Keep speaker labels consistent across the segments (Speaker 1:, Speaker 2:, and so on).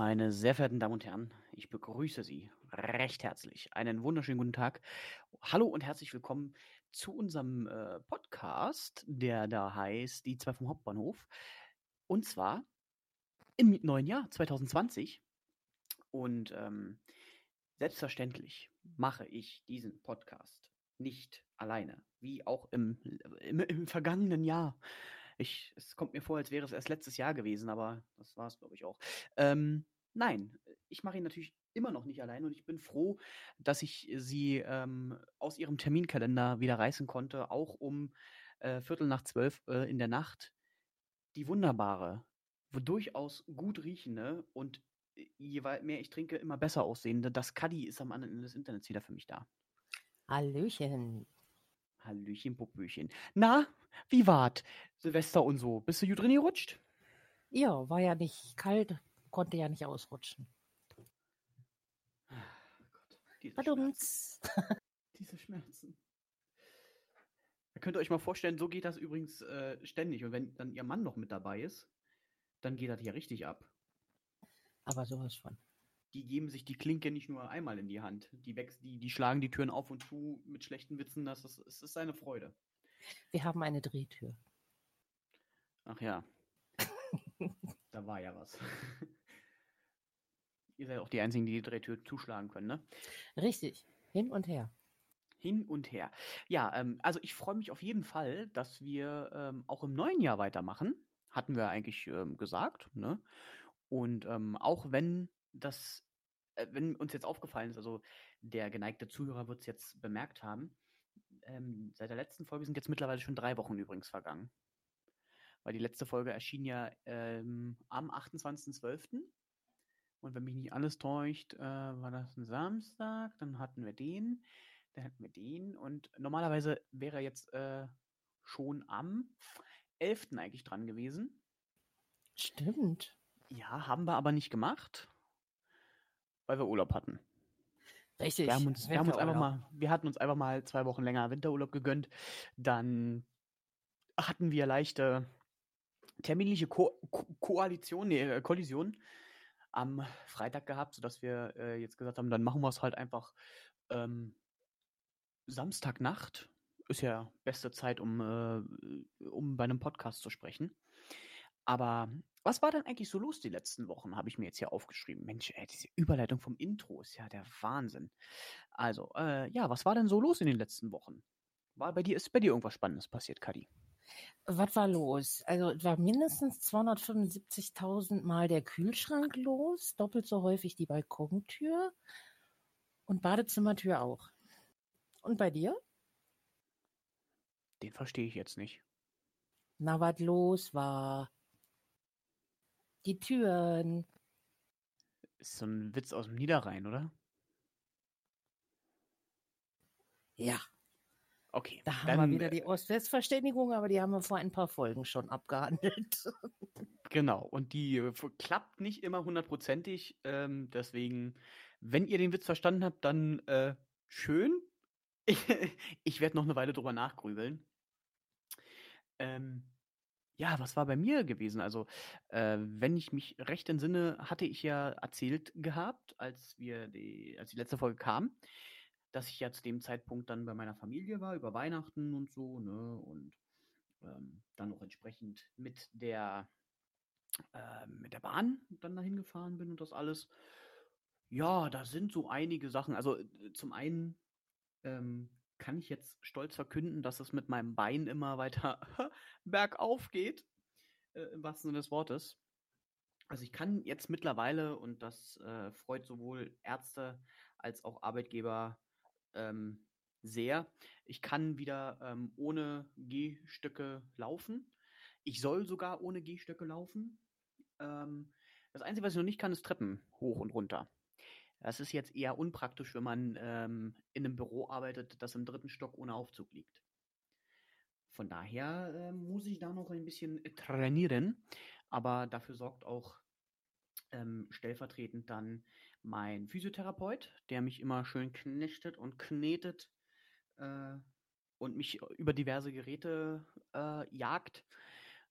Speaker 1: Meine sehr verehrten Damen und Herren, ich begrüße Sie recht herzlich. Einen wunderschönen guten Tag. Hallo und herzlich willkommen zu unserem äh, Podcast, der da heißt Die zwei vom Hauptbahnhof. Und zwar im neuen Jahr 2020. Und ähm, selbstverständlich mache ich diesen Podcast nicht alleine, wie auch im, im, im vergangenen Jahr. Ich, es kommt mir vor, als wäre es erst letztes Jahr gewesen, aber das war es, glaube ich, auch. Ähm, nein, ich mache ihn natürlich immer noch nicht allein und ich bin froh, dass ich sie ähm, aus ihrem Terminkalender wieder reißen konnte, auch um äh, Viertel nach zwölf äh, in der Nacht. Die wunderbare, durchaus gut riechende und äh, je mehr ich trinke, immer besser aussehende, das Caddy ist am anderen Ende des Internets wieder für mich da.
Speaker 2: Hallöchen.
Speaker 1: Hallöchen, Popöchen. Na, wie wart Silvester und so? Bist du gut drin gerutscht?
Speaker 2: Ja, war ja nicht kalt, konnte ja nicht ausrutschen.
Speaker 1: Gott, diese. Schmerzen. diese Schmerzen. Da könnt ihr euch mal vorstellen, so geht das übrigens äh, ständig. Und wenn dann ihr Mann noch mit dabei ist, dann geht das hier richtig ab.
Speaker 2: Aber sowas von.
Speaker 1: Die geben sich die Klinke nicht nur einmal in die Hand. Die, wächst, die, die schlagen die Türen auf und zu mit schlechten Witzen. Das ist, es ist eine Freude.
Speaker 2: Wir haben eine Drehtür.
Speaker 1: Ach ja. da war ja was. Ihr seid auch die Einzigen, die die Drehtür zuschlagen können, ne?
Speaker 2: Richtig. Hin und her.
Speaker 1: Hin und her. Ja, ähm, also ich freue mich auf jeden Fall, dass wir ähm, auch im neuen Jahr weitermachen. Hatten wir eigentlich ähm, gesagt, ne? Und ähm, auch wenn das, äh, wenn uns jetzt aufgefallen ist, also der geneigte Zuhörer wird es jetzt bemerkt haben, ähm, seit der letzten Folge sind jetzt mittlerweile schon drei Wochen übrigens vergangen. Weil die letzte Folge erschien ja ähm, am 28.12. Und wenn mich nicht alles täuscht, äh, war das ein Samstag, dann hatten wir den, dann hatten wir den und normalerweise wäre er jetzt äh, schon am 11. eigentlich dran gewesen.
Speaker 2: Stimmt.
Speaker 1: Ja, haben wir aber nicht gemacht, weil wir Urlaub hatten.
Speaker 2: Richtig.
Speaker 1: Wir haben uns, wir haben uns einfach mal, wir hatten uns einfach mal zwei Wochen länger Winterurlaub gegönnt. Dann hatten wir leichte terminliche Ko Ko Koalition, nee, äh, Kollision am Freitag gehabt, sodass wir äh, jetzt gesagt haben, dann machen wir es halt einfach ähm, Samstagnacht. Ist ja beste Zeit, um, äh, um bei einem Podcast zu sprechen. Aber was war denn eigentlich so los die letzten Wochen, habe ich mir jetzt hier aufgeschrieben. Mensch, ey, diese Überleitung vom Intro ist ja der Wahnsinn. Also, äh, ja, was war denn so los in den letzten Wochen? War bei dir, ist bei dir irgendwas Spannendes passiert, Kadi?
Speaker 2: Was war los? Also es war mindestens 275.000 Mal der Kühlschrank los, doppelt so häufig die Balkontür und Badezimmertür auch. Und bei dir?
Speaker 1: Den verstehe ich jetzt nicht.
Speaker 2: Na, was los war? Die Türen.
Speaker 1: Ist so ein Witz aus dem Niederrhein, oder?
Speaker 2: Ja,
Speaker 1: Okay.
Speaker 2: da haben
Speaker 1: dann,
Speaker 2: wir wieder die Ost-West-Verständigung, aber die haben wir vor ein paar Folgen schon abgehandelt.
Speaker 1: Genau, und die klappt nicht immer hundertprozentig. Ähm, deswegen, wenn ihr den Witz verstanden habt, dann äh, schön. Ich, ich werde noch eine Weile drüber nachgrübeln. Ähm, ja, was war bei mir gewesen? Also, äh, wenn ich mich recht entsinne, hatte ich ja erzählt gehabt, als wir die, als die letzte Folge kam, dass ich ja zu dem Zeitpunkt dann bei meiner Familie war, über Weihnachten und so, ne? Und ähm, dann auch entsprechend mit der äh, mit der Bahn dann dahin gefahren bin und das alles. Ja, da sind so einige Sachen. Also zum einen ähm, kann ich jetzt stolz verkünden, dass es mit meinem Bein immer weiter bergauf geht, äh, im wahrsten Sinne des Wortes. Also ich kann jetzt mittlerweile, und das äh, freut sowohl Ärzte als auch Arbeitgeber ähm, sehr, ich kann wieder ähm, ohne Gehstöcke laufen. Ich soll sogar ohne Gehstöcke laufen. Ähm, das Einzige, was ich noch nicht kann, ist Treppen hoch und runter. Das ist jetzt eher unpraktisch, wenn man ähm, in einem Büro arbeitet, das im dritten Stock ohne Aufzug liegt. Von daher äh, muss ich da noch ein bisschen trainieren. Aber dafür sorgt auch ähm, stellvertretend dann mein Physiotherapeut, der mich immer schön knechtet und knetet äh, und mich über diverse Geräte äh, jagt,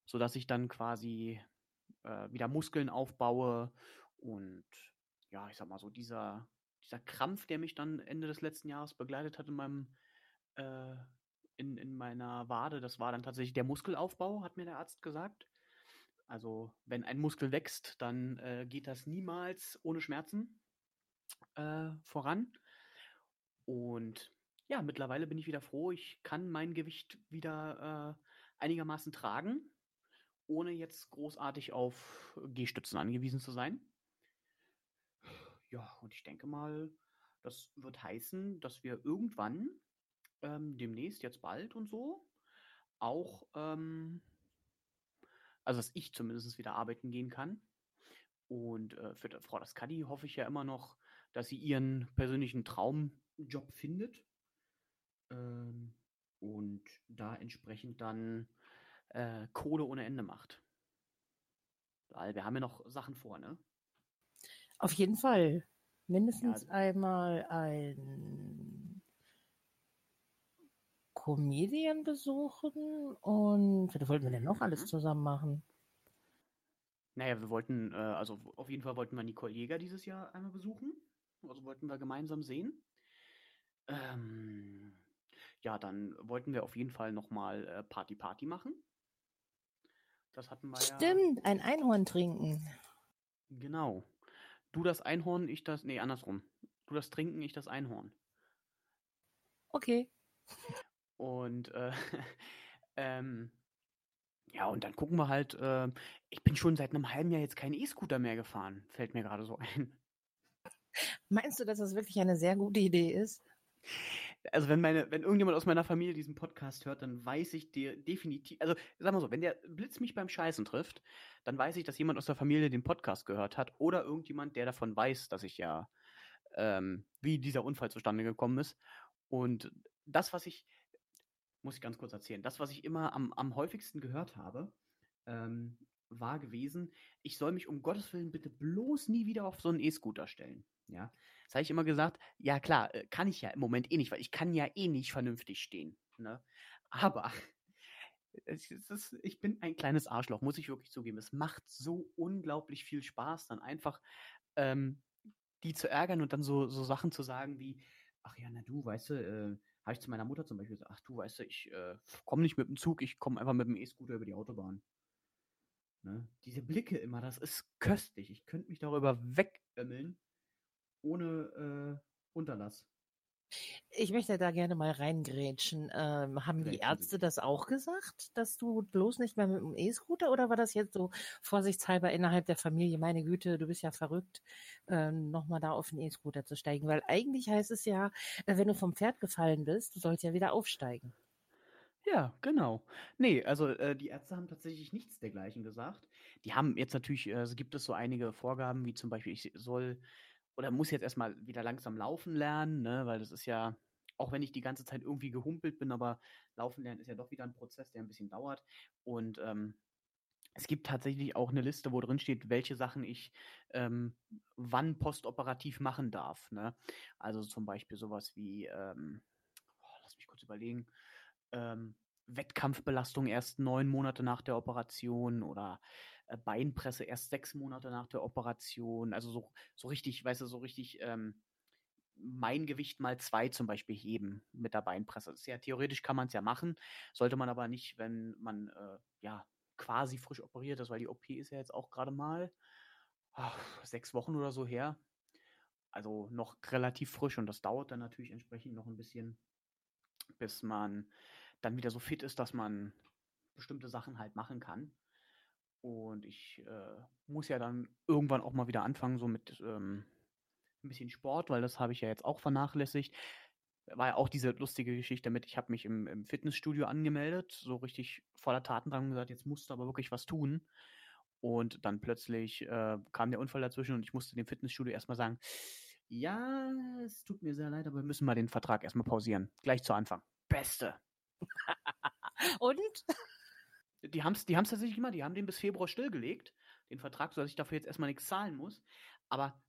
Speaker 1: sodass ich dann quasi äh, wieder Muskeln aufbaue und ja, ich sag mal so, dieser, dieser Krampf, der mich dann Ende des letzten Jahres begleitet hat in meinem äh, in, in meiner Wade, das war dann tatsächlich der Muskelaufbau, hat mir der Arzt gesagt. Also wenn ein Muskel wächst, dann äh, geht das niemals ohne Schmerzen äh, voran. Und ja, mittlerweile bin ich wieder froh, ich kann mein Gewicht wieder äh, einigermaßen tragen, ohne jetzt großartig auf Gehstützen angewiesen zu sein. Ja, und ich denke mal, das wird heißen, dass wir irgendwann ähm, demnächst, jetzt bald und so, auch ähm, also, dass ich zumindest wieder arbeiten gehen kann. Und äh, für Frau Daskadi hoffe ich ja immer noch, dass sie ihren persönlichen Traumjob findet. Ähm, und da entsprechend dann äh, Kohle ohne Ende macht. Weil wir haben ja noch Sachen vor, ne?
Speaker 2: Auf jeden Fall. Mindestens ja. einmal ein Comedian besuchen und was wollten wir denn noch alles mhm. zusammen machen?
Speaker 1: Naja, wir wollten, äh, also auf jeden Fall wollten wir Nicole Jäger dieses Jahr einmal besuchen. Also wollten wir gemeinsam sehen. Ähm, ja, dann wollten wir auf jeden Fall nochmal äh, Party Party machen.
Speaker 2: Das hatten wir Stimmt, ja. Stimmt, ein Einhorn trinken.
Speaker 1: Genau. Du das Einhorn, ich das. Nee, andersrum. Du das Trinken, ich das Einhorn.
Speaker 2: Okay.
Speaker 1: Und äh, ähm, ja, und dann gucken wir halt, äh, ich bin schon seit einem halben Jahr jetzt keinen E-Scooter mehr gefahren, fällt mir gerade so ein.
Speaker 2: Meinst du, dass das wirklich eine sehr gute Idee ist?
Speaker 1: Also wenn meine, wenn irgendjemand aus meiner Familie diesen Podcast hört, dann weiß ich dir definitiv, also sag mal so, wenn der Blitz mich beim Scheißen trifft, dann weiß ich, dass jemand aus der Familie den Podcast gehört hat oder irgendjemand, der davon weiß, dass ich ja, ähm, wie dieser Unfall zustande gekommen ist. Und das, was ich, muss ich ganz kurz erzählen. Das, was ich immer am, am häufigsten gehört habe, ähm, war gewesen, ich soll mich um Gottes Willen bitte bloß nie wieder auf so einen E-Scooter stellen. Ja, das habe ich immer gesagt, ja klar, äh, kann ich ja im Moment eh nicht, weil ich kann ja eh nicht vernünftig stehen. Ne? Aber ist, ich bin ein kleines Arschloch, muss ich wirklich zugeben. Es macht so unglaublich viel Spaß, dann einfach ähm, die zu ärgern und dann so, so Sachen zu sagen wie, ach ja, na du, weißt du, äh, habe ich zu meiner Mutter zum Beispiel gesagt, ach du weißt du, ich äh, komme nicht mit dem Zug, ich komme einfach mit dem E-Scooter über die Autobahn. Ne? Diese Blicke immer, das ist köstlich. Ich könnte mich darüber wegömmeln, ohne äh, Unterlass.
Speaker 2: Ich möchte da gerne mal reingrätschen. Ähm, haben die Ärzte das auch gesagt, dass du bloß nicht mehr mit dem E-Scooter oder war das jetzt so vorsichtshalber innerhalb der Familie, meine Güte, du bist ja verrückt, ähm, nochmal da auf den E-Scooter zu steigen? Weil eigentlich heißt es ja, äh, wenn du vom Pferd gefallen bist, du sollst ja wieder aufsteigen.
Speaker 1: Ja, genau. Nee, also äh, die Ärzte haben tatsächlich nichts dergleichen gesagt. Die haben jetzt natürlich, äh, gibt es so einige Vorgaben, wie zum Beispiel, ich soll oder muss jetzt erstmal wieder langsam laufen lernen, ne? weil das ist ja, auch wenn ich die ganze Zeit irgendwie gehumpelt bin, aber laufen lernen ist ja doch wieder ein Prozess, der ein bisschen dauert. Und ähm, es gibt tatsächlich auch eine Liste, wo drin steht, welche Sachen ich ähm, wann postoperativ machen darf. Ne? Also zum Beispiel sowas wie, ähm, oh, lass mich kurz überlegen, ähm, Wettkampfbelastung erst neun Monate nach der Operation oder Beinpresse erst sechs Monate nach der Operation. Also so, so richtig, weißt du, so richtig ähm, mein Gewicht mal zwei zum Beispiel heben mit der Beinpresse. Das ja theoretisch kann man es ja machen, sollte man aber nicht, wenn man äh, ja quasi frisch operiert ist, weil die OP ist ja jetzt auch gerade mal ach, sechs Wochen oder so her. Also noch relativ frisch und das dauert dann natürlich entsprechend noch ein bisschen, bis man dann wieder so fit ist, dass man bestimmte Sachen halt machen kann. Und ich äh, muss ja dann irgendwann auch mal wieder anfangen, so mit ähm, ein bisschen Sport, weil das habe ich ja jetzt auch vernachlässigt. War ja auch diese lustige Geschichte damit, ich habe mich im, im Fitnessstudio angemeldet, so richtig voller Tatendrang gesagt, jetzt musst du aber wirklich was tun. Und dann plötzlich äh, kam der Unfall dazwischen und ich musste dem Fitnessstudio erstmal sagen, ja, es tut mir sehr leid, aber wir müssen mal den Vertrag erstmal pausieren. Gleich zu Anfang. Beste.
Speaker 2: Und?
Speaker 1: Die haben es die haben's tatsächlich gemacht. Die haben den bis Februar stillgelegt, den Vertrag, sodass ich dafür jetzt erstmal nichts zahlen muss. Aber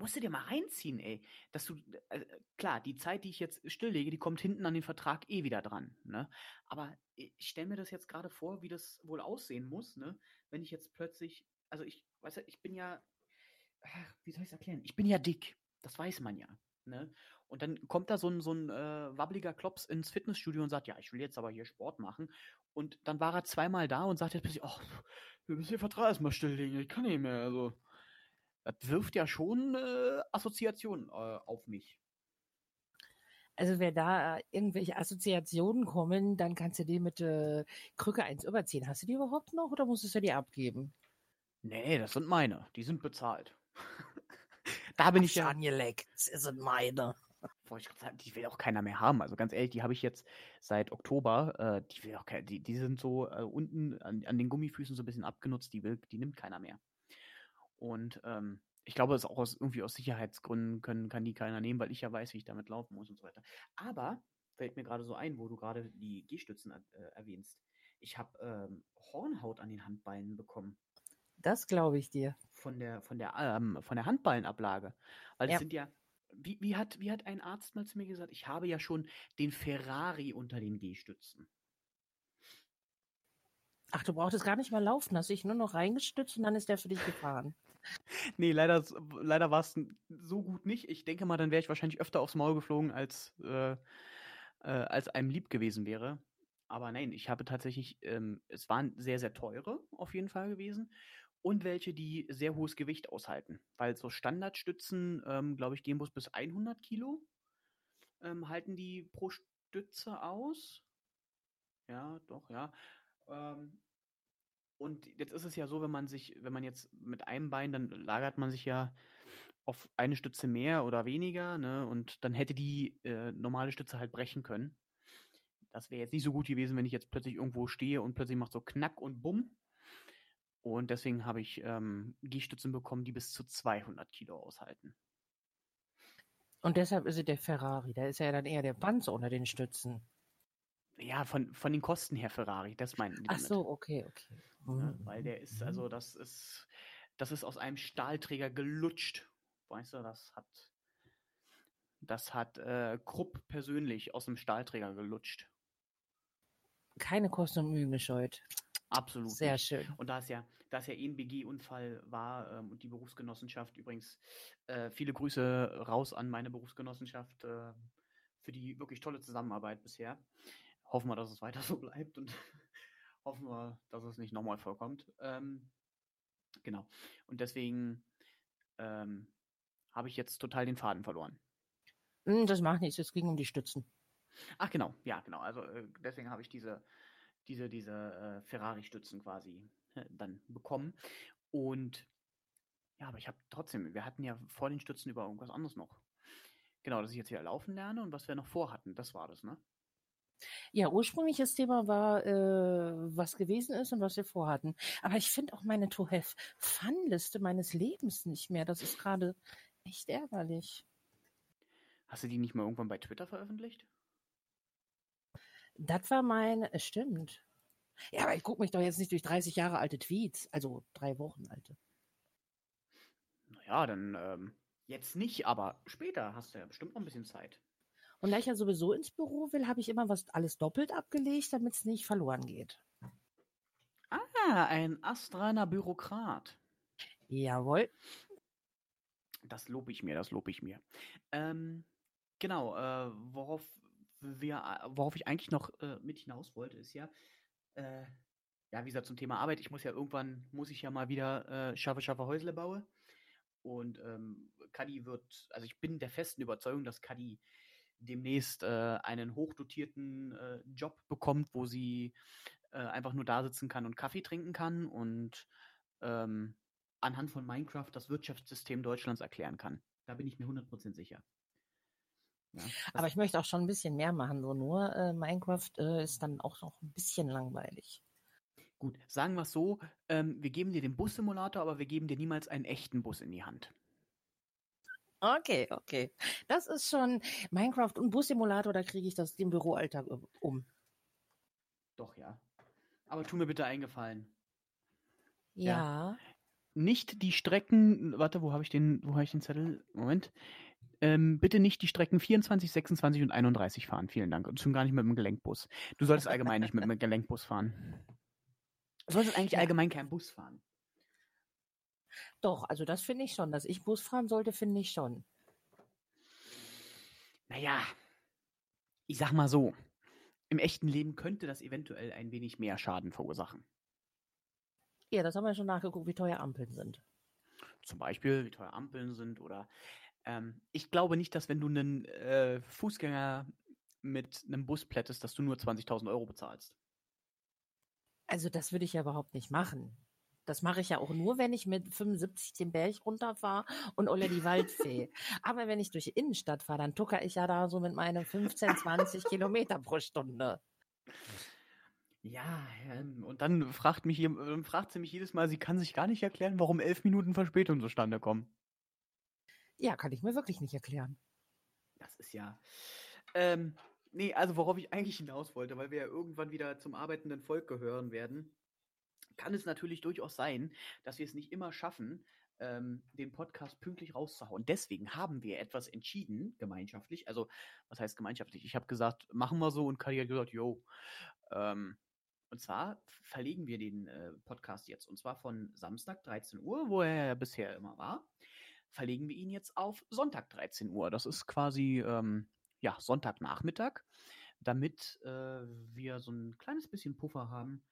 Speaker 1: musst du dir mal reinziehen, ey. Dass du, äh, klar, die Zeit, die ich jetzt stilllege, die kommt hinten an den Vertrag eh wieder dran. Ne? Aber ich stelle mir das jetzt gerade vor, wie das wohl aussehen muss, ne? wenn ich jetzt plötzlich, also ich, weißt du, ich bin ja, wie soll ich es erklären? Ich bin ja dick. Das weiß man ja. Ne? Und dann kommt da so ein, so ein äh, wabbeliger Klops ins Fitnessstudio und sagt, ja, ich will jetzt aber hier Sport machen. Und dann war er zweimal da und sagt jetzt plötzlich, oh, wir müssen den Vertrag erstmal stilllegen, ich kann nicht mehr. Also, das wirft ja schon äh, Assoziationen äh, auf mich.
Speaker 2: Also wenn da irgendwelche Assoziationen kommen, dann kannst du die mit äh, Krücke eins überziehen. Hast du die überhaupt noch oder musstest du die abgeben?
Speaker 1: Nee, das sind meine. Die sind bezahlt. da bin ich ja.
Speaker 2: angeleckt. Das sind meine.
Speaker 1: Wollte ich grad sagen, die will auch keiner mehr haben. Also ganz ehrlich, die habe ich jetzt seit Oktober. Äh, die will auch kein, die, die sind so äh, unten an, an den Gummifüßen so ein bisschen abgenutzt. Die will, die nimmt keiner mehr. Und ähm, ich glaube, es auch aus, irgendwie aus Sicherheitsgründen können, kann die keiner nehmen, weil ich ja weiß, wie ich damit laufen muss und so weiter. Aber fällt mir gerade so ein, wo du gerade die Gehstützen äh, erwähnst. Ich habe ähm, Hornhaut an den Handbeinen bekommen.
Speaker 2: Das glaube ich dir.
Speaker 1: Von der, von der, ähm, von der Handballenablage. Weil das
Speaker 2: Ja.
Speaker 1: sind ja, wie, wie, hat, wie hat ein Arzt mal zu mir gesagt, ich habe ja schon den Ferrari unter den Gehstützen.
Speaker 2: Ach, du brauchtest gar nicht mehr laufen, hast dich nur noch reingestützt und dann ist der für dich gefahren.
Speaker 1: Nee, leider, leider war es so gut nicht. Ich denke mal, dann wäre ich wahrscheinlich öfter aufs Maul geflogen, als, äh, äh, als einem lieb gewesen wäre. Aber nein, ich habe tatsächlich, ähm, es waren sehr, sehr teure auf jeden Fall gewesen und welche, die sehr hohes Gewicht aushalten. Weil so Standardstützen, ähm, glaube ich, gehen bloß bis 100 Kilo, ähm, halten die pro Stütze aus. Ja, doch, ja. Ähm, und jetzt ist es ja so, wenn man sich, wenn man jetzt mit einem Bein, dann lagert man sich ja auf eine Stütze mehr oder weniger, ne? Und dann hätte die äh, normale Stütze halt brechen können. Das wäre jetzt nicht so gut gewesen, wenn ich jetzt plötzlich irgendwo stehe und plötzlich macht so Knack und Bumm. Und deswegen habe ich ähm, Gehstützen bekommen, die bis zu 200 Kilo aushalten.
Speaker 2: Und deshalb ist es der Ferrari. Da ist ja dann eher der Panzer unter den Stützen.
Speaker 1: Ja, von, von den Kosten her Ferrari, das meinten die
Speaker 2: Ach
Speaker 1: damit.
Speaker 2: so, okay, okay.
Speaker 1: Ne?
Speaker 2: Mhm.
Speaker 1: Weil der ist, also das ist, das ist aus einem Stahlträger gelutscht. Weißt du, das hat, das hat äh, Krupp persönlich aus dem Stahlträger gelutscht.
Speaker 2: Keine Kosten und Mühen gescheut.
Speaker 1: Absolut.
Speaker 2: Sehr
Speaker 1: nicht.
Speaker 2: schön.
Speaker 1: Und da es ja, da es ja eh ein BG-Unfall war ähm, und die Berufsgenossenschaft übrigens, äh, viele Grüße raus an meine Berufsgenossenschaft äh, für die wirklich tolle Zusammenarbeit bisher. Hoffen wir, dass es weiter so bleibt und hoffen wir, dass es nicht nochmal vorkommt. Ähm, genau. Und deswegen ähm, habe ich jetzt total den Faden verloren.
Speaker 2: Hm, Das macht nichts, es ging um die Stützen.
Speaker 1: Ach genau, ja genau. Also äh, deswegen habe ich diese, diese, diese äh, Ferrari-Stützen quasi äh, dann bekommen. Und ja, aber ich habe trotzdem, wir hatten ja vor den Stützen über irgendwas anderes noch. Genau, dass ich jetzt wieder laufen lerne und was wir noch vorhatten, das war das, ne?
Speaker 2: Ja, ursprüngliches Thema war, äh, was gewesen ist und was wir vorhatten. Aber ich finde auch meine To Have Fun-Liste meines Lebens nicht mehr. Das ist gerade echt ärgerlich.
Speaker 1: Hast du die nicht mal irgendwann bei Twitter veröffentlicht?
Speaker 2: Das war mein, es stimmt. Ja, aber ich gucke mich doch jetzt nicht durch 30 Jahre alte Tweets, also drei Wochen alte.
Speaker 1: Naja, dann ähm, jetzt nicht, aber später hast du ja bestimmt noch ein bisschen Zeit.
Speaker 2: Und da ich ja sowieso ins Büro will, habe ich immer was alles doppelt abgelegt, damit es nicht verloren geht.
Speaker 1: Ah, ein astreiner Bürokrat.
Speaker 2: Jawohl.
Speaker 1: Das lobe ich mir, das lobe ich mir. Ähm, genau, äh, worauf wir, worauf ich eigentlich noch äh, mit hinaus wollte, ist ja, äh, ja, wie gesagt, zum Thema Arbeit, ich muss ja irgendwann, muss ich ja mal wieder äh, schaffe, schaffe Häusle baue. Und ähm, Kadi wird, also ich bin der festen Überzeugung, dass Kadi demnächst äh, einen hochdotierten äh, Job bekommt, wo sie äh, einfach nur da sitzen kann und Kaffee trinken kann und ähm, anhand von Minecraft das Wirtschaftssystem Deutschlands erklären kann. Da bin ich mir 100% sicher.
Speaker 2: Ja, Aber ich möchte auch schon ein bisschen mehr machen. So nur äh, Minecraft äh, ist dann auch noch ein bisschen langweilig.
Speaker 1: Gut, sagen wir es so, ähm, wir geben dir den Bus-Simulator, aber wir geben dir niemals einen echten Bus in die Hand.
Speaker 2: Okay, okay. Das ist schon Minecraft und Bus-Simulator, da kriege ich das den Büroalltag um.
Speaker 1: Doch, ja. Aber tu mir bitte eingefallen.
Speaker 2: Ja. ja.
Speaker 1: Nicht die Strecken, warte, wo habe ich den, wo habe ich den Zettel? Moment. Ähm, bitte nicht die Strecken 24, 26 und 31 fahren. Vielen Dank. Und schon gar nicht mit dem Gelenkbus. Du solltest allgemein nicht mit dem Gelenkbus fahren. Du solltest eigentlich allgemein keinen Bus fahren.
Speaker 2: Doch, also das finde ich schon. Dass ich Bus fahren sollte, finde ich schon.
Speaker 1: Naja, ich sag mal so. Im echten Leben könnte das eventuell ein wenig mehr Schaden verursachen.
Speaker 2: Ja, das haben wir schon nachgeguckt, wie teuer Ampeln sind.
Speaker 1: Zum Beispiel, wie teuer Ampeln sind oder ähm, ich glaube nicht, dass wenn du einen äh, Fußgänger mit einem Bus plättest, dass du nur 20.000 Euro bezahlst.
Speaker 2: Also das würde ich ja überhaupt nicht machen. Das mache ich ja auch nur, wenn ich mit 75 den Berg runterfahre und Olle die Waldfee. Aber wenn ich durch die Innenstadt fahre, dann tucker ich ja da so mit meinen 15, 20 Kilometer pro Stunde.
Speaker 1: Ja, ähm, und dann fragt, mich, fragt sie mich jedes Mal, sie kann sich gar nicht erklären, warum elf Minuten Verspätung zustande kommen.
Speaker 2: Ja, kann ich mir wirklich nicht erklären.
Speaker 1: Das ist ja. Ähm, nee, also worauf ich eigentlich hinaus wollte, weil wir ja irgendwann wieder zum arbeitenden Volk gehören werden, kann es natürlich durchaus sein, dass wir es nicht immer schaffen, ähm, den Podcast pünktlich rauszuhauen. Deswegen haben wir etwas entschieden, gemeinschaftlich. Also, was heißt gemeinschaftlich? Ich habe gesagt, machen wir so und Kali hat gesagt, yo. Ähm, und zwar verlegen wir den äh, Podcast jetzt, und zwar von Samstag 13 Uhr, wo er ja bisher immer war, verlegen wir ihn jetzt auf Sonntag 13 Uhr. Das ist quasi ähm, ja, Sonntagnachmittag, damit äh, wir so ein kleines bisschen Puffer haben,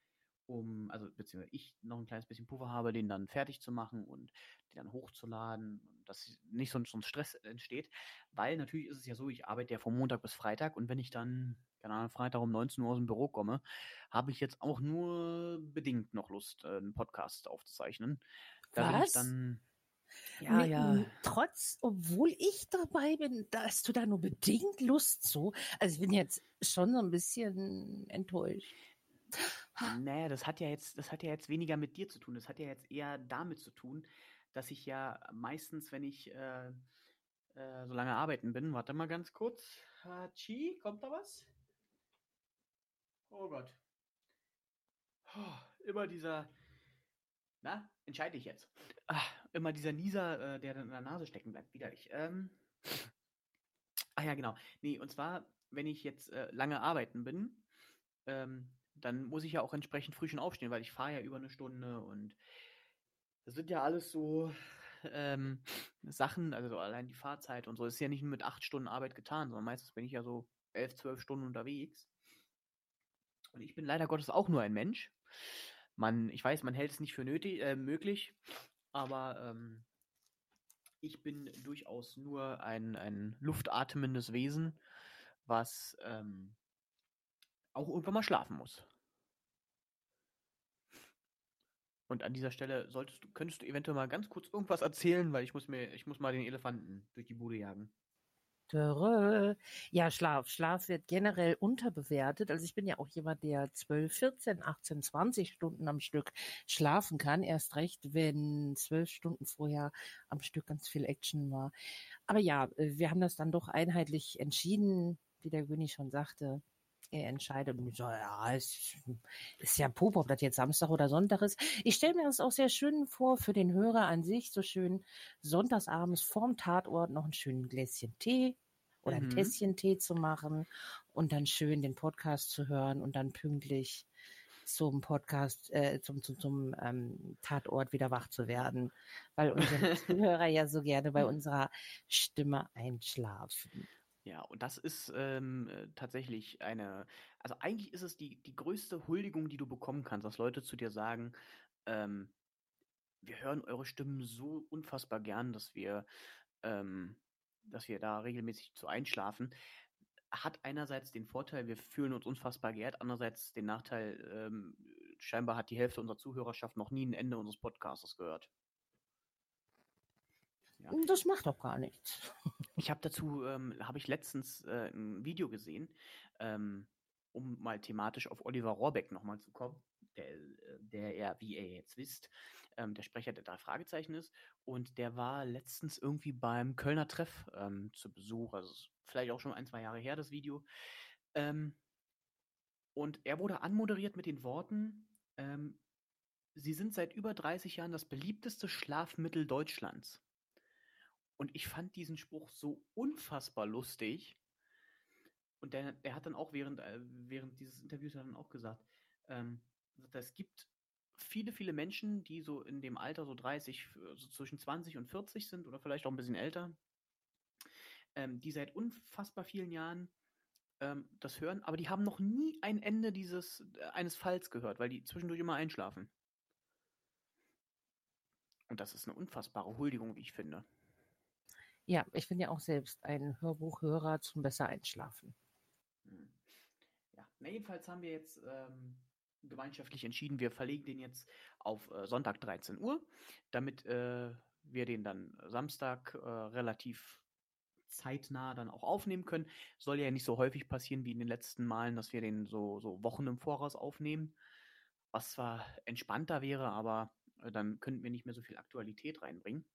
Speaker 1: um, also beziehungsweise ich noch ein kleines bisschen Puffer habe, den dann fertig zu machen und den dann hochzuladen, dass nicht so, so ein Stress entsteht, weil natürlich ist es ja so, ich arbeite ja von Montag bis Freitag und wenn ich dann, keine Ahnung, Freitag um 19 Uhr aus dem Büro komme, habe ich jetzt auch nur bedingt noch Lust, äh, einen Podcast aufzuzeichnen.
Speaker 2: Da Was? bin ich dann ja, ja. Trotz, obwohl ich dabei bin, da hast du da nur bedingt Lust zu. Also ich bin jetzt schon so ein bisschen enttäuscht.
Speaker 1: Nee, das hat ja jetzt, das hat ja jetzt weniger mit dir zu tun. Das hat ja jetzt eher damit zu tun, dass ich ja meistens, wenn ich äh, äh, so lange arbeiten bin, warte mal ganz kurz. Hachi, kommt da was? Oh Gott. Oh, immer dieser, na, entscheide ich jetzt. Ach, immer dieser Nieser, äh, der dann in der Nase stecken bleibt, widerlich. Ähm, ah ja, genau. Nee, und zwar, wenn ich jetzt äh, lange arbeiten bin, ähm, dann muss ich ja auch entsprechend früh schon aufstehen, weil ich fahre ja über eine Stunde und das sind ja alles so ähm, Sachen, also allein die Fahrzeit und so, das ist ja nicht nur mit acht Stunden Arbeit getan, sondern meistens bin ich ja so elf, zwölf Stunden unterwegs. Und ich bin leider Gottes auch nur ein Mensch. Man, ich weiß, man hält es nicht für nötig, äh, möglich, aber ähm, ich bin durchaus nur ein, ein luftatmendes Wesen, was ähm, auch irgendwann mal schlafen muss. Und an dieser Stelle solltest du, könntest du eventuell mal ganz kurz irgendwas erzählen, weil ich muss mir, ich muss mal den Elefanten durch die Bude jagen.
Speaker 2: Ja, Schlaf. Schlaf wird generell unterbewertet. Also ich bin ja auch jemand, der 12, 14, 18, 20 Stunden am Stück schlafen kann. Erst recht, wenn zwölf Stunden vorher am Stück ganz viel Action war. Aber ja, äh, wir haben das dann doch einheitlich entschieden, wie der König schon sagte. Er entscheidet, so, ja, ist, ist ja Pup, ob das jetzt Samstag oder Sonntag ist. Ich stelle mir das auch sehr schön vor für den Hörer an sich, so schön sonntagsabends vorm Tatort noch ein schönes Gläschen Tee oder mhm. ein Tässchen Tee zu machen und dann schön den Podcast zu hören und dann pünktlich zum Podcast, äh, zum, zum, zum ähm, Tatort wieder wach zu werden, weil unsere Zuhörer ja so gerne bei unserer Stimme einschlafen.
Speaker 1: Ja, und das ist ähm, äh, tatsächlich eine, also eigentlich ist es die, die größte Huldigung, die du bekommen kannst, dass Leute zu dir sagen, ähm, wir hören eure Stimmen so unfassbar gern, dass wir, ähm, dass wir da regelmäßig zu einschlafen. hat einerseits den Vorteil, wir fühlen uns unfassbar geehrt, andererseits den Nachteil, ähm, scheinbar hat die Hälfte unserer Zuhörerschaft noch nie ein Ende unseres Podcasts gehört.
Speaker 2: Ja. Das macht doch gar nichts.
Speaker 1: Ich habe dazu, ähm, habe ich letztens äh, ein Video gesehen, ähm, um mal thematisch auf Oliver Rohrbeck nochmal zu kommen, der, äh, der ja, wie ihr jetzt wisst, ähm, der Sprecher der drei Fragezeichen ist. Und der war letztens irgendwie beim Kölner Treff ähm, zu Besuch, also vielleicht auch schon ein, zwei Jahre her, das Video. Ähm, und er wurde anmoderiert mit den Worten, ähm, Sie sind seit über 30 Jahren das beliebteste Schlafmittel Deutschlands. Und ich fand diesen Spruch so unfassbar lustig. Und der, der hat dann auch während, äh, während dieses Interviews dann auch gesagt, ähm, es gibt viele, viele Menschen, die so in dem Alter so 30, so zwischen 20 und 40 sind oder vielleicht auch ein bisschen älter, ähm, die seit unfassbar vielen Jahren ähm, das hören, aber die haben noch nie ein Ende dieses äh, eines Falls gehört, weil die zwischendurch immer einschlafen. Und das ist eine unfassbare Huldigung, wie ich finde.
Speaker 2: Ja, ich bin ja auch selbst ein Hörbuchhörer zum besser einschlafen.
Speaker 1: Hm. Ja, na jedenfalls haben wir jetzt ähm, gemeinschaftlich entschieden, wir verlegen den jetzt auf äh, Sonntag 13 Uhr, damit äh, wir den dann Samstag äh, relativ zeitnah dann auch aufnehmen können. Soll ja nicht so häufig passieren wie in den letzten Malen, dass wir den so, so Wochen im Voraus aufnehmen. Was zwar entspannter wäre, aber äh, dann könnten wir nicht mehr so viel Aktualität reinbringen.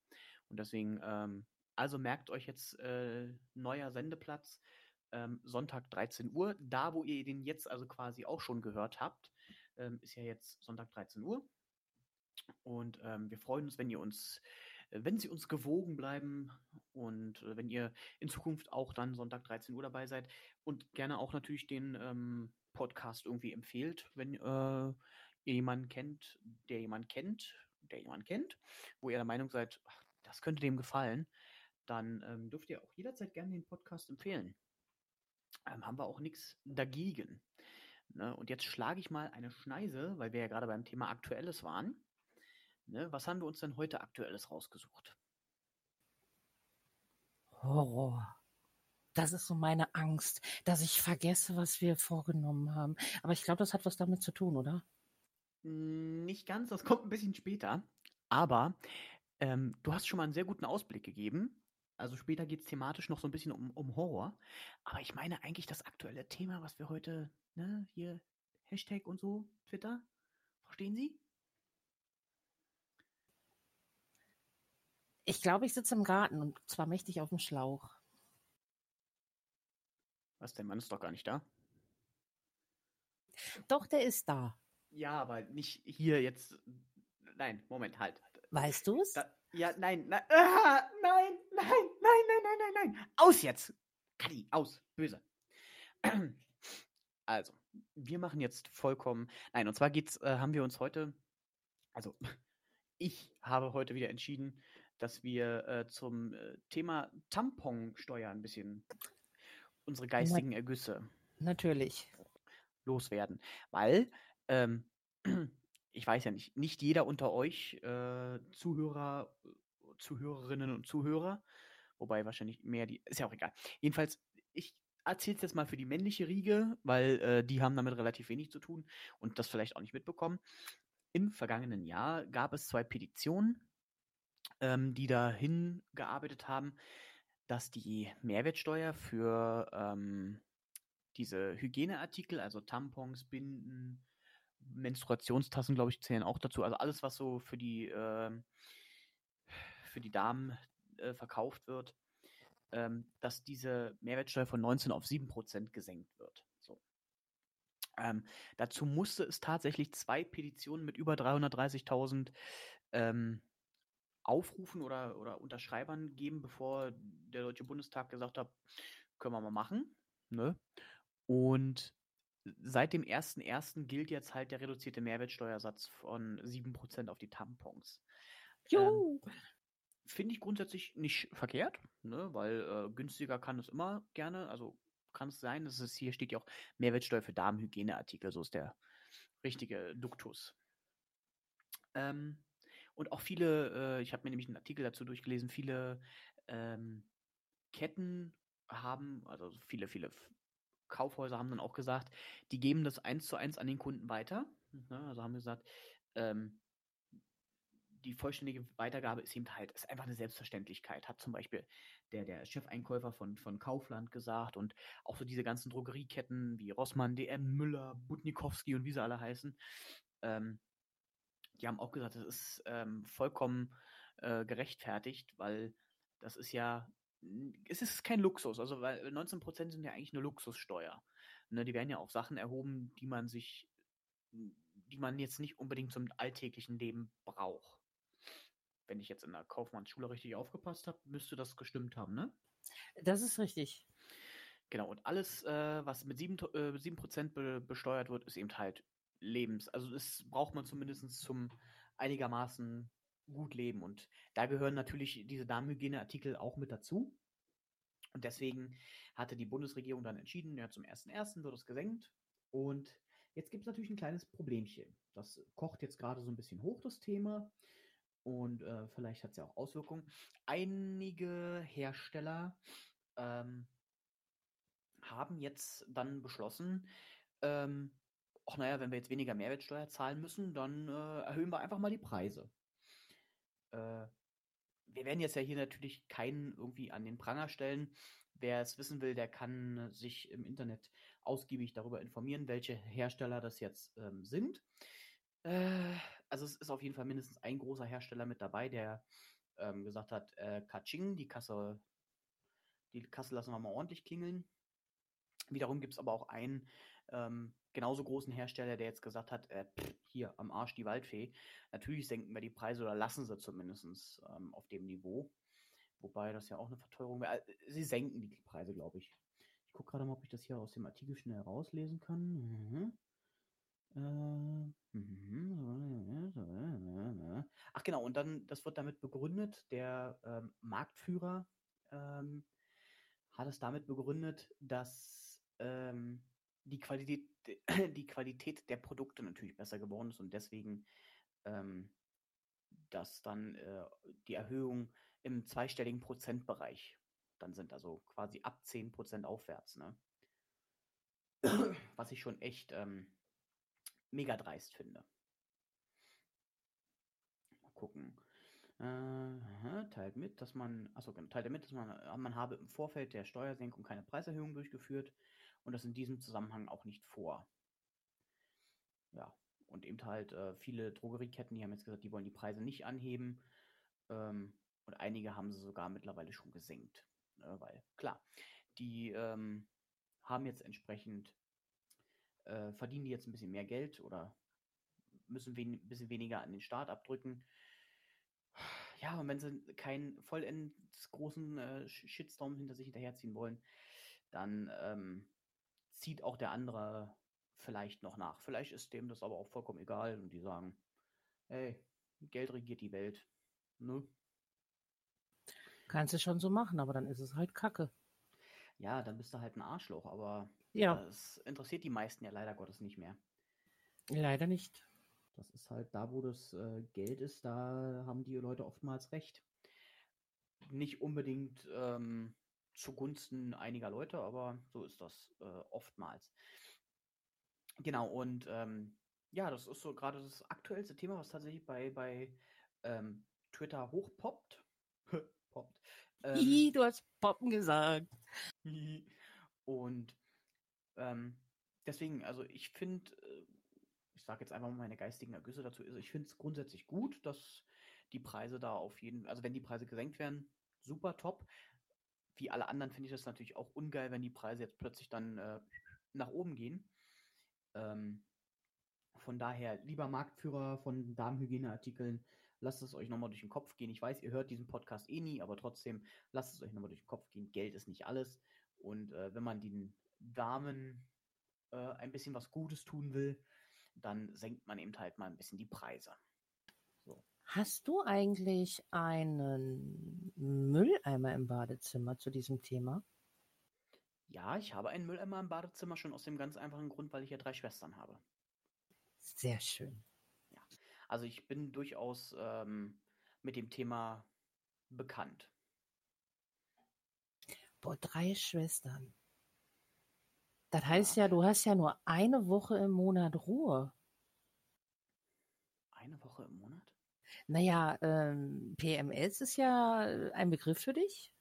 Speaker 1: Und deswegen ähm, also merkt euch jetzt äh, neuer Sendeplatz, ähm, Sonntag 13 Uhr. Da, wo ihr den jetzt also quasi auch schon gehört habt, ähm, ist ja jetzt Sonntag 13 Uhr. Und ähm, wir freuen uns, wenn ihr uns, äh, wenn Sie uns gewogen bleiben und äh, wenn ihr in Zukunft auch dann Sonntag 13 Uhr dabei seid und gerne auch natürlich den ähm, Podcast irgendwie empfehlt, wenn äh, ihr jemanden kennt, der jemanden kennt, der jemanden kennt, wo ihr der Meinung seid, ach, das könnte dem gefallen dann ähm, dürft ihr auch jederzeit gerne den Podcast empfehlen. Ähm, haben wir auch nichts dagegen. Ne? Und jetzt schlage ich mal eine Schneise, weil wir ja gerade beim Thema Aktuelles waren. Ne? Was haben wir uns denn heute Aktuelles rausgesucht?
Speaker 2: Horror. Das ist so meine Angst, dass ich vergesse, was wir vorgenommen haben. Aber ich glaube, das hat was damit zu tun, oder?
Speaker 1: Nicht ganz, das kommt ein bisschen später. Aber ähm, du hast schon mal einen sehr guten Ausblick gegeben. Also später geht es thematisch noch so ein bisschen um, um Horror. Aber ich meine eigentlich das aktuelle Thema, was wir heute, ne, hier, Hashtag und so, Twitter. Verstehen Sie?
Speaker 2: Ich glaube, ich sitze im Garten und zwar mächtig auf dem Schlauch.
Speaker 1: Was, der Mann ist doch gar nicht da?
Speaker 2: Doch, der ist da.
Speaker 1: Ja, aber nicht hier jetzt. Nein, Moment, halt.
Speaker 2: Weißt du es?
Speaker 1: Ja, nein, nein, ah, nein, nein, nein, nein, nein, nein, nein. Aus jetzt. Kadi, aus. Böse. Also, wir machen jetzt vollkommen. Nein, und zwar geht's, äh, haben wir uns heute, also ich habe heute wieder entschieden, dass wir äh, zum äh, Thema Tamponsteuer ein bisschen unsere geistigen Na, Ergüsse
Speaker 2: natürlich
Speaker 1: loswerden. Weil ähm, ich weiß ja nicht, nicht jeder unter euch äh, Zuhörer, Zuhörerinnen und Zuhörer, wobei wahrscheinlich mehr die, ist ja auch egal. Jedenfalls, ich erzähle es jetzt mal für die männliche Riege, weil äh, die haben damit relativ wenig zu tun und das vielleicht auch nicht mitbekommen. Im vergangenen Jahr gab es zwei Petitionen, ähm, die dahin gearbeitet haben, dass die Mehrwertsteuer für ähm, diese Hygieneartikel, also Tampons, Binden, Menstruationstassen, glaube ich, zählen auch dazu. Also alles, was so für die, äh, für die Damen äh, verkauft wird, ähm, dass diese Mehrwertsteuer von 19 auf 7 Prozent gesenkt wird. So. Ähm, dazu musste es tatsächlich zwei Petitionen mit über 330.000 ähm, Aufrufen oder, oder Unterschreibern geben, bevor der Deutsche Bundestag gesagt hat, können wir mal machen. Ne? Und seit dem 1.1. gilt jetzt halt der reduzierte Mehrwertsteuersatz von 7% auf die Tampons. Ähm, Finde ich grundsätzlich nicht verkehrt, ne? weil äh, günstiger kann es immer gerne, also kann es sein, dass es hier steht ja auch Mehrwertsteuer für Damenhygieneartikel, so ist der richtige Duktus. Ähm, und auch viele, äh, ich habe mir nämlich einen Artikel dazu durchgelesen, viele ähm, Ketten haben, also viele, viele Kaufhäuser haben dann auch gesagt, die geben das eins zu eins an den Kunden weiter. Ne? Also haben gesagt, ähm, die vollständige Weitergabe ist eben halt, ist einfach eine Selbstverständlichkeit, hat zum Beispiel der, der Chefeinkäufer von, von Kaufland gesagt und auch so diese ganzen Drogerieketten wie Rossmann, DM, Müller, Butnikowski und wie sie alle heißen, ähm, die haben auch gesagt, das ist ähm, vollkommen äh, gerechtfertigt, weil das ist ja, es ist kein Luxus, also weil 19% sind ja eigentlich eine Luxussteuer. Ne, die werden ja auf Sachen erhoben, die man sich, die man jetzt nicht unbedingt zum alltäglichen Leben braucht wenn ich jetzt in der Kaufmannsschule richtig aufgepasst habe, müsste das gestimmt haben, ne?
Speaker 2: Das ist richtig.
Speaker 1: Genau, und alles, äh, was mit 7%, äh, 7 be besteuert wird, ist eben halt Lebens. Also das braucht man zumindest zum einigermaßen gut leben. Und da gehören natürlich diese Darmhygieneartikel auch mit dazu. Und deswegen hatte die Bundesregierung dann entschieden, ja, zum 1.1. wird es gesenkt. Und jetzt gibt es natürlich ein kleines Problemchen. Das kocht jetzt gerade so ein bisschen hoch, das Thema. Und äh, vielleicht hat es ja auch Auswirkungen. Einige Hersteller ähm, haben jetzt dann beschlossen, ähm, ach naja, wenn wir jetzt weniger Mehrwertsteuer zahlen müssen, dann äh, erhöhen wir einfach mal die Preise. Äh, wir werden jetzt ja hier natürlich keinen irgendwie an den Pranger stellen. Wer es wissen will, der kann sich im Internet ausgiebig darüber informieren, welche Hersteller das jetzt ähm, sind. Äh, also es ist auf jeden Fall mindestens ein großer Hersteller mit dabei, der ähm, gesagt hat, äh, Kaching, die Kasse, die Kasse lassen wir mal ordentlich klingeln. Wiederum gibt es aber auch einen ähm, genauso großen Hersteller, der jetzt gesagt hat, äh, pff, hier am Arsch die Waldfee. Natürlich senken wir die Preise oder lassen sie zumindest ähm, auf dem Niveau. Wobei das ja auch eine Verteuerung wäre. Äh, sie senken die Preise, glaube ich. Ich gucke gerade mal, ob ich das hier aus dem Artikel schnell rauslesen kann. Mhm. Mhm. Ach genau, und dann, das wird damit begründet, der ähm, Marktführer ähm, hat es damit begründet, dass ähm, die, Qualität, die Qualität der Produkte natürlich besser geworden ist und deswegen, ähm, dass dann äh, die Erhöhung im zweistelligen Prozentbereich dann sind, also quasi ab 10% aufwärts. Ne? Was ich schon echt ähm, mega dreist finde. Mal gucken. Äh, teilt mit, dass man, achso, genau, teilt mit, dass man, man habe im Vorfeld der Steuersenkung keine Preiserhöhung durchgeführt und das in diesem Zusammenhang auch nicht vor. Ja, und eben halt äh, viele Drogerieketten, die haben jetzt gesagt, die wollen die Preise nicht anheben. Ähm, und einige haben sie sogar mittlerweile schon gesenkt. Ne, weil, klar, die ähm, haben jetzt entsprechend äh, verdienen die jetzt ein bisschen mehr Geld oder müssen ein bisschen weniger an den Staat abdrücken. Ja, und wenn sie keinen vollends großen äh, Shitstorm hinter sich hinterherziehen wollen, dann ähm, zieht auch der andere vielleicht noch nach. Vielleicht ist dem das aber auch vollkommen egal und die sagen, hey, Geld regiert die Welt. Ne?
Speaker 2: Kannst du schon so machen, aber dann ist es halt Kacke.
Speaker 1: Ja, dann bist du halt ein Arschloch, aber
Speaker 2: ja.
Speaker 1: das interessiert die meisten ja leider Gottes nicht mehr.
Speaker 2: Leider nicht.
Speaker 1: Das ist halt da, wo das äh, Geld ist, da haben die Leute oftmals recht. Nicht unbedingt ähm, zugunsten einiger Leute, aber so ist das äh, oftmals. Genau, und ähm, ja, das ist so gerade das aktuellste Thema, was tatsächlich bei, bei ähm, Twitter hochpoppt. Poppt.
Speaker 2: Ähm, du hast Poppen gesagt.
Speaker 1: Und ähm, deswegen, also ich finde, äh, ich sage jetzt einfach mal meine geistigen Ergüsse dazu, also ich finde es grundsätzlich gut, dass die Preise da auf jeden, also wenn die Preise gesenkt werden, super top. Wie alle anderen finde ich das natürlich auch ungeil, wenn die Preise jetzt plötzlich dann äh, nach oben gehen. Ähm, von daher, lieber Marktführer von Darmhygieneartikeln, lasst es euch nochmal durch den Kopf gehen. Ich weiß, ihr hört diesen Podcast eh nie, aber trotzdem, lasst es euch nochmal durch den Kopf gehen. Geld ist nicht alles. Und äh, wenn man den Damen äh, ein bisschen was Gutes tun will, dann senkt man eben halt mal ein bisschen die Preise.
Speaker 2: Hast du eigentlich einen Mülleimer im Badezimmer zu diesem Thema?
Speaker 1: Ja, ich habe einen Mülleimer im Badezimmer schon aus dem ganz einfachen Grund, weil ich ja drei Schwestern habe.
Speaker 2: Sehr schön.
Speaker 1: Ja. Also ich bin durchaus ähm, mit dem Thema bekannt.
Speaker 2: Boah, drei Schwestern. Das heißt
Speaker 1: Ja.
Speaker 2: ja, du hast ja nur eine Woche im Monat Ruhe.
Speaker 1: Eine Woche im Monat?
Speaker 2: Naja, ähm, PMS ist ja äh, ein Begriff für dich.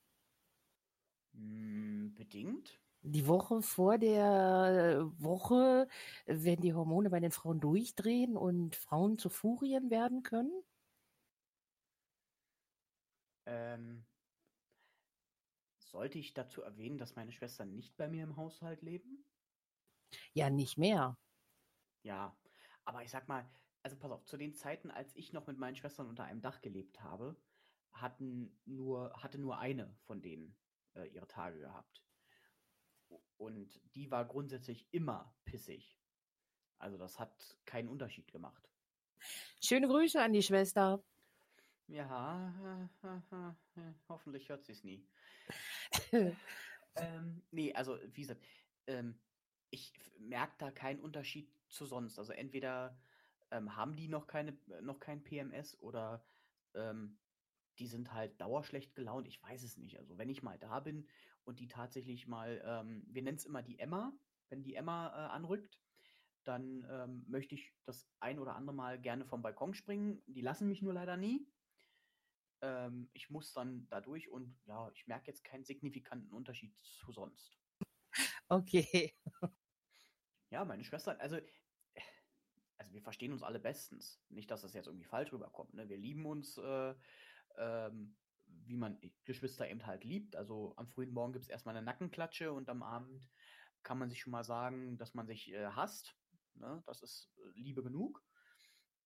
Speaker 1: Hm, bedingt.
Speaker 2: Die Woche vor der Woche, äh, wenn die Hormone bei den Frauen durchdrehen und Frauen zu Furien werden können.
Speaker 1: Ähm, sollte ich dazu erwähnen, dass meine Schwestern nicht bei mir im Haushalt leben?
Speaker 2: Ja, nicht mehr.
Speaker 1: Ja, aber ich sag mal, also pass auf, zu den Zeiten, als ich noch mit meinen Schwestern unter einem Dach gelebt habe, hatten nur, hatte nur eine von denen äh, ihre Tage gehabt. Und die war grundsätzlich immer pissig. Also das hat keinen Unterschied gemacht.
Speaker 2: Schöne Grüße an die Schwester.
Speaker 1: Ja, hoffentlich hört sie es nie. Ähm, nee, also wie gesagt, ähm, ich merke da keinen Unterschied zu sonst. Also entweder ähm, haben die noch keine, noch kein PMS oder ähm, die sind halt dauerschlecht gelaunt. Ich weiß es nicht. Also wenn ich mal da bin und die tatsächlich mal, ähm, wir nennen es immer die Emma, wenn die Emma äh, anrückt, dann ähm, möchte ich das ein oder andere Mal gerne vom Balkon springen. Die lassen mich nur leider nie. Ähm, ich muss dann da durch und ja, ich merke jetzt keinen signifikanten Unterschied zu sonst.
Speaker 2: Okay.
Speaker 1: Ja, meine Schwestern, äh, also wir verstehen uns alle bestens. Nicht, dass das jetzt irgendwie falsch rüberkommt. Ne? Wir lieben uns, äh, ähm, wie man Geschwister eben halt liebt. Also am frühen Morgen gibt es erstmal eine Nackenklatsche und am Abend kann man sich schon mal sagen, dass man sich äh, hasst. Ne? Das ist äh, Liebe genug.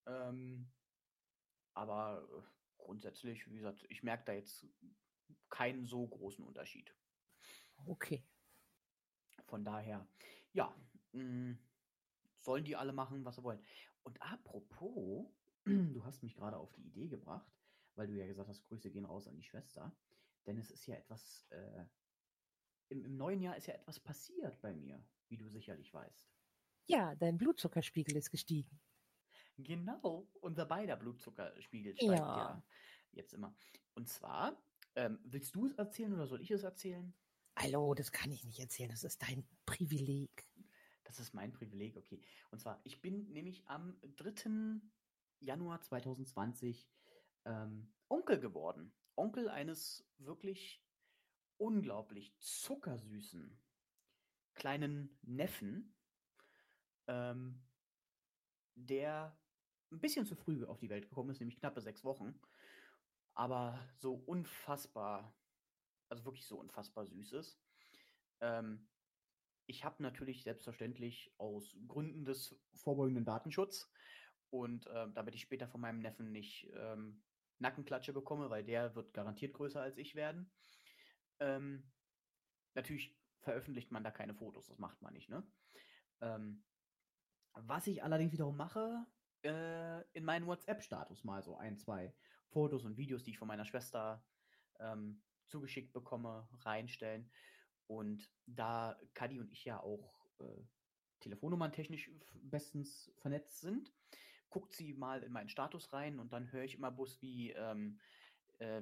Speaker 1: Ähm, aber äh, grundsätzlich, wie gesagt, ich merke da jetzt keinen so großen Unterschied.
Speaker 2: Okay.
Speaker 1: Von daher, ja, mh, sollen die alle machen, was sie wollen. Und apropos, du hast mich gerade auf die Idee gebracht, weil du ja gesagt hast, Grüße gehen raus an die Schwester. Denn es ist ja etwas, äh, im, im neuen Jahr ist ja etwas passiert bei mir, wie du sicherlich weißt.
Speaker 2: Ja, dein Blutzuckerspiegel ist gestiegen.
Speaker 1: Genau, unser beider Blutzuckerspiegel steigt ja,
Speaker 2: Ja.
Speaker 1: jetzt immer. Und zwar, ähm, willst du es erzählen oder soll ich es erzählen?
Speaker 2: Hallo, das kann ich nicht erzählen. Das ist dein Privileg.
Speaker 1: Das ist mein Privileg, okay. Und zwar, ich bin nämlich am 3. Januar 2020 ähm, Onkel geworden. Onkel eines wirklich unglaublich zuckersüßen kleinen Neffen, ähm, der ein bisschen zu früh auf die Welt gekommen ist, nämlich knappe sechs Wochen, aber so unfassbar, also wirklich so unfassbar süß ist. Ähm, ich habe natürlich selbstverständlich aus Gründen des vorbeugenden Datenschutz und ähm, damit ich später von meinem Neffen nicht ähm, Nackenklatsche bekomme, weil der wird garantiert größer als ich werden. Ähm, natürlich veröffentlicht man da keine Fotos, das macht man nicht, ne? Ähm, was ich allerdings wiederum mache, äh, in meinen WhatsApp-Status mal so ein, zwei Fotos und Videos, die ich von meiner Schwester ähm, zugeschickt bekomme, reinstellen. Und da Kadi und ich ja auch äh, telefonnummern-technisch bestens vernetzt sind, guckt sie mal in meinen Status rein und dann höre ich immer bloß, wie, ähm, äh,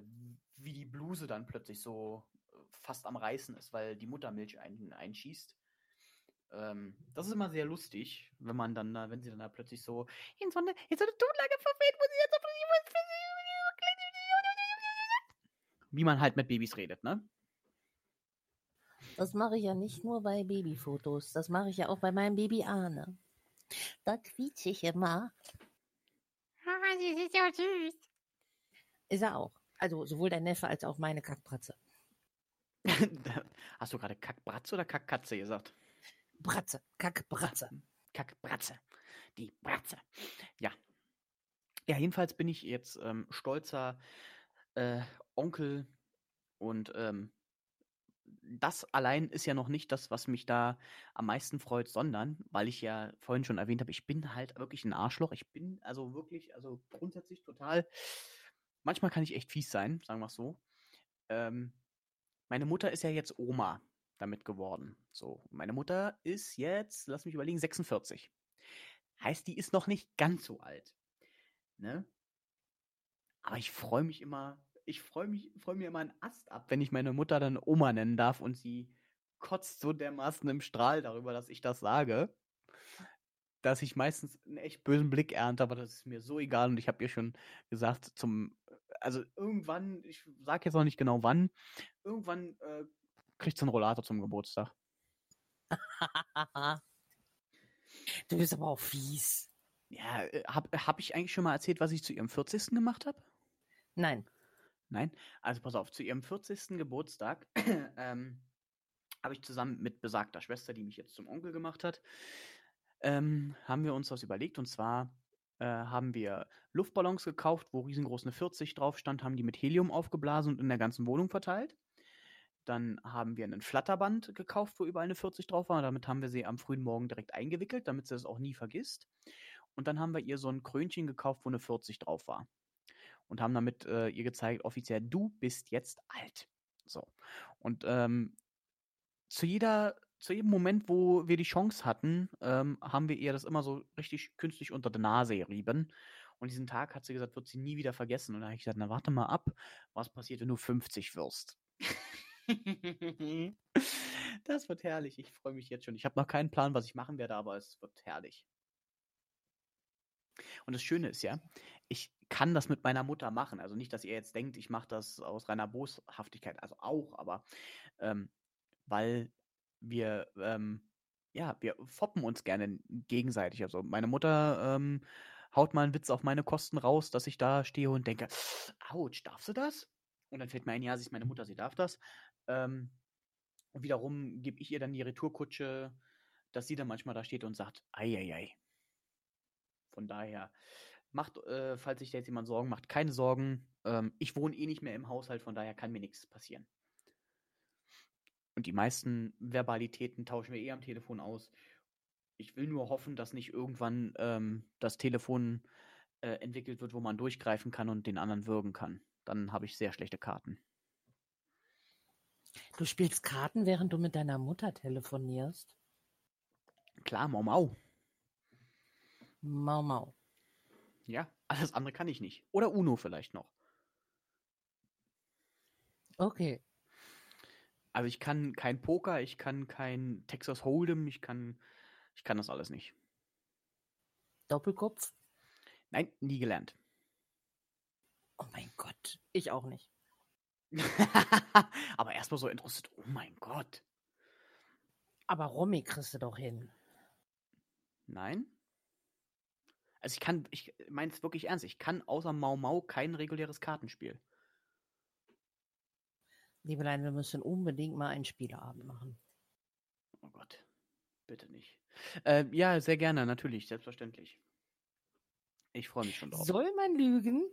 Speaker 1: wie die Bluse dann plötzlich so äh, fast am Reißen ist, weil die Muttermilch ein, einschießt. Ähm, das ist immer sehr lustig, wenn man dann, da- wenn sie dann da plötzlich so in so eine, Tonlage verfällt, wo sie jetzt wie man halt mit Babys redet, ne?
Speaker 2: Das mache ich ja nicht nur bei Babyfotos. Das mache ich ja auch bei meinem Baby Arne. Da quietsche ich immer.
Speaker 3: Ah, sie ist so süß.
Speaker 2: Ist er auch. Also sowohl dein Neffe als auch meine Kackbratze.
Speaker 1: Hast du gerade Kackbratze oder Kackkatze gesagt?
Speaker 2: Bratze, Kackbratze.
Speaker 1: Kackbratze. Die Bratze. Ja. Ja, jedenfalls bin ich jetzt ähm, stolzer äh, Onkel und ähm, das allein ist ja noch nicht das, was mich da am meisten freut, sondern, weil ich ja vorhin schon erwähnt habe, ich bin halt wirklich ein Arschloch. Ich bin also wirklich, also grundsätzlich total, manchmal kann ich echt fies sein, sagen wir es so. Ähm, meine Mutter ist ja jetzt Oma damit geworden. So, meine Mutter ist jetzt, lass mich überlegen, 46. Heißt, die ist noch nicht ganz so alt. Ne? Aber ich freue mich immer, ich freue mich, freue mir immer einen Ast ab, wenn ich meine Mutter dann Oma nennen darf und sie kotzt so dermaßen im Strahl darüber, dass ich das sage, dass ich meistens einen echt bösen Blick ernte, aber das ist mir so egal und ich habe ihr schon gesagt, zum, also irgendwann, ich sage jetzt noch nicht genau wann, irgendwann äh, kriegt sie einen Rollator zum Geburtstag.
Speaker 2: du bist aber auch fies.
Speaker 1: Ja, äh, habe hab ich eigentlich schon mal erzählt, was ich zu ihrem 40. gemacht habe?
Speaker 2: Nein.
Speaker 1: Nein? Also pass auf, zu ihrem 40. Geburtstag ähm, habe ich zusammen mit besagter Schwester, die mich jetzt zum Onkel gemacht hat, ähm, haben wir uns was überlegt. Und zwar äh, haben wir Luftballons gekauft, wo riesengroß eine 40 drauf stand, haben die mit Helium aufgeblasen und in der ganzen Wohnung verteilt. Dann haben wir ein Flatterband gekauft, wo überall eine 40 drauf war. Damit haben wir sie am frühen Morgen direkt eingewickelt, damit sie das auch nie vergisst. Und dann haben wir ihr so ein Krönchen gekauft, wo eine 40 drauf war. Und haben damit äh, ihr gezeigt, offiziell, du bist jetzt alt. So. Und ähm, zu jeder, zu jedem Moment, wo wir die Chance hatten, ähm, haben wir ihr das immer so richtig künstlich unter der Nase gerieben. Und diesen Tag hat sie gesagt, wird sie nie wieder vergessen. Und da habe ich gesagt, na warte mal ab, was passiert, wenn du 50 wirst? das wird herrlich. Ich freue mich jetzt schon. Ich habe noch keinen Plan, was ich machen werde, aber es wird herrlich. Und das Schöne ist ja, ich kann das mit meiner Mutter machen. Also nicht, dass ihr jetzt denkt, ich mache das aus reiner Boshaftigkeit. Also auch, aber ähm, weil wir, ähm, ja, wir foppen uns gerne gegenseitig. Also meine Mutter ähm, haut mal einen Witz auf meine Kosten raus, dass ich da stehe und denke, ouch, darf sie das? Und dann fällt mir ein, ja, sie ist meine Mutter, sie darf das. Ähm, und wiederum gebe ich ihr dann die Retourkutsche, dass sie dann manchmal da steht und sagt, ei, ei, ei. Von daher, macht, äh, falls sich jetzt jemand Sorgen macht, keine Sorgen. Ähm, ich wohne eh nicht mehr im Haushalt, von daher kann mir nichts passieren. Und die meisten Verbalitäten tauschen wir eh am Telefon aus. Ich will nur hoffen, dass nicht irgendwann ähm, das Telefon äh, entwickelt wird, wo man durchgreifen kann und den anderen würgen kann. Dann habe ich sehr schlechte Karten.
Speaker 2: Du spielst Karten, während du mit deiner Mutter telefonierst?
Speaker 1: Klar, Mau Mau.
Speaker 2: Mau Mau.
Speaker 1: Ja, alles andere kann ich nicht. Oder Uno vielleicht noch.
Speaker 2: Okay.
Speaker 1: Also ich kann kein Poker, ich kann kein Texas Hold'em, ich kann, ich kann das alles nicht.
Speaker 2: Doppelkopf?
Speaker 1: Nein, nie gelernt.
Speaker 2: Oh mein Gott, ich auch nicht.
Speaker 1: Aber erstmal so interessiert, oh mein Gott.
Speaker 2: Aber Romy kriegst du doch hin.
Speaker 1: Nein? Also ich kann, ich meine es wirklich ernst, ich kann außer Mau Mau kein reguläres Kartenspiel.
Speaker 2: Liebelein, wir müssen unbedingt mal einen Spieleabend machen.
Speaker 1: Oh Gott, bitte nicht. Äh, ja, sehr gerne, natürlich, selbstverständlich. Ich freue mich schon drauf.
Speaker 2: Soll man lügen?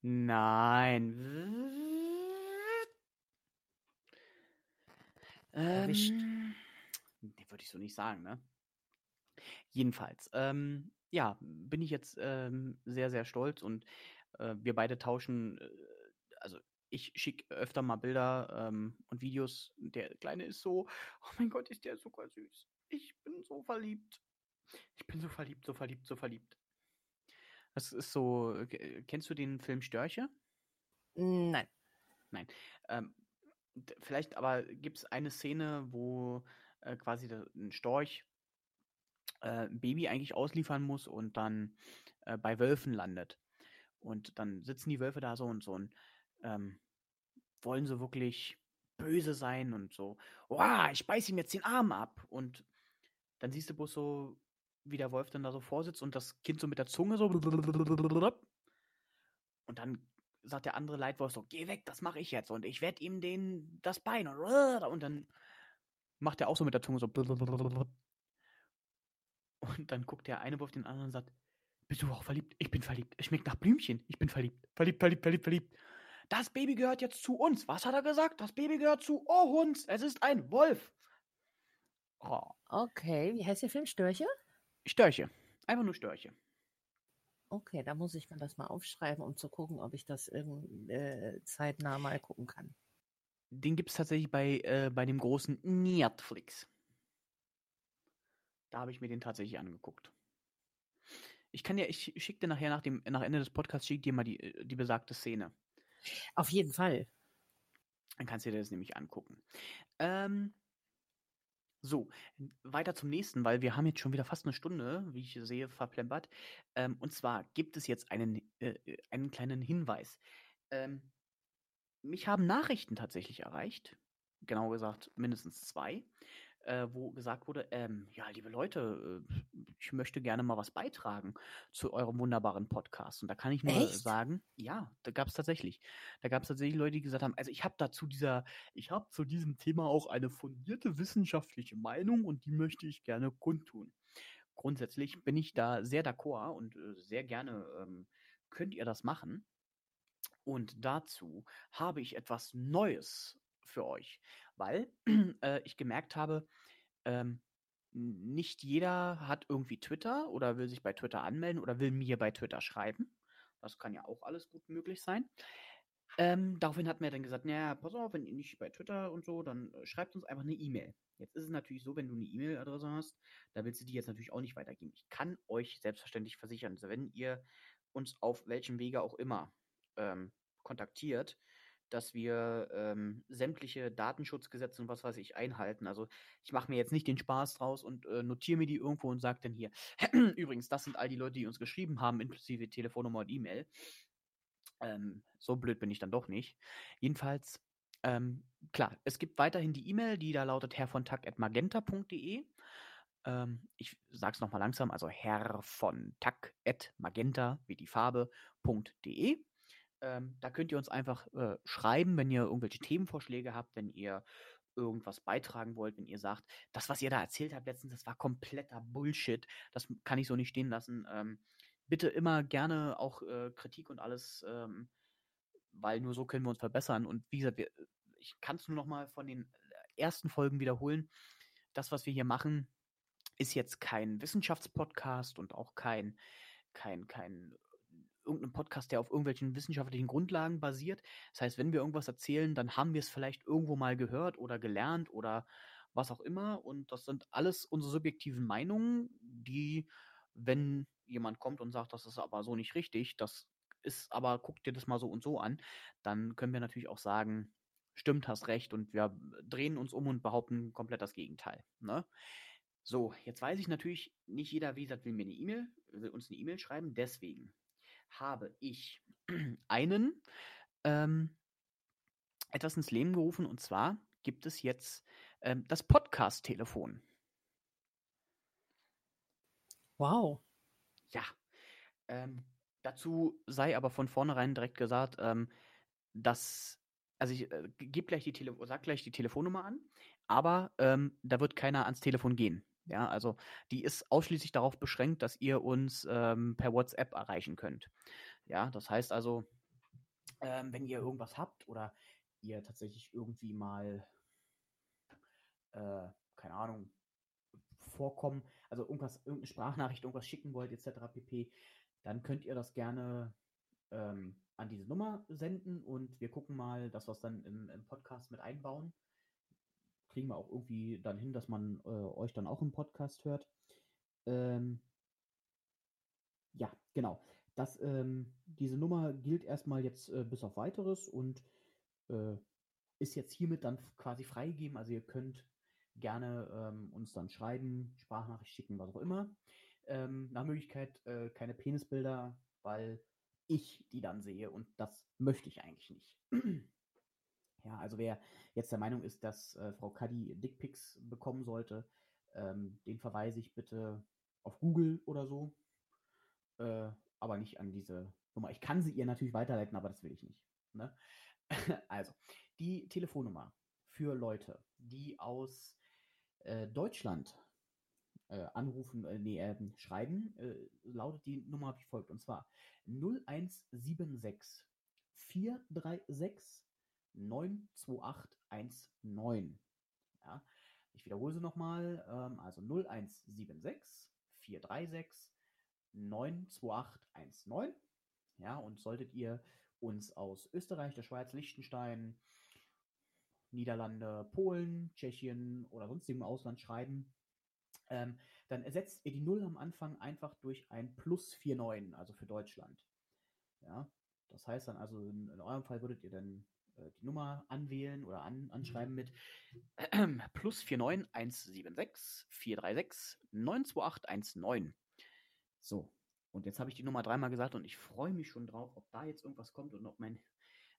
Speaker 1: Nein.
Speaker 2: Erwischt.
Speaker 1: Ähm, nee, würde ich so nicht sagen, ne? Jedenfalls, ähm, ja, bin ich jetzt ähm, sehr, sehr stolz und äh, wir beide tauschen, äh, also ich schicke öfter mal Bilder ähm, und Videos. Der Kleine ist so, oh mein Gott, ist der super süß. Ich bin so verliebt. Ich bin so verliebt, so verliebt, so verliebt. Das ist so, äh, kennst du den Film Störche?
Speaker 2: Nein.
Speaker 1: Nein. Ähm, vielleicht aber gibt es eine Szene, wo äh, quasi der, ein Storch äh, Baby eigentlich ausliefern muss und dann äh, bei Wölfen landet. Und dann sitzen die Wölfe da so und so und ähm, wollen so wirklich böse sein und so, wow, ich beiß ihm jetzt den Arm ab. Und dann siehst du bloß so, wie der Wolf dann da so vorsitzt und das Kind so mit der Zunge so. Und dann sagt der andere Leitwolf so, geh weg, das mache ich jetzt. Und ich werde ihm den, das Bein. Und dann macht er auch so mit der Zunge so. Und dann guckt der eine Wolf den anderen und sagt, bist du auch verliebt? Ich bin verliebt. Es schmeckt nach Blümchen. Ich bin verliebt. Verliebt, verliebt, verliebt, verliebt. Das Baby gehört jetzt zu uns. Was hat er gesagt? Das Baby gehört zu uns. Es ist ein Wolf. Oh,
Speaker 2: Okay, wie heißt der Film? Störche?
Speaker 1: Störche. Einfach nur Störche.
Speaker 2: Okay, da muss ich mir das mal aufschreiben, um zu gucken, ob ich das irgend, äh, zeitnah mal gucken kann.
Speaker 1: Den gibt es tatsächlich bei, äh, bei dem großen Netflix. Da habe ich mir den tatsächlich angeguckt. Ich kann dir, ich schicke dir nachher nach dem nach Ende des Podcasts schick dir mal die, äh, die besagte Szene.
Speaker 2: Auf jeden Fall.
Speaker 1: Dann kannst du dir das nämlich angucken. Ähm, So, weiter zum nächsten, weil wir haben jetzt schon wieder fast eine Stunde, wie ich sehe, verplempert. Ähm, und zwar gibt es jetzt einen, äh, äh, einen kleinen Hinweis. Ähm, mich haben Nachrichten tatsächlich erreicht, genau gesagt mindestens zwei, äh, wo gesagt wurde, ähm, ja, liebe Leute, äh, ich möchte gerne mal was beitragen zu eurem wunderbaren Podcast. Und da kann ich nur
Speaker 2: Echt?
Speaker 1: sagen, ja, da gab es tatsächlich. Da gab es tatsächlich Leute, die gesagt haben, also ich habe dazu dieser, ich habe zu diesem Thema auch eine fundierte wissenschaftliche Meinung und die möchte ich gerne kundtun. Grundsätzlich bin ich da sehr d'accord und äh, sehr gerne ähm, könnt ihr das machen. Und dazu habe ich etwas Neues für euch, weil äh, ich gemerkt habe, ähm, nicht jeder hat irgendwie Twitter oder will sich bei Twitter anmelden oder will mir bei Twitter schreiben. Das kann ja auch alles gut möglich sein. Ähm, daraufhin hat mir dann gesagt, naja, pass auf, wenn ihr nicht bei Twitter und so, dann äh, schreibt uns einfach eine E-Mail. Jetzt ist es natürlich so, wenn du eine E-Mail-Adresse hast, da willst du die jetzt natürlich auch nicht weitergeben. Ich kann euch selbstverständlich versichern, also wenn ihr uns auf welchem Wege auch immer ähm, kontaktiert, dass wir ähm, sämtliche Datenschutzgesetze und was weiß ich einhalten. Also ich mache mir jetzt nicht den Spaß draus und äh, notiere mir die irgendwo und sage dann hier, übrigens, das sind all die Leute, die uns geschrieben haben, inklusive Telefonnummer und E-Mail. Ähm, so blöd bin ich dann doch nicht. Jedenfalls, ähm, klar, es gibt weiterhin die E-Mail, die da lautet herrvontack.magenta.de. Ähm, ich sag's nochmal langsam, also herr von Tack at magenta wie die Farbe.de. Ähm, da könnt ihr uns einfach äh, schreiben, wenn ihr irgendwelche Themenvorschläge habt, wenn ihr irgendwas beitragen wollt, wenn ihr sagt, das, was ihr da erzählt habt letztens, das war kompletter Bullshit, das kann ich so nicht stehen lassen. Ähm, bitte immer gerne auch äh, Kritik und alles, ähm, weil nur so können wir uns verbessern. Und wie gesagt, wir, ich kann es nur noch mal von den ersten Folgen wiederholen. Das, was wir hier machen, ist jetzt kein Wissenschaftspodcast und auch kein, kein, kein irgendein Podcast, der auf irgendwelchen wissenschaftlichen Grundlagen basiert. Das heißt, wenn wir irgendwas erzählen, dann haben wir es vielleicht irgendwo mal gehört oder gelernt oder was auch immer. Und das sind alles unsere subjektiven Meinungen, die, wenn jemand kommt und sagt, das ist aber so nicht richtig, das ist aber, guck dir das mal so und so an, dann können wir natürlich auch sagen, stimmt, hast recht und wir drehen uns um und behaupten komplett das Gegenteil. Ne? So, jetzt weiß ich natürlich, nicht jeder, wie gesagt, will mir eine E-Mail, will uns eine E-Mail schreiben, deswegen habe ich einen ähm, etwas ins Leben gerufen und zwar gibt es jetzt ähm, das Podcast-Telefon.
Speaker 2: Wow.
Speaker 1: Ja. Ähm, dazu sei aber von vornherein direkt gesagt, ähm, dass, also ich äh, gebe gleich die Tele sag gleich die Telefonnummer an, aber ähm, da wird keiner ans Telefon gehen. Ja, also die ist ausschließlich darauf beschränkt, dass ihr uns ähm, per WhatsApp erreichen könnt. Ja, das heißt also, ähm, wenn ihr irgendwas habt oder ihr tatsächlich irgendwie mal, äh, keine Ahnung, vorkommen, also irgendwas, irgendeine Sprachnachricht, irgendwas schicken wollt, etc. pp., dann könnt ihr das gerne ähm, an diese Nummer senden und wir gucken mal, dass wir es dann im, im Podcast mit einbauen. Kriegen wir auch irgendwie dann hin, dass man äh, euch dann auch im Podcast hört. Ähm, ja, genau. Das, ähm, diese Nummer gilt erstmal jetzt äh, bis auf weiteres und äh, ist jetzt hiermit dann quasi freigegeben. Also ihr könnt gerne ähm, uns dann schreiben, Sprachnachricht schicken, was auch immer. Ähm, nach Möglichkeit äh, keine Penisbilder, weil ich die dann sehe und das möchte ich eigentlich nicht. Ja, also wer jetzt der Meinung ist, dass äh, Frau Kaddi Dickpics bekommen sollte, ähm, den verweise ich bitte auf Google oder so, äh, aber nicht an diese Nummer. Ich kann sie ihr natürlich weiterleiten, aber das will ich nicht. Ne? also, die Telefonnummer für Leute, die aus äh, Deutschland äh, anrufen, äh, nee, äh, schreiben, äh, lautet die Nummer wie folgt. Und zwar 0176 436 92819. Ja, ich wiederhole sie nochmal. Ähm, also 0176 436 92819. Ja, und solltet ihr uns aus Österreich, der Schweiz, Liechtenstein, Niederlande, Polen, Tschechien oder sonstigem Ausland schreiben, ähm, dann ersetzt ihr die Null am Anfang einfach durch ein Plus 49, also für Deutschland. Ja, das heißt dann also, in, in eurem Fall würdet ihr dann äh, die Nummer anwählen oder an, anschreiben mit plus 49 176 436 92819. So, und jetzt habe ich die Nummer dreimal gesagt und ich freue mich schon drauf, ob da jetzt irgendwas kommt und ob mein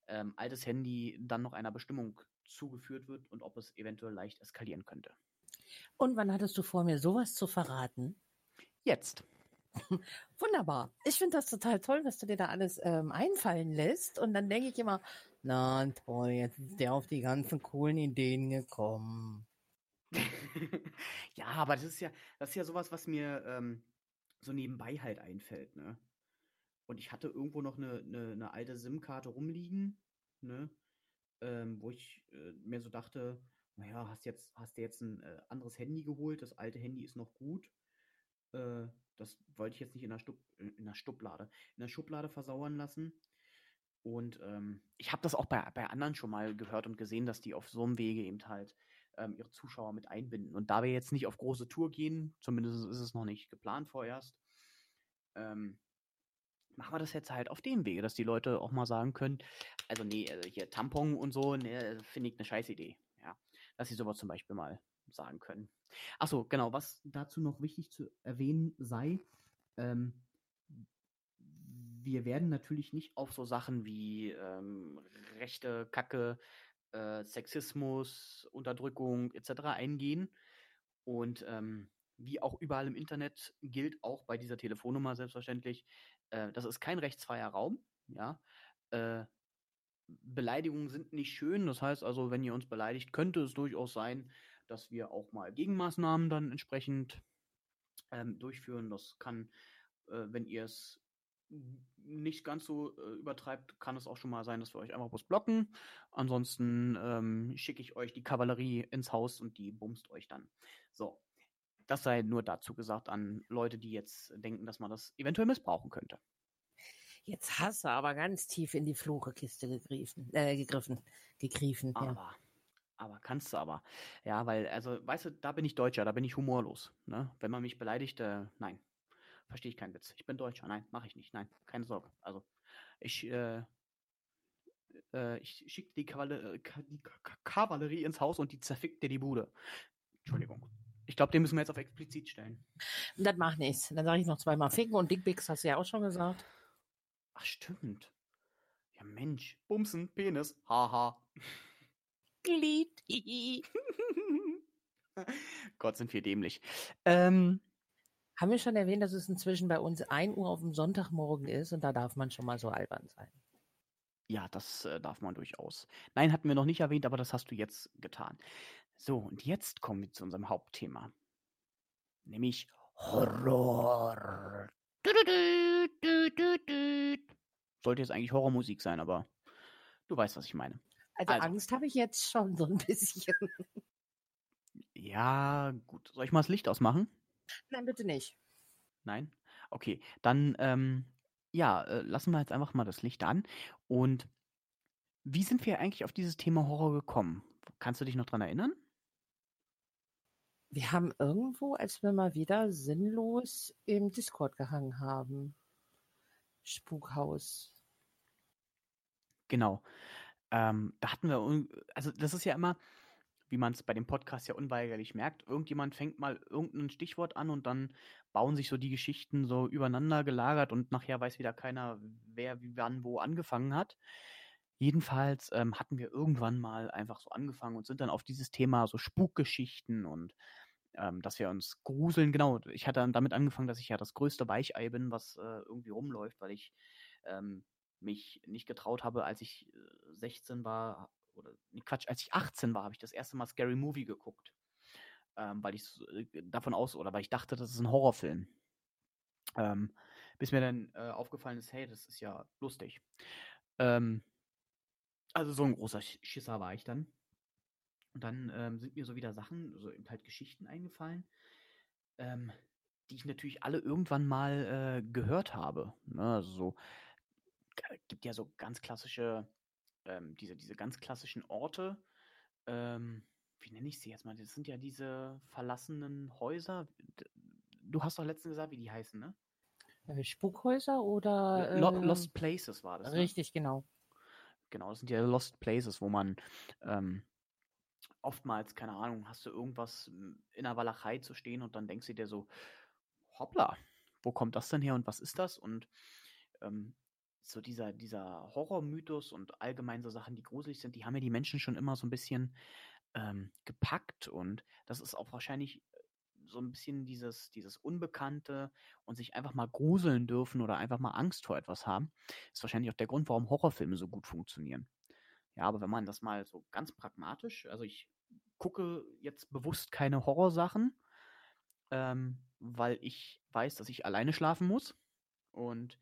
Speaker 1: ähm, altes Handy dann noch einer Bestimmung zugeführt wird und ob es eventuell leicht eskalieren könnte.
Speaker 2: Und wann hattest du vor, mir sowas zu verraten?
Speaker 1: Jetzt.
Speaker 2: Wunderbar. Ich finde das total toll, dass du dir da alles ähm, einfallen lässt. Und dann denke ich immer, na toll, jetzt ist der auf die ganzen coolen Ideen gekommen.
Speaker 1: ja, aber das ist ja, das ist ja sowas, was mir ähm, so nebenbei halt einfällt, ne? Und ich hatte irgendwo noch eine, eine, eine alte SIM-Karte rumliegen, ne? Ähm, wo ich äh, mir so dachte, naja, hast jetzt, hast du jetzt ein äh, anderes Handy geholt, das alte Handy ist noch gut. Äh, das wollte ich jetzt nicht in der, Stub, in der Schublade, in der Schublade versauern lassen. Und ähm, ich habe das auch bei, bei anderen schon mal gehört und gesehen, dass die auf so einem Wege eben halt ähm, ihre Zuschauer mit einbinden. Und da wir jetzt nicht auf große Tour gehen, zumindest ist es noch nicht geplant vorerst, ähm, machen wir das jetzt halt auf dem Wege, dass die Leute auch mal sagen können, also nee, also hier Tampon und so, nee, finde ich eine scheiß Idee. Ja, dass sie sowas zum Beispiel mal sagen können. Achso, genau, was dazu noch wichtig zu erwähnen sei, ähm, wir werden natürlich nicht auf so Sachen wie ähm, rechte Kacke, äh, Sexismus, Unterdrückung etc. eingehen. Und ähm, wie auch überall im Internet gilt auch bei dieser Telefonnummer selbstverständlich, äh, das ist kein rechtsfreier Raum. Ja, äh, Beleidigungen sind nicht schön. Das heißt also, wenn ihr uns beleidigt, könnte es durchaus sein, dass wir auch mal Gegenmaßnahmen dann entsprechend ähm, durchführen. Das kann, äh, wenn ihr es nicht ganz so äh, übertreibt, kann es auch schon mal sein, dass wir euch einfach bloß blocken. Ansonsten ähm, schicke ich euch die Kavallerie ins Haus und die bumst euch dann. So. Das sei nur dazu gesagt an Leute, die jetzt denken, dass man das eventuell missbrauchen könnte.
Speaker 2: Jetzt hast du aber ganz tief in die Fluchekiste gegriffen, äh, gegriffen, gegriffen.
Speaker 1: Aber,
Speaker 2: Ja.
Speaker 1: aber kannst du aber. Ja, weil, also, weißt du, da bin ich Deutscher, da bin ich humorlos. Ne? Wenn man mich beleidigt, äh, nein. Verstehe ich keinen Witz. Ich bin Deutscher. Nein, mache ich nicht. Nein, keine Sorge. Also, ich, äh, äh, ich schicke die, Kavalle äh, die Ka- Ka- Kavallerie ins Haus und die zerfickt dir die Bude. Entschuldigung. Ich glaube, den müssen wir jetzt auf explizit stellen.
Speaker 2: Das macht nichts. Dann sage ich noch zweimal Ficken und Dickpics hast du ja auch schon gesagt.
Speaker 1: Ach, stimmt. Ja, Mensch. Bumsen, Penis. Haha.
Speaker 2: Glied.
Speaker 1: Gott, sind wir dämlich. Ähm,
Speaker 2: Haben wir schon erwähnt, dass es inzwischen bei uns 1 Uhr auf dem Sonntagmorgen ist und da darf man schon mal so albern sein.
Speaker 1: Ja, das äh, darf man durchaus. Nein, hatten wir noch nicht erwähnt, aber das hast du jetzt getan. So, und jetzt kommen wir zu unserem Hauptthema. Nämlich Horror. Du-du-du, du-du-du. Sollte jetzt eigentlich Horrormusik sein, aber du weißt, was ich meine.
Speaker 2: Also,
Speaker 1: Also.
Speaker 2: Angst habe ich jetzt schon so ein bisschen.
Speaker 1: Ja, gut. Soll ich mal das Licht ausmachen?
Speaker 2: Nein, bitte nicht.
Speaker 1: Nein? Okay, dann ähm, ja, äh, lassen wir jetzt einfach mal das Licht an. Und wie sind wir eigentlich auf dieses Thema Horror gekommen? Kannst du dich noch dran erinnern?
Speaker 2: Wir haben irgendwo, als wir mal wieder sinnlos im Discord gehangen haben. Spukhaus.
Speaker 1: Genau. Ähm, da hatten wir, also das ist ja immer, wie man es bei dem Podcast ja unweigerlich merkt, irgendjemand fängt mal irgendein Stichwort an und dann bauen sich so die Geschichten so übereinander gelagert und nachher weiß wieder keiner, wer wie wann wo angefangen hat. Jedenfalls ähm, hatten wir irgendwann mal einfach so angefangen und sind dann auf dieses Thema so Spukgeschichten und ähm, dass wir uns gruseln. Genau, ich hatte damit angefangen, dass ich ja das größte Weichei bin, was äh, irgendwie rumläuft, weil ich ähm, mich nicht getraut habe, als ich äh, 16 war, oder nee, Quatsch, als ich 18 war, habe ich das erste Mal Scary Movie geguckt. Ähm, weil ich äh, davon aus, oder weil ich dachte, das ist ein Horrorfilm. Ähm, bis mir dann äh, aufgefallen ist, hey, das ist ja lustig. Ähm, also so ein großer Sch- Schisser war ich dann. Und dann ähm, sind mir so wieder Sachen, so eben halt Geschichten eingefallen, ähm, die ich natürlich alle irgendwann mal äh, gehört habe. Ne? Also so, gibt ja so ganz klassische, ähm, diese, diese ganz klassischen Orte. Ähm, wie nenne ich sie jetzt mal? Das sind ja diese verlassenen Häuser. Du hast doch letztens gesagt, wie die heißen, ne?
Speaker 2: Äh, Spukhäuser oder. Äh,
Speaker 1: Lost Places war das. Ne?
Speaker 2: Richtig, genau.
Speaker 1: Genau, das sind ja Lost Places, wo man ähm, oftmals, keine Ahnung, hast du irgendwas m, in der Walachei zu stehen und dann denkst du dir so, hoppla, wo kommt das denn her und was ist das? Und ähm, so dieser, dieser Horrormythos und allgemein so Sachen, die gruselig sind, die haben ja die Menschen schon immer so ein bisschen ähm, gepackt und das ist auch wahrscheinlich äh, so ein bisschen dieses, dieses Unbekannte und sich einfach mal gruseln dürfen oder einfach mal Angst vor etwas haben, ist wahrscheinlich auch der Grund, warum Horrorfilme so gut funktionieren. Ja, aber wenn man das mal so ganz pragmatisch, also ich gucke jetzt bewusst keine Horrorsachen, ähm, weil ich weiß, dass ich alleine schlafen muss. Und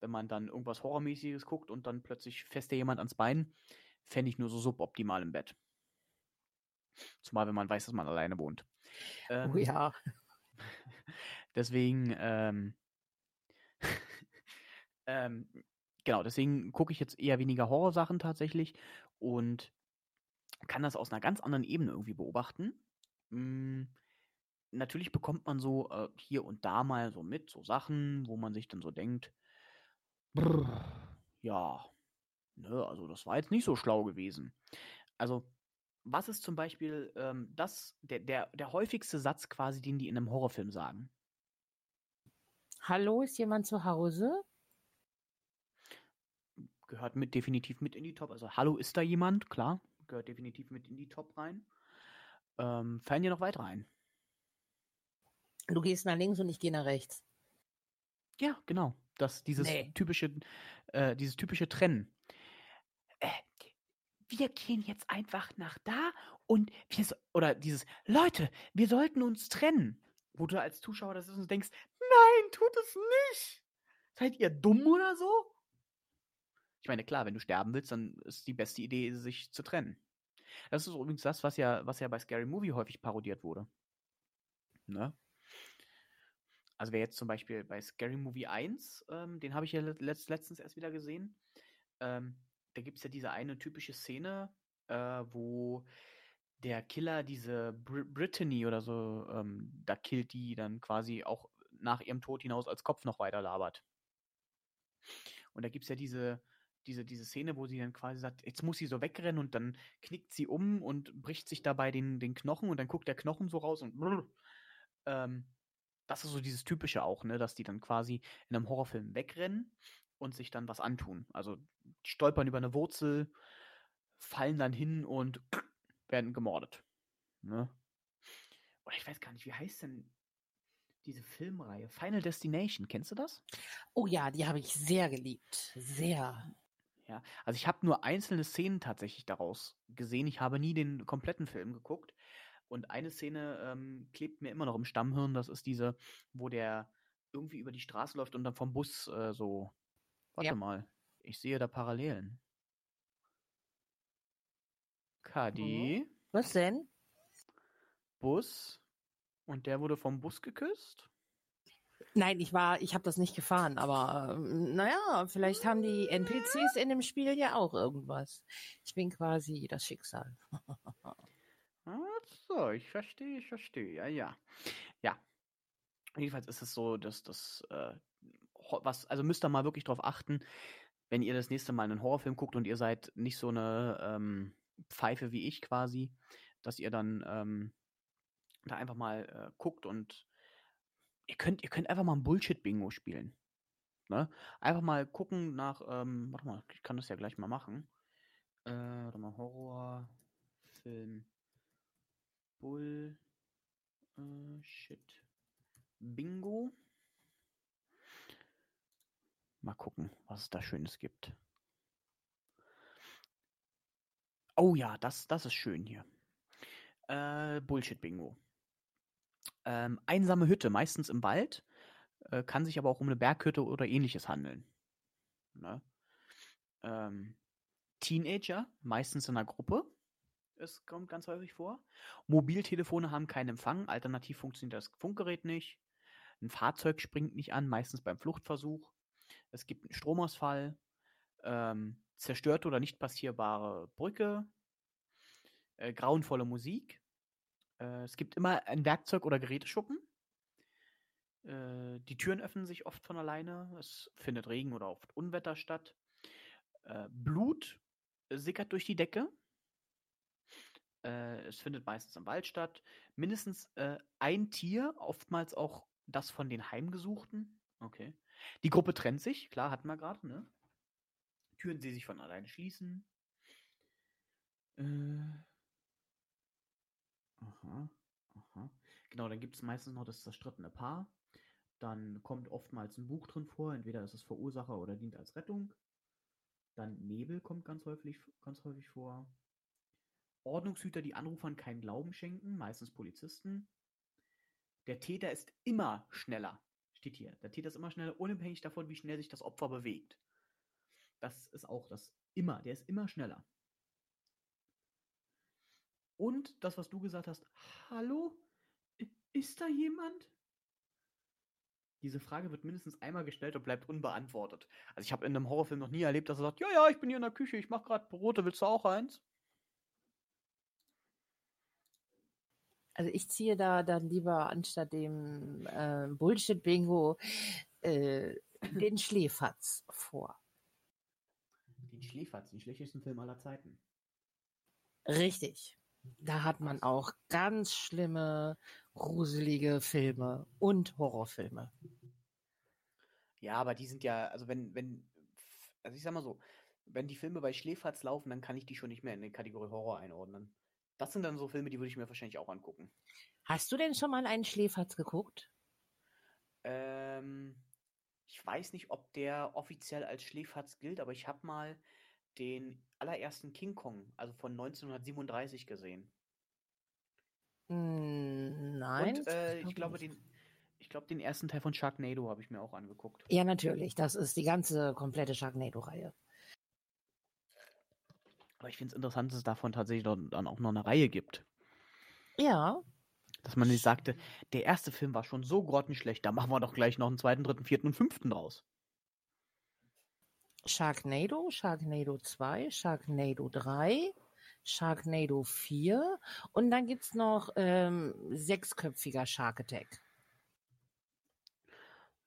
Speaker 1: wenn man dann irgendwas Horrormäßiges guckt und dann plötzlich fässt dir jemand ans Bein, fände ich nur so suboptimal im Bett. Zumal, wenn man weiß, dass man alleine wohnt. Ähm,
Speaker 2: Oh ja.
Speaker 1: Deswegen, ähm, ähm, genau, deswegen gucke ich jetzt eher weniger Horrorsachen tatsächlich und kann das aus einer ganz anderen Ebene irgendwie beobachten. Mm, natürlich bekommt man so äh, hier und da mal so mit, so Sachen, wo man sich dann so denkt, brr, ja, ne, also das war jetzt nicht so schlau gewesen. Also, was ist zum Beispiel ähm, das, der, der, der häufigste Satz quasi, den die in einem Horrorfilm sagen?
Speaker 2: Hallo, ist jemand zu Hause?
Speaker 1: Gehört mit definitiv mit in die Top. Also, hallo, ist da jemand? Klar, gehört definitiv mit in die Top rein. Ähm, fallen dir noch weitere ein?
Speaker 2: Du gehst nach links und ich gehe nach rechts.
Speaker 1: Ja, genau. Das, dieses
Speaker 2: Nee.
Speaker 1: typische, äh, dieses typische Trennen. Äh, wir gehen jetzt einfach nach da und wir so, oder dieses, Leute, wir sollten uns trennen. Wo du als Zuschauer das ist und denkst, nein, tut es nicht. Seid ihr dumm oder so? Ich meine, klar, wenn du sterben willst, dann ist die beste Idee, sich zu trennen. Das ist übrigens das, was ja, was ja bei Scary Movie häufig parodiert wurde. Ne? Also wer jetzt zum Beispiel bei Scary Movie 1, ähm, den habe ich ja letzt, letztens erst wieder gesehen, ähm, da gibt es ja diese eine typische Szene, äh, wo der Killer diese Br Brittany oder so, ähm, da killt die dann quasi auch nach ihrem Tod hinaus als Kopf noch weiter labert. Und da gibt es ja diese, diese, diese Szene, wo sie dann quasi sagt, jetzt muss sie so wegrennen und dann knickt sie um und bricht sich dabei den, den Knochen und dann guckt der Knochen so raus und ähm, das ist so dieses Typische auch, ne, dass die dann quasi in einem Horrorfilm wegrennen und sich dann was antun. Also die stolpern über eine Wurzel, fallen dann hin und werden gemordet. Ne? Oder ich weiß gar nicht, wie heißt denn diese Filmreihe? Final Destination, kennst du das?
Speaker 2: Oh ja, die habe ich sehr geliebt. Sehr.
Speaker 1: Ja, also ich habe nur einzelne Szenen tatsächlich daraus gesehen. Ich habe nie den kompletten Film geguckt. Und eine Szene ähm, klebt mir immer noch im Stammhirn. Das ist diese, wo der irgendwie über die Straße läuft und dann vom Bus äh, so. Warte
Speaker 2: Ja.
Speaker 1: mal, ich sehe da Parallelen. KD,
Speaker 2: Was denn?
Speaker 1: Bus. Und der wurde vom Bus geküsst?
Speaker 2: Nein, ich war, ich habe das nicht gefahren, aber ähm, naja, vielleicht haben die NPCs in dem Spiel ja auch irgendwas. Ich bin quasi das Schicksal.
Speaker 1: Ach so, ich verstehe, ich verstehe. Ja, ja. Ja. Jedenfalls ist es so, dass das, äh, was, also müsst ihr mal wirklich drauf achten, wenn ihr das nächste Mal einen Horrorfilm guckt und ihr seid nicht so eine ähm, Pfeife wie ich quasi, dass ihr dann ähm, da einfach mal äh, guckt und ihr könnt, ihr könnt einfach mal ein Bullshit-Bingo spielen. Ne? Einfach mal gucken nach, ähm, warte mal, ich kann das ja gleich mal machen. Äh, warte mal, Horrorfilm. Bull äh, Shit. Bingo. Mal gucken, was es da Schönes gibt. Oh ja, das, das ist schön hier. Äh, Bullshit-Bingo. Ähm, einsame Hütte, meistens im Wald, äh, kann sich aber auch um eine Berghütte oder ähnliches handeln. Ne? Ähm, Teenager, meistens in einer Gruppe. Es kommt ganz häufig vor. Mobiltelefone haben keinen Empfang, alternativ funktioniert das Funkgerät nicht. Ein Fahrzeug springt nicht an, meistens beim Fluchtversuch. Es gibt einen Stromausfall, ähm, zerstörte oder nicht passierbare Brücke, äh, grauenvolle Musik. Äh, es gibt immer ein Werkzeug- oder Geräteschuppen. Äh, die Türen öffnen sich oft von alleine. Es findet Regen oder oft Unwetter statt. Äh, Blut sickert durch die Decke. Äh, es findet meistens im Wald statt. Mindestens äh, ein Tier, oftmals auch das von den Heimgesuchten. Okay. Die Gruppe trennt sich, klar, hatten wir gerade, ne? Türen, die sich von alleine schließen. Äh. Aha, aha. Genau, dann gibt es meistens noch das zerstrittene Paar. Dann kommt oftmals ein Buch drin vor, entweder ist es Verursacher oder dient als Rettung. Dann Nebel kommt ganz häufig, ganz häufig vor. Ordnungshüter, die Anrufern keinen Glauben schenken, meistens Polizisten. Der Täter ist immer schneller, steht hier. Der Täter ist immer schneller, unabhängig davon, wie schnell sich das Opfer bewegt. Das ist auch das immer, der ist immer schneller. Und das, was du gesagt hast, hallo, ist da jemand? Diese Frage wird mindestens einmal gestellt und bleibt unbeantwortet. Also ich habe in einem Horrorfilm noch nie erlebt, dass er sagt, ja, ja, ich bin hier in der Küche, ich mache gerade Brote, willst du auch eins?
Speaker 2: Also ich ziehe da dann lieber anstatt dem äh, Bullshit-Bingo äh, den Schläferz vor.
Speaker 1: Den Schläferz, den schlechtesten Film aller Zeiten.
Speaker 2: Richtig. Da hat man auch ganz schlimme, gruselige Filme und Horrorfilme.
Speaker 1: Ja, aber die sind ja, also wenn, wenn, also ich sag mal so, wenn die Filme bei Schläferz laufen, dann kann ich die schon nicht mehr in die Kategorie Horror einordnen. Das sind dann so Filme, die würde ich mir wahrscheinlich auch angucken.
Speaker 2: Hast du denn schon mal einen Schläferz geguckt?
Speaker 1: Ähm, ich weiß nicht, ob der offiziell als Schläferz gilt, aber ich habe mal den allerersten King Kong, also von 1937 gesehen.
Speaker 2: Hm, Nein.
Speaker 1: Und äh, ich glaube, den, ich glaube, den ersten Teil von Sharknado habe ich mir auch angeguckt.
Speaker 2: Ja, natürlich. Das ist die ganze komplette Sharknado-Reihe.
Speaker 1: Aber ich finde es interessant, dass es davon tatsächlich dann auch noch eine Reihe gibt.
Speaker 2: Ja,
Speaker 1: Dass man nicht sagte, der erste Film war schon so grottenschlecht, da machen wir doch gleich noch einen zweiten, dritten, vierten und fünften draus.
Speaker 2: Sharknado, Sharknado 2, Sharknado 3, Sharknado 4 und dann gibt es noch ähm, sechsköpfiger Shark Attack.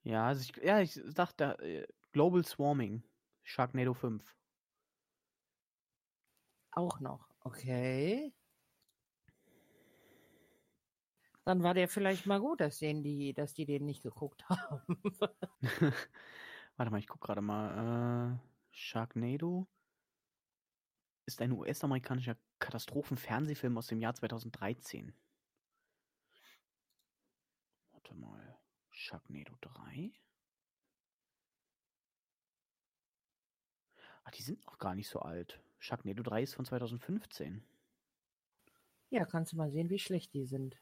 Speaker 1: Ja, also ich, ja, ich dachte, äh, Global Swarming, Sharknado 5.
Speaker 2: Auch noch. Okay. Dann war der vielleicht mal gut, dass, den die, dass die den nicht geguckt haben.
Speaker 1: Warte mal, ich gucke gerade mal. Äh, Sharknado ist ein US-amerikanischer Katastrophen-Fernsehfilm aus dem Jahr 2013. Warte mal. Sharknado 3? Ach, die sind noch gar nicht so alt. Sharknado 3 ist von 2015.
Speaker 2: ja, kannst du mal sehen, wie schlecht die sind.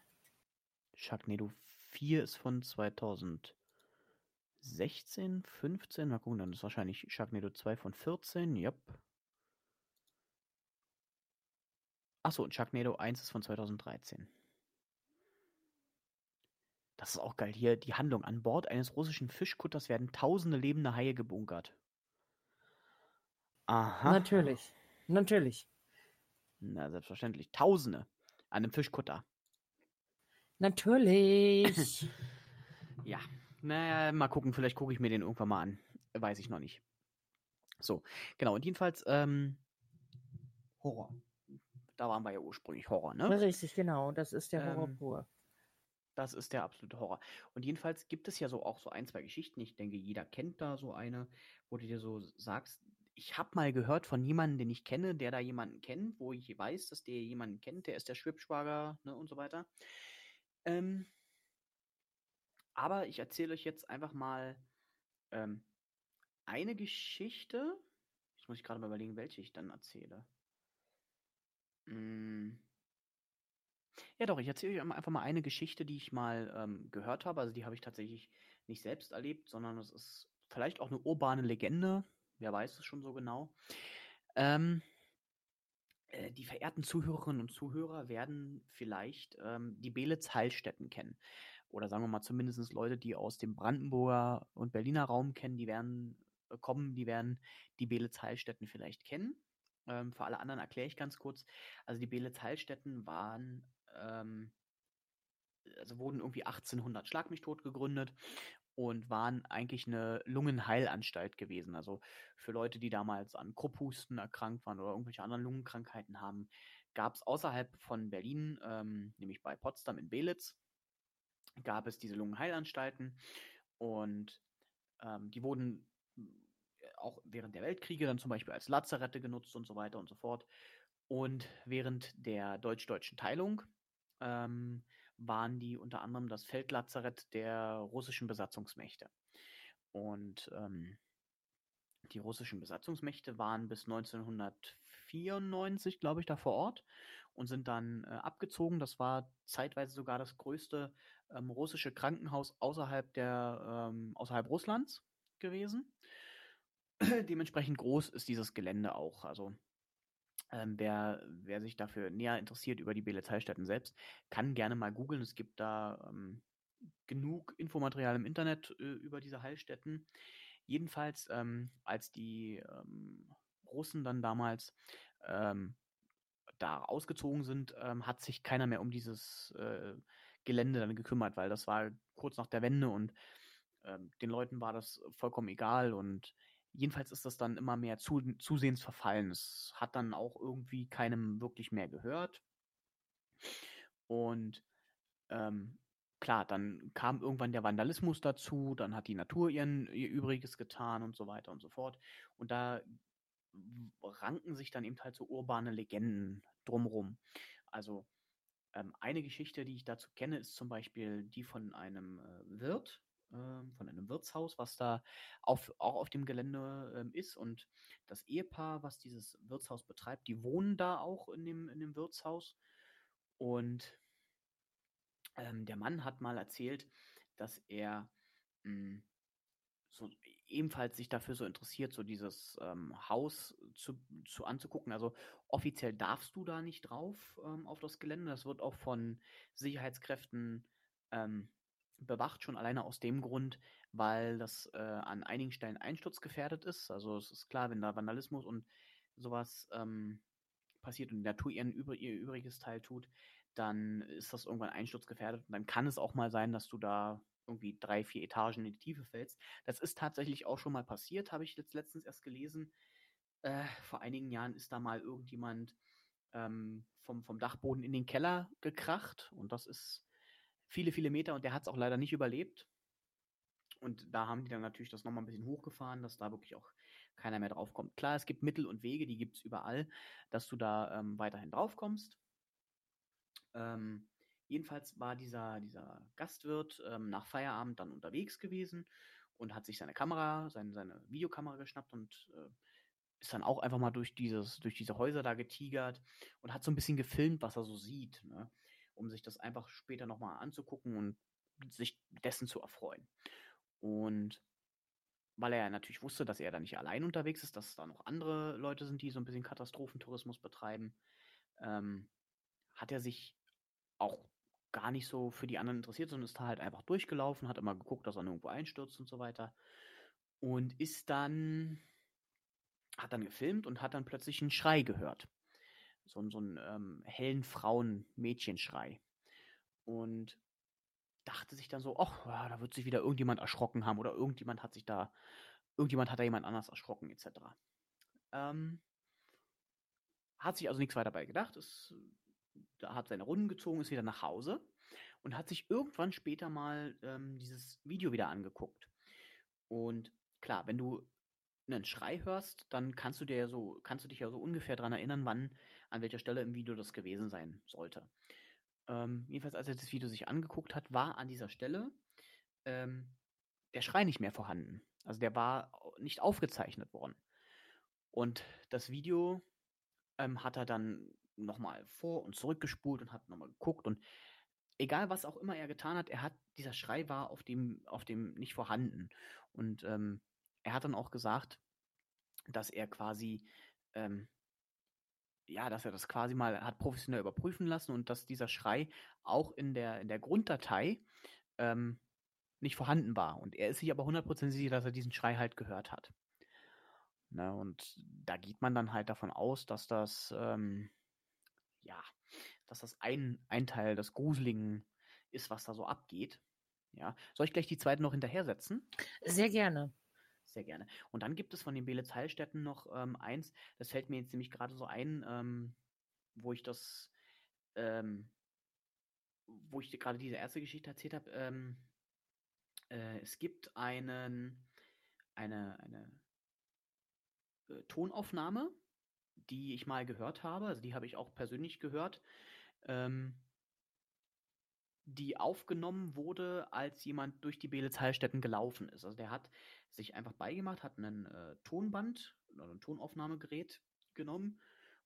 Speaker 1: Sharknado 4 ist von 2016, 15. Mal gucken, dann ist wahrscheinlich Sharknado 2 von 14. Yep. Achso, und Sharknado 1 ist von 2013. Das ist auch geil. Hier die Handlung. An Bord eines russischen Fischkutters werden tausende lebende Haie gebunkert. Aha.
Speaker 2: Natürlich. Natürlich.
Speaker 1: Na, selbstverständlich. Tausende. An einem Fischkutter.
Speaker 2: Natürlich.
Speaker 1: Ja, naja, mal gucken, vielleicht gucke ich mir den irgendwann mal an. Weiß ich noch nicht. So, genau, und jedenfalls, ähm, Horror. Da waren wir ja ursprünglich Horror, ne?
Speaker 2: Richtig, genau. Das ist der Horror
Speaker 1: Ähm,
Speaker 2: pur.
Speaker 1: Das ist der absolute Horror. Und jedenfalls gibt es ja so auch so ein, zwei Geschichten. Ich denke, jeder kennt da so eine, wo du dir so sagst, ich habe mal gehört von jemandem, den ich kenne, der da jemanden kennt, wo ich weiß, dass der jemanden kennt, der ist der Schwibschwager, ne, und so weiter. Ähm, aber ich erzähle euch jetzt einfach mal ähm, eine Geschichte. Jetzt muss ich gerade mal überlegen, welche ich dann erzähle. Mm. Ja, doch, ich erzähle euch einfach mal eine Geschichte, die ich mal ähm, gehört habe. Also die habe ich tatsächlich nicht selbst erlebt, sondern es ist vielleicht auch eine urbane Legende. Wer weiß es schon so genau. Ähm, äh, die verehrten Zuhörerinnen und Zuhörer werden vielleicht ähm, die Belitz Heilstätten kennen. Oder sagen wir mal zumindest Leute, die aus dem Brandenburger und Berliner Raum kennen, die werden äh, kommen, die werden die Belitz Heilstätten vielleicht kennen. Ähm, für alle anderen erkläre ich ganz kurz. Also die Belitz Heilstätten waren, ähm, also wurden irgendwie 1800 Schlag mich tot gegründet und waren eigentlich eine Lungenheilanstalt gewesen. Also für Leute, die damals an Krupphusten erkrankt waren oder irgendwelche anderen Lungenkrankheiten haben, gab es außerhalb von Berlin, ähm, nämlich bei Potsdam in Belitz, gab es diese Lungenheilanstalten und ähm, die wurden auch während der Weltkriege dann zum Beispiel als Lazarette genutzt und so weiter und so fort. Und während der deutsch-deutschen Teilung ähm, waren die unter anderem das Feldlazarett der russischen Besatzungsmächte. Und ähm, die russischen Besatzungsmächte waren bis 1994, glaube ich, da vor Ort und sind dann äh, abgezogen. Das war zeitweise sogar das größte ähm, russische Krankenhaus außerhalb der ähm, außerhalb Russlands gewesen. Dementsprechend groß ist dieses Gelände auch. Also ähm, wer, wer sich dafür näher interessiert über die Belitz-Heilstätten selbst, kann gerne mal googeln. Es gibt da ähm, genug Infomaterial im Internet äh, über diese Heilstätten. Jedenfalls, ähm, als die ähm, Russen dann damals ähm, da ausgezogen sind, ähm, hat sich keiner mehr um dieses äh, Gelände dann gekümmert, weil das war kurz nach der Wende und den Leuten war das vollkommen egal und jedenfalls ist das dann immer mehr zu, zusehends verfallen. Es hat dann auch irgendwie keinem wirklich mehr gehört. Und ähm, klar, dann kam irgendwann der Vandalismus dazu, dann hat die Natur ihren, ihr Übriges getan und so weiter und so fort. Und da ranken sich dann eben halt so urbane Legenden drumrum. Also ähm, eine Geschichte, die ich dazu kenne, ist zum Beispiel die von einem äh, Wirt, ähm, von einem Wirtshaus, was da auf, auch auf dem Gelände ähm, ist. Und das Ehepaar, was dieses Wirtshaus betreibt, die wohnen da auch in dem, in dem Wirtshaus. Und ähm, der Mann hat mal erzählt, dass er mh, hm, so ebenfalls sich dafür so interessiert, so dieses ähm, Haus zu, zu anzugucken. Also offiziell darfst du da nicht drauf ähm, auf das Gelände. Das wird auch von Sicherheitskräften ähm, bewacht, schon alleine aus dem Grund, weil das äh, an einigen Stellen einsturzgefährdet ist. Also es ist klar, wenn da Vandalismus und sowas ähm, passiert und die Natur ihren, ihr übriges Teil tut, dann ist das irgendwann einsturzgefährdet und dann kann es auch mal sein, dass du da irgendwie drei, vier Etagen in die Tiefe fällst. Das ist tatsächlich auch schon mal passiert, habe ich jetzt letztens erst gelesen. Äh, vor einigen Jahren ist da mal irgendjemand ähm, vom, vom Dachboden in den Keller gekracht und das ist viele, viele Meter und der hat es auch leider nicht überlebt. Und da haben die dann natürlich das nochmal ein bisschen hochgefahren, dass da wirklich auch keiner mehr draufkommt. Klar, es gibt Mittel und Wege, die gibt es überall, dass du da ähm, weiterhin draufkommst. Ähm, jedenfalls war dieser, dieser Gastwirt ähm, nach Feierabend dann unterwegs gewesen und hat sich seine Kamera, seine, seine Videokamera geschnappt und äh, ist dann auch einfach mal durch, dieses, durch diese Häuser da getigert und hat so ein bisschen gefilmt, was er so sieht. Ne? Um sich das einfach später nochmal anzugucken und sich dessen zu erfreuen. Und weil er natürlich wusste, dass er da nicht allein unterwegs ist, dass da noch andere Leute sind, die so ein bisschen Katastrophentourismus betreiben, ähm, hat er sich auch gar nicht so für die anderen interessiert, sondern ist da halt einfach durchgelaufen, hat immer geguckt, dass er nirgendwo einstürzt und so weiter. Und ist dann, hat dann gefilmt und hat dann plötzlich einen Schrei gehört so, so einen ähm, hellen Frauen-Mädchenschrei. Und dachte sich dann so, ach, ja, da wird sich wieder irgendjemand erschrocken haben oder irgendjemand hat sich da, irgendjemand hat da jemand anders erschrocken, etc. Ähm, hat sich also nichts weiter dabei gedacht, ist, da hat seine Runden gezogen, ist wieder nach Hause und hat sich irgendwann später mal ähm, dieses Video wieder angeguckt. Und klar, wenn du einen Schrei hörst, dann kannst du dir ja so, kannst du dich ja so ungefähr daran erinnern, wann, an welcher Stelle im Video das gewesen sein sollte. Ähm, jedenfalls, als er das Video sich angeguckt hat, war an dieser Stelle ähm, der Schrei nicht mehr vorhanden. Also der war nicht aufgezeichnet worden. Und das Video ähm, hat er dann nochmal vor und zurückgespult und hat nochmal geguckt und egal was auch immer er getan hat, er hat, dieser Schrei war auf dem, auf dem nicht vorhanden. Und ähm, er hat dann auch gesagt, dass er quasi, ähm, ja, dass er das quasi mal hat professionell überprüfen lassen und dass dieser Schrei auch in der, in der Grunddatei ähm, nicht vorhanden war. Und er ist sich aber 100% sicher, dass er diesen Schrei halt gehört hat. Ne, und da geht man dann halt davon aus, dass das, ähm, ja, dass das ein, ein Teil des Gruseligen ist, was da so abgeht. Ja. Soll ich gleich die zweite noch hinterher setzen?
Speaker 2: Sehr gerne.
Speaker 1: Sehr gerne. Und dann gibt es von den Beelitz-Heilstätten noch ähm, eins, das fällt mir jetzt nämlich gerade so ein, ähm, wo ich das, ähm, wo ich gerade diese erste Geschichte erzählt habe. Ähm, äh, es gibt einen, eine, eine äh, Tonaufnahme, die ich mal gehört habe, also die habe ich auch persönlich gehört, ähm, die aufgenommen wurde, als jemand durch die Beelitz-Heilstätten gelaufen ist. Also der hat sich einfach beigemacht, hat einen äh, Tonband oder ein Tonaufnahmegerät genommen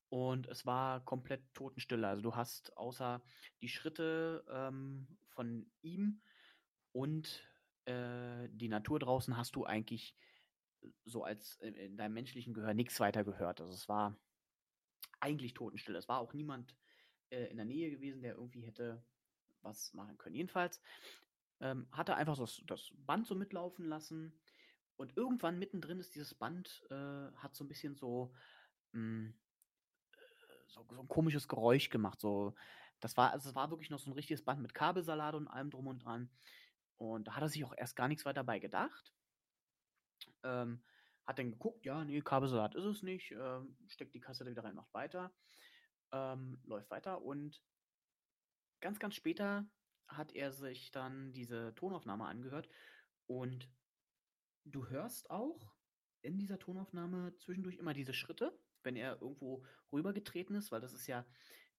Speaker 1: und es war komplett Totenstille. Also du hast außer die Schritte ähm, von ihm und äh, die Natur draußen hast du eigentlich so als in, in deinem menschlichen Gehör nichts weiter gehört. Also es war eigentlich Totenstille. Es war auch niemand äh, in der Nähe gewesen, der irgendwie hätte was machen können. Jedenfalls ähm, hat er einfach so das, das Band so mitlaufen lassen und irgendwann mittendrin ist dieses Band, äh, hat so ein bisschen so, mh, hm, äh, so, so ein komisches Geräusch gemacht. So, das war, also es war wirklich noch so ein richtiges Band mit Kabelsalat und allem drum und dran. Und da hat er sich auch erst gar nichts weiter dabei gedacht. Ähm, hat dann geguckt, ja, nee, Kabelsalat ist es nicht, ähm, steckt die Kassette wieder rein, macht weiter, ähm, läuft weiter und ganz, ganz später hat er sich dann diese Tonaufnahme angehört und du hörst auch in dieser Tonaufnahme zwischendurch immer diese Schritte, wenn er irgendwo rübergetreten ist, weil das ist ja,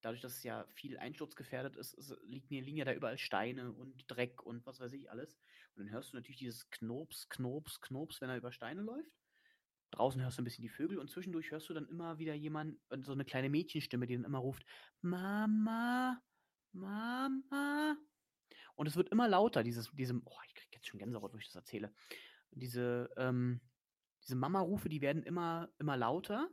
Speaker 1: dadurch, dass es ja viel einsturzgefährdet ist, ist liegen, liegen ja da überall Steine und Dreck und was weiß ich alles. Und dann hörst du natürlich dieses Knops, Knops, Knops, wenn er über Steine läuft. Draußen hörst du ein bisschen die Vögel und zwischendurch hörst du dann immer wieder jemand, so eine kleine Mädchenstimme, die dann immer ruft, Mama, Mama. Und es wird immer lauter, dieses, diesem, oh, ich krieg jetzt schon Gänsehaut, wo ich das erzähle. Diese, ähm, diese Mama-Rufe, die werden immer, immer lauter.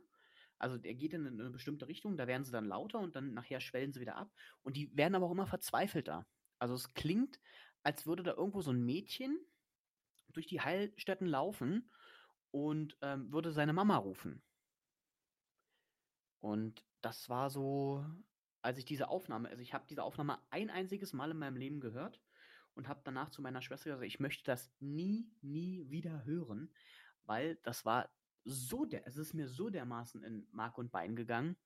Speaker 1: Also er geht in eine bestimmte Richtung, da werden sie dann lauter und dann nachher schwellen sie wieder ab. Und die werden aber auch immer verzweifelter. Also es klingt, als würde da irgendwo so ein Mädchen durch die Heilstätten laufen und ähm, würde seine Mama rufen. Und das war so, als ich diese Aufnahme, also ich habe diese Aufnahme ein einziges Mal in meinem Leben gehört und habe danach zu meiner Schwester gesagt, ich möchte das nie, nie wieder hören, weil das war so der, es ist mir so dermaßen in Mark und Bein gegangen,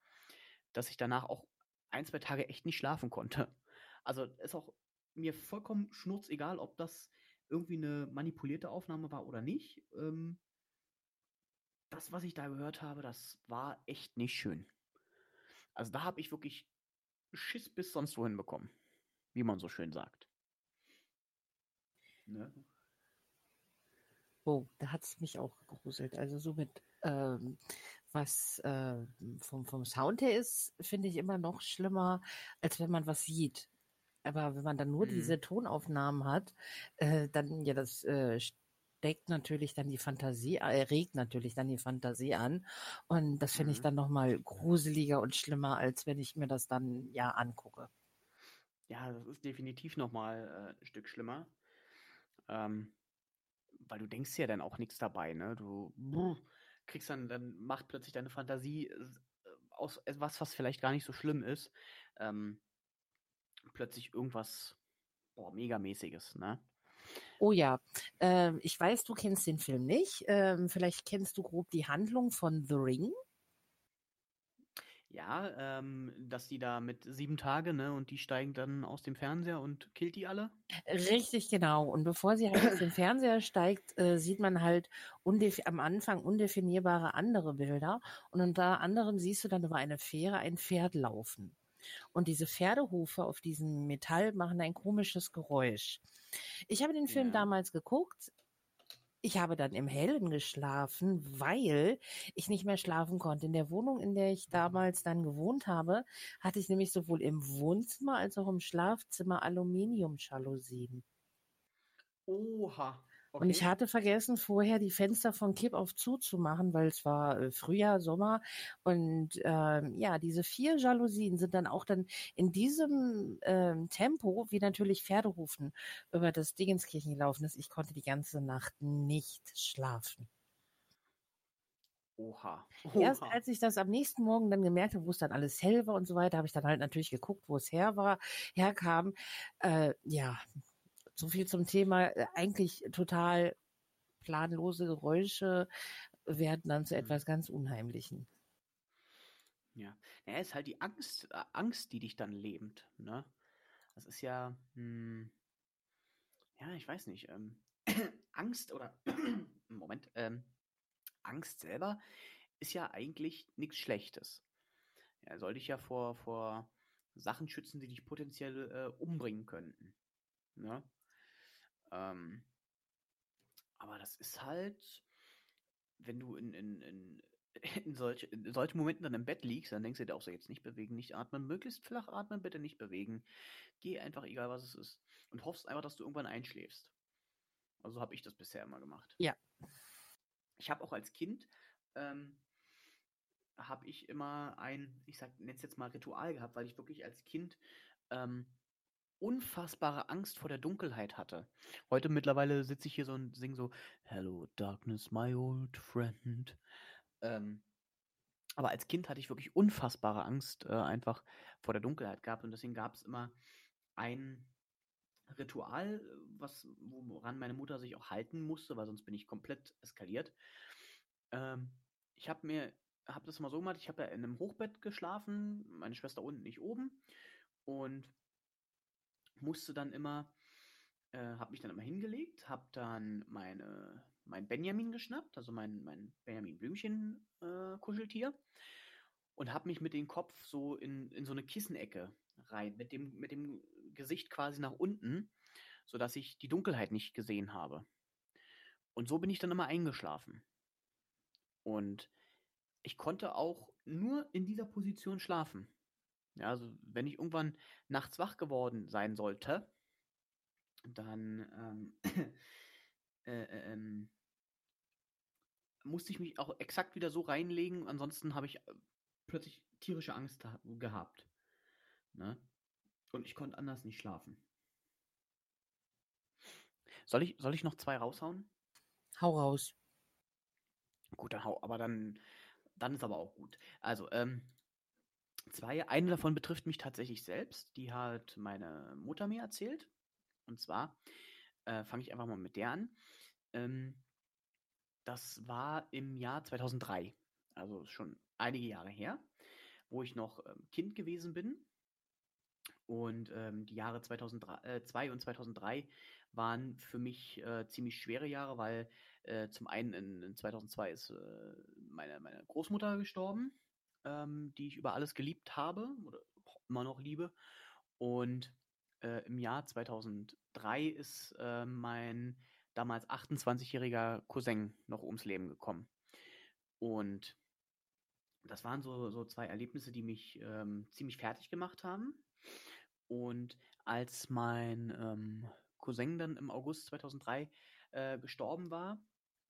Speaker 1: dass ich danach auch ein, zwei Tage echt nicht schlafen konnte. Also ist auch mir vollkommen schnurzegal, ob das irgendwie eine manipulierte Aufnahme war oder nicht. Ähm, das, was ich da gehört habe, das war echt nicht schön. Also da habe ich wirklich Schiss bis sonst wohin bekommen. Wie man so schön sagt.
Speaker 2: Ne? Oh, da hat es mich auch gegruselt. Also so mit, ähm, was äh, vom, vom Sound her ist, finde ich immer noch schlimmer, als wenn man was sieht. Aber wenn man dann nur mhm. diese Tonaufnahmen hat, äh, dann ja, das äh, steckt natürlich dann die Fantasie, äh, regt natürlich dann die Fantasie an. Und das finde ich mhm. dann nochmal gruseliger und schlimmer, als wenn ich mir das dann ja angucke.
Speaker 1: Ja, das ist definitiv nochmal äh, ein Stück schlimmer. Ähm, weil du denkst ja dann auch nichts dabei, ne? Du brr, kriegst dann, dann macht plötzlich deine Fantasie äh, aus etwas, was vielleicht gar nicht so schlimm ist, ähm, plötzlich irgendwas boah, megamäßiges, ne?
Speaker 2: Oh ja, ähm, ich weiß, du kennst den Film nicht. Ähm, vielleicht kennst du grob die Handlung von The Ring.
Speaker 1: Ja, ähm, dass die da mit sieben Tage, ne, und die steigen dann aus dem Fernseher und killt die alle?
Speaker 2: Richtig, genau. Und bevor sie halt aus dem Fernseher steigt, äh, sieht man halt am Anfang undefinierbare andere Bilder. Und unter anderem siehst du dann über eine Fähre ein Pferd laufen. Und diese Pferdehufe auf diesem Metall machen ein komisches Geräusch. Ich habe den Film ja. damals geguckt. Ich habe dann im Hellen geschlafen, weil ich nicht mehr schlafen konnte. In der Wohnung, in der ich damals dann gewohnt habe, hatte ich nämlich sowohl im Wohnzimmer als auch im Schlafzimmer Aluminiumjalousien.
Speaker 1: Oha.
Speaker 2: Okay. Und ich hatte vergessen, vorher die Fenster von Kipp auf zuzumachen, weil es war äh, Frühjahr, Sommer. Und ähm, ja, diese vier Jalousien sind dann auch dann in diesem ähm, Tempo, wie natürlich Pferderufen, über das Dingenskirchen gelaufen ist. Ich konnte die ganze Nacht nicht schlafen.
Speaker 1: Oha.
Speaker 2: Oha. Erst als ich das am nächsten Morgen dann gemerkt habe, wo es dann alles hell war und so weiter, habe ich dann halt natürlich geguckt, wo es her war, herkam. Äh, ja, so viel zum Thema. äh, Eigentlich total planlose Geräusche werden dann zu
Speaker 1: Mhm.
Speaker 2: etwas ganz Unheimlichen.
Speaker 1: Ja. Naja, ist halt die Angst, äh, Angst, die dich dann lähmt, ne? Das ist ja, hm, ja, ich weiß nicht, ähm, Angst oder, Moment, ähm, Angst selber ist ja eigentlich nichts Schlechtes. Ja, soll dich ja vor, vor Sachen schützen, die dich potenziell äh, umbringen könnten. Ne? Ähm, aber das ist halt, wenn du in, in, in, in, solche, in solchen Momenten dann im Bett liegst, dann denkst du dir auch so, jetzt nicht bewegen, nicht atmen, möglichst flach atmen, bitte nicht bewegen. Geh einfach, egal was es ist. Und hoffst einfach, dass du irgendwann einschläfst. Also habe ich das bisher immer gemacht.
Speaker 2: Ja.
Speaker 1: Ich habe auch als Kind, ähm, habe ich immer ein, ich sag, nenn's jetzt mal Ritual gehabt, weil ich wirklich als Kind ähm, unfassbare Angst vor der Dunkelheit hatte. Heute mittlerweile sitze ich hier so und sing so Hello Darkness, my old friend. Ähm, aber als Kind hatte ich wirklich unfassbare Angst äh, einfach vor der Dunkelheit gehabt und deswegen gab es immer ein Ritual, was, woran meine Mutter sich auch halten musste, weil sonst bin ich komplett eskaliert. Ähm, ich habe mir, habe das mal so gemacht, ich habe ja in einem Hochbett geschlafen, meine Schwester unten, ich oben und musste dann immer, äh, habe mich dann immer hingelegt, habe dann meine, mein Benjamin geschnappt, also mein, mein Benjamin Blümchen äh, Kuscheltier und habe mich mit dem Kopf so in, in so eine Kissenecke rein, mit dem, mit dem Gesicht quasi nach unten, sodass ich die Dunkelheit nicht gesehen habe. Und so bin ich dann immer eingeschlafen. Und ich konnte auch nur in dieser Position schlafen. Ja, also wenn ich irgendwann nachts wach geworden sein sollte, dann ähm, äh, äh, ähm, musste ich mich auch exakt wieder so reinlegen. Ansonsten habe ich äh, plötzlich tierische Angst ha- gehabt. Ne? Und ich konnte anders nicht schlafen. Soll ich, soll ich noch zwei raushauen?
Speaker 2: Hau raus.
Speaker 1: Gut, dann hau, aber dann, dann ist aber auch gut. Also, ähm, zwei, eine davon betrifft mich tatsächlich selbst. Die hat meine Mutter mir erzählt. Und zwar äh, fange ich einfach mal mit der an. Ähm, das war im Jahr 2003, also schon einige Jahre her, wo ich noch ähm, Kind gewesen bin. Und ähm, die Jahre 2002 äh, 2 und 2003 waren für mich äh, ziemlich schwere Jahre, weil äh, zum einen in, in 2002 ist äh, meine, meine Großmutter gestorben, ähm, die ich über alles geliebt habe oder immer noch liebe. Und äh, im Jahr 2003 ist äh, mein damals 28-jähriger Cousin noch ums Leben gekommen. Und das waren so, so zwei Erlebnisse, die mich ähm, ziemlich fertig gemacht haben. Und als mein ähm, Cousin dann im August 2003 äh, gestorben war,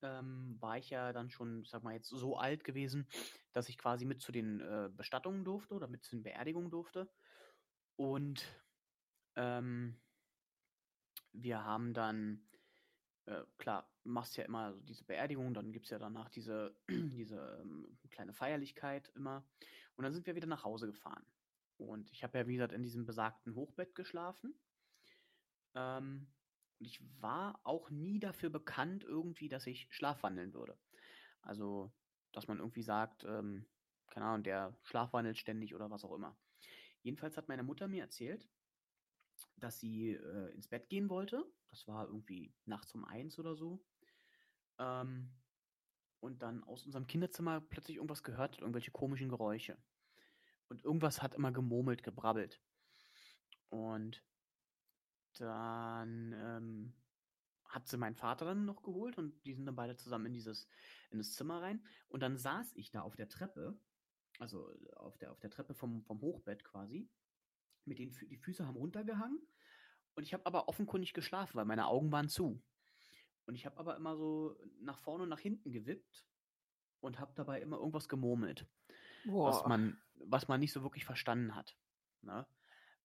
Speaker 1: ähm, war ich ja dann schon, sag mal jetzt, so alt gewesen, dass ich quasi mit zu den äh, Bestattungen durfte oder mit zu den Beerdigungen durfte. Und ähm, wir haben dann, äh, klar, machst ja immer diese Beerdigung, dann gibt es ja danach diese, diese ähm, kleine Feierlichkeit immer. Und dann sind wir wieder nach Hause gefahren. Und ich habe ja, wie gesagt, in diesem besagten Hochbett geschlafen. Ähm, und ich war auch nie dafür bekannt, irgendwie, dass ich schlafwandeln würde. Also, dass man irgendwie sagt, ähm, keine Ahnung, der schlafwandelt ständig oder was auch immer. Jedenfalls hat meine Mutter mir erzählt, dass sie äh, ins Bett gehen wollte. Das war irgendwie nachts um eins oder so. Ähm, und dann aus unserem Kinderzimmer plötzlich irgendwas gehört, irgendwelche komischen Geräusche. Und irgendwas hat immer gemurmelt, gebrabbelt. Und dann ähm, hat sie meinen Vater dann noch geholt und die sind dann beide zusammen in dieses in das Zimmer rein. Und dann saß ich da auf der Treppe, also auf der, auf der Treppe vom, vom Hochbett quasi. Mit den die Füße haben runtergehangen. Und ich habe aber offenkundig geschlafen, weil meine Augen waren zu. Und ich habe aber immer so nach vorne und nach hinten gewippt und habe dabei immer irgendwas gemurmelt was
Speaker 2: Boah.
Speaker 1: man, was man nicht so wirklich verstanden hat. Ne?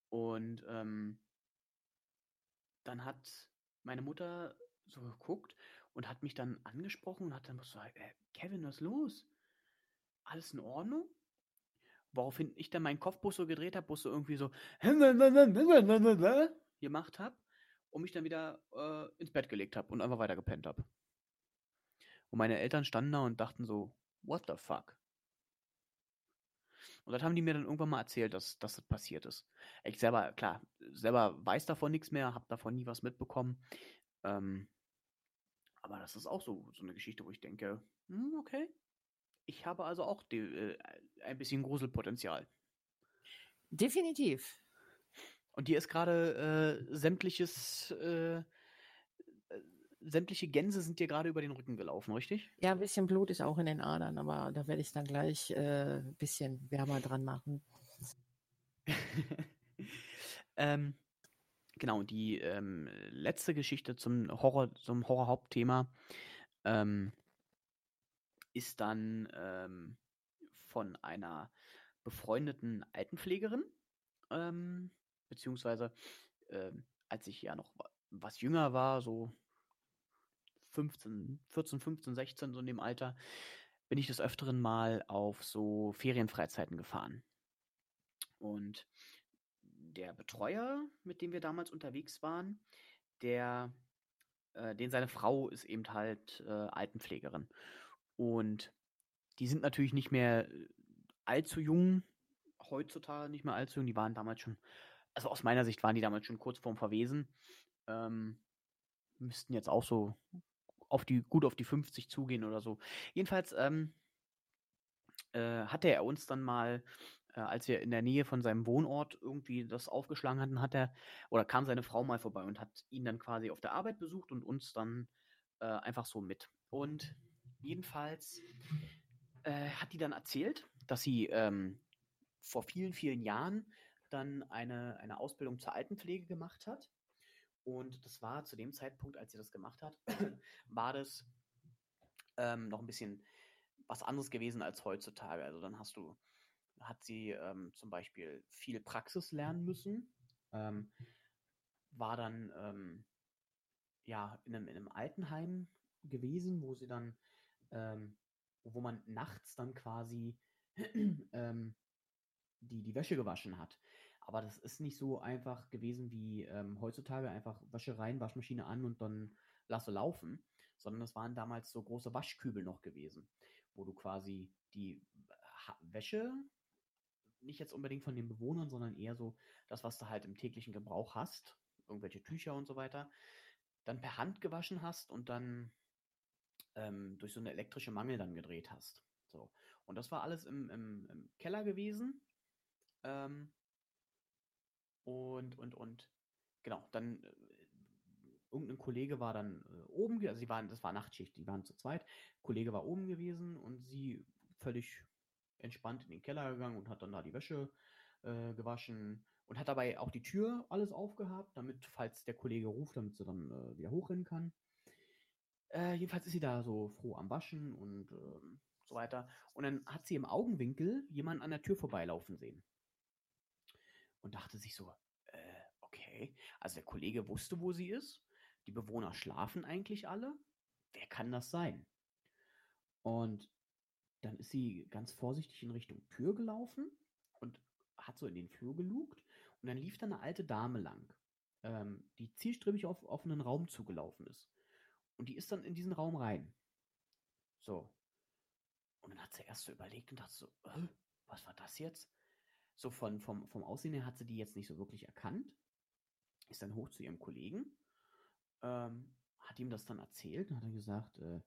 Speaker 1: Und ähm, dann hat meine Mutter so geguckt und hat mich dann angesprochen und hat dann gesagt, äh, Kevin, was ist los? Alles in Ordnung? Woraufhin ich dann meinen Kopf bloß so gedreht habe, bloß so irgendwie so gemacht habe. und mich dann wieder äh, ins Bett gelegt habe und einfach weiter gepennt habe. Und meine Eltern standen da und dachten so, what the fuck? Und das haben die mir dann irgendwann mal erzählt, dass, dass das passiert ist. Ich selber, klar, selber weiß davon nichts mehr, habe davon nie was mitbekommen. Ähm, aber das ist auch so, so eine Geschichte, wo ich denke, hm, okay, ich habe also auch die, äh, ein bisschen Gruselpotenzial.
Speaker 2: Definitiv.
Speaker 1: Und dir ist gerade äh, sämtliches, äh, äh, sämtliche Gänse sind dir gerade über den Rücken gelaufen, richtig?
Speaker 2: Ja, ein bisschen Blut ist auch in den Adern, aber da werde ich dann gleich äh, ein bisschen wärmer dran machen.
Speaker 1: ähm, genau, die ähm, letzte Geschichte zum Horror, zum Horror-Hauptthema ähm, ist dann ähm, von einer befreundeten Altenpflegerin, ähm, beziehungsweise ähm, als ich ja noch was jünger war, so 15, 14, 15, 16, so in dem Alter, bin ich des Öfteren mal auf so Ferienfreizeiten gefahren. Und der Betreuer, mit dem wir damals unterwegs waren, der, äh, den seine Frau ist eben halt äh, Altenpflegerin. Und die sind natürlich nicht mehr äh, allzu jung, heutzutage nicht mehr allzu jung, die waren damals schon, also aus meiner Sicht waren die damals schon kurz vorm Verwesen. Ähm, müssten jetzt auch so auf die, gut auf die 50 zugehen oder so. Jedenfalls ähm, äh, hatte er uns dann mal, äh, als wir in der Nähe von seinem Wohnort irgendwie das aufgeschlagen hatten, hat er, oder kam seine Frau mal vorbei und hat ihn dann quasi auf der Arbeit besucht und uns dann äh, einfach so mit. Und jedenfalls äh, hat die dann erzählt, dass sie ähm, vor vielen, vielen Jahren dann eine, eine Ausbildung zur Altenpflege gemacht hat. Und das war zu dem Zeitpunkt, als sie das gemacht hat, war das ähm, noch ein bisschen was anderes gewesen als heutzutage. Also dann hast du, hat sie ähm, zum Beispiel viel Praxis lernen müssen, ähm, war dann ähm, ja in einem, in einem Altenheim gewesen, wo sie dann, ähm, wo man nachts dann quasi ähm, die, die Wäsche gewaschen hat. Aber das ist nicht so einfach gewesen wie ähm, heutzutage einfach Wäsche rein, Waschmaschine an und dann lasse laufen, sondern das waren damals so große Waschkübel noch gewesen, wo du quasi die Wäsche, nicht jetzt unbedingt von den Bewohnern, sondern eher so das, was du halt im täglichen Gebrauch hast, irgendwelche Tücher und so weiter, dann per Hand gewaschen hast und dann ähm, durch so eine elektrische Mangel dann gedreht hast. So. Und das war alles im, im, im Keller gewesen. Ähm, und, und, und, genau, dann äh, irgendein Kollege war dann äh, oben, also sie waren, das war Nachtschicht, die waren zu zweit. Kollege war oben gewesen und sie völlig entspannt in den Keller gegangen und hat dann da die Wäsche äh, gewaschen und hat dabei auch die Tür alles aufgehabt, damit, falls der Kollege ruft, damit sie dann äh, wieder hochrennen kann. Äh, jedenfalls ist sie da so froh am Waschen und ähm, so weiter. Und dann hat sie im Augenwinkel jemanden an der Tür vorbeilaufen sehen und dachte sich so, äh, okay, also der Kollege wusste, wo sie ist, die Bewohner schlafen eigentlich alle, wer kann das sein? Und dann ist sie ganz vorsichtig in Richtung Tür gelaufen und hat so in den Flur gelugt und dann lief da eine alte Dame lang, ähm, die zielstrebig auf, einen Raum zugelaufen ist. Und die ist dann in diesen Raum rein. So. Und dann hat sie erst so überlegt und dachte so, äh, was war das jetzt? So von, vom, vom Aussehen her hat sie die jetzt nicht so wirklich erkannt. Ist dann hoch zu ihrem Kollegen, ähm, hat ihm das dann erzählt und hat dann gesagt, äh,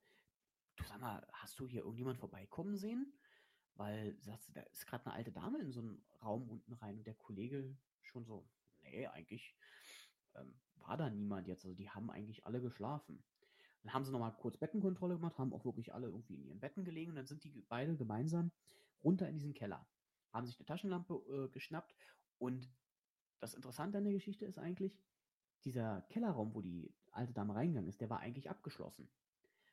Speaker 1: du sag mal, hast du hier irgendjemand vorbeikommen sehen? Weil, sagt sie, da ist gerade eine alte Dame in so einen Raum unten rein und der Kollege schon so, nee, eigentlich ähm, war da niemand jetzt. Also die haben eigentlich alle geschlafen. Dann haben sie nochmal kurz Bettenkontrolle gemacht, haben auch wirklich alle irgendwie in ihren Betten gelegen und dann sind die beide gemeinsam runter in diesen Keller haben sich eine Taschenlampe äh, geschnappt und das Interessante an der Geschichte ist eigentlich, dieser Kellerraum, wo die alte Dame reingegangen ist, der war eigentlich abgeschlossen.